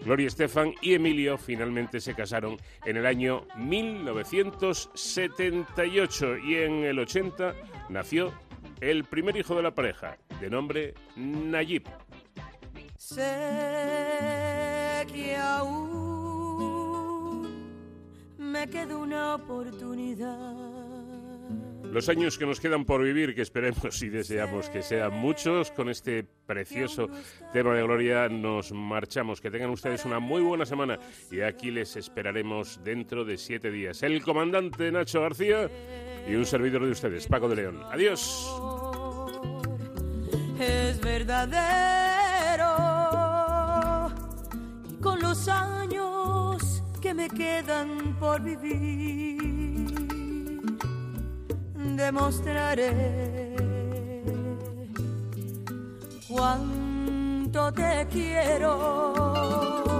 Gloria Estefan y Emilio finalmente se casaron en el año 1978 y en el 80 nació el primer hijo de la pareja, de nombre Nayib.
Sé que aún me queda una oportunidad.
Los años que nos quedan por vivir, que esperemos y deseamos que sean muchos, con este precioso tema de gloria nos marchamos. Que tengan ustedes una muy buena semana y aquí les esperaremos dentro de siete días. El comandante Nacho García y un servidor de ustedes, Paco de León. Adiós.
Es verdadero y con los años que me quedan por vivir demostraré cuánto te quiero.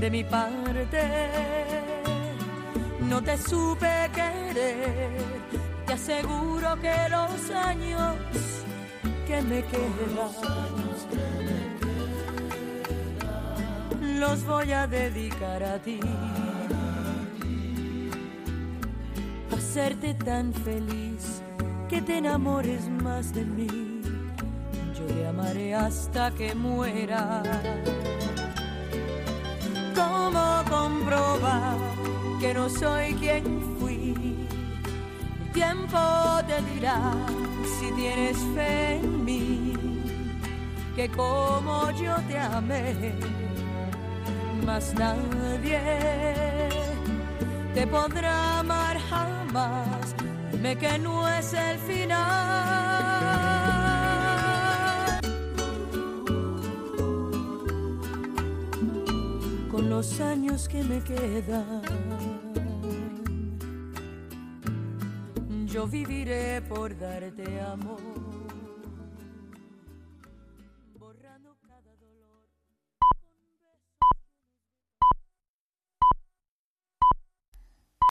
de mi parte. No te supe querer, te aseguro que los años que me quedan los voy a dedicar a ti. Hacerte tan feliz que te enamores más de mí. Yo te amaré hasta que muera. ¿Cómo comprobar que no soy quien fui? El tiempo te dirá si tienes fe en mí, que como yo te amé, más nadie te podrá amar jamás. Dime que no es el final. Los años que me quedan. Yo viviré por darte amor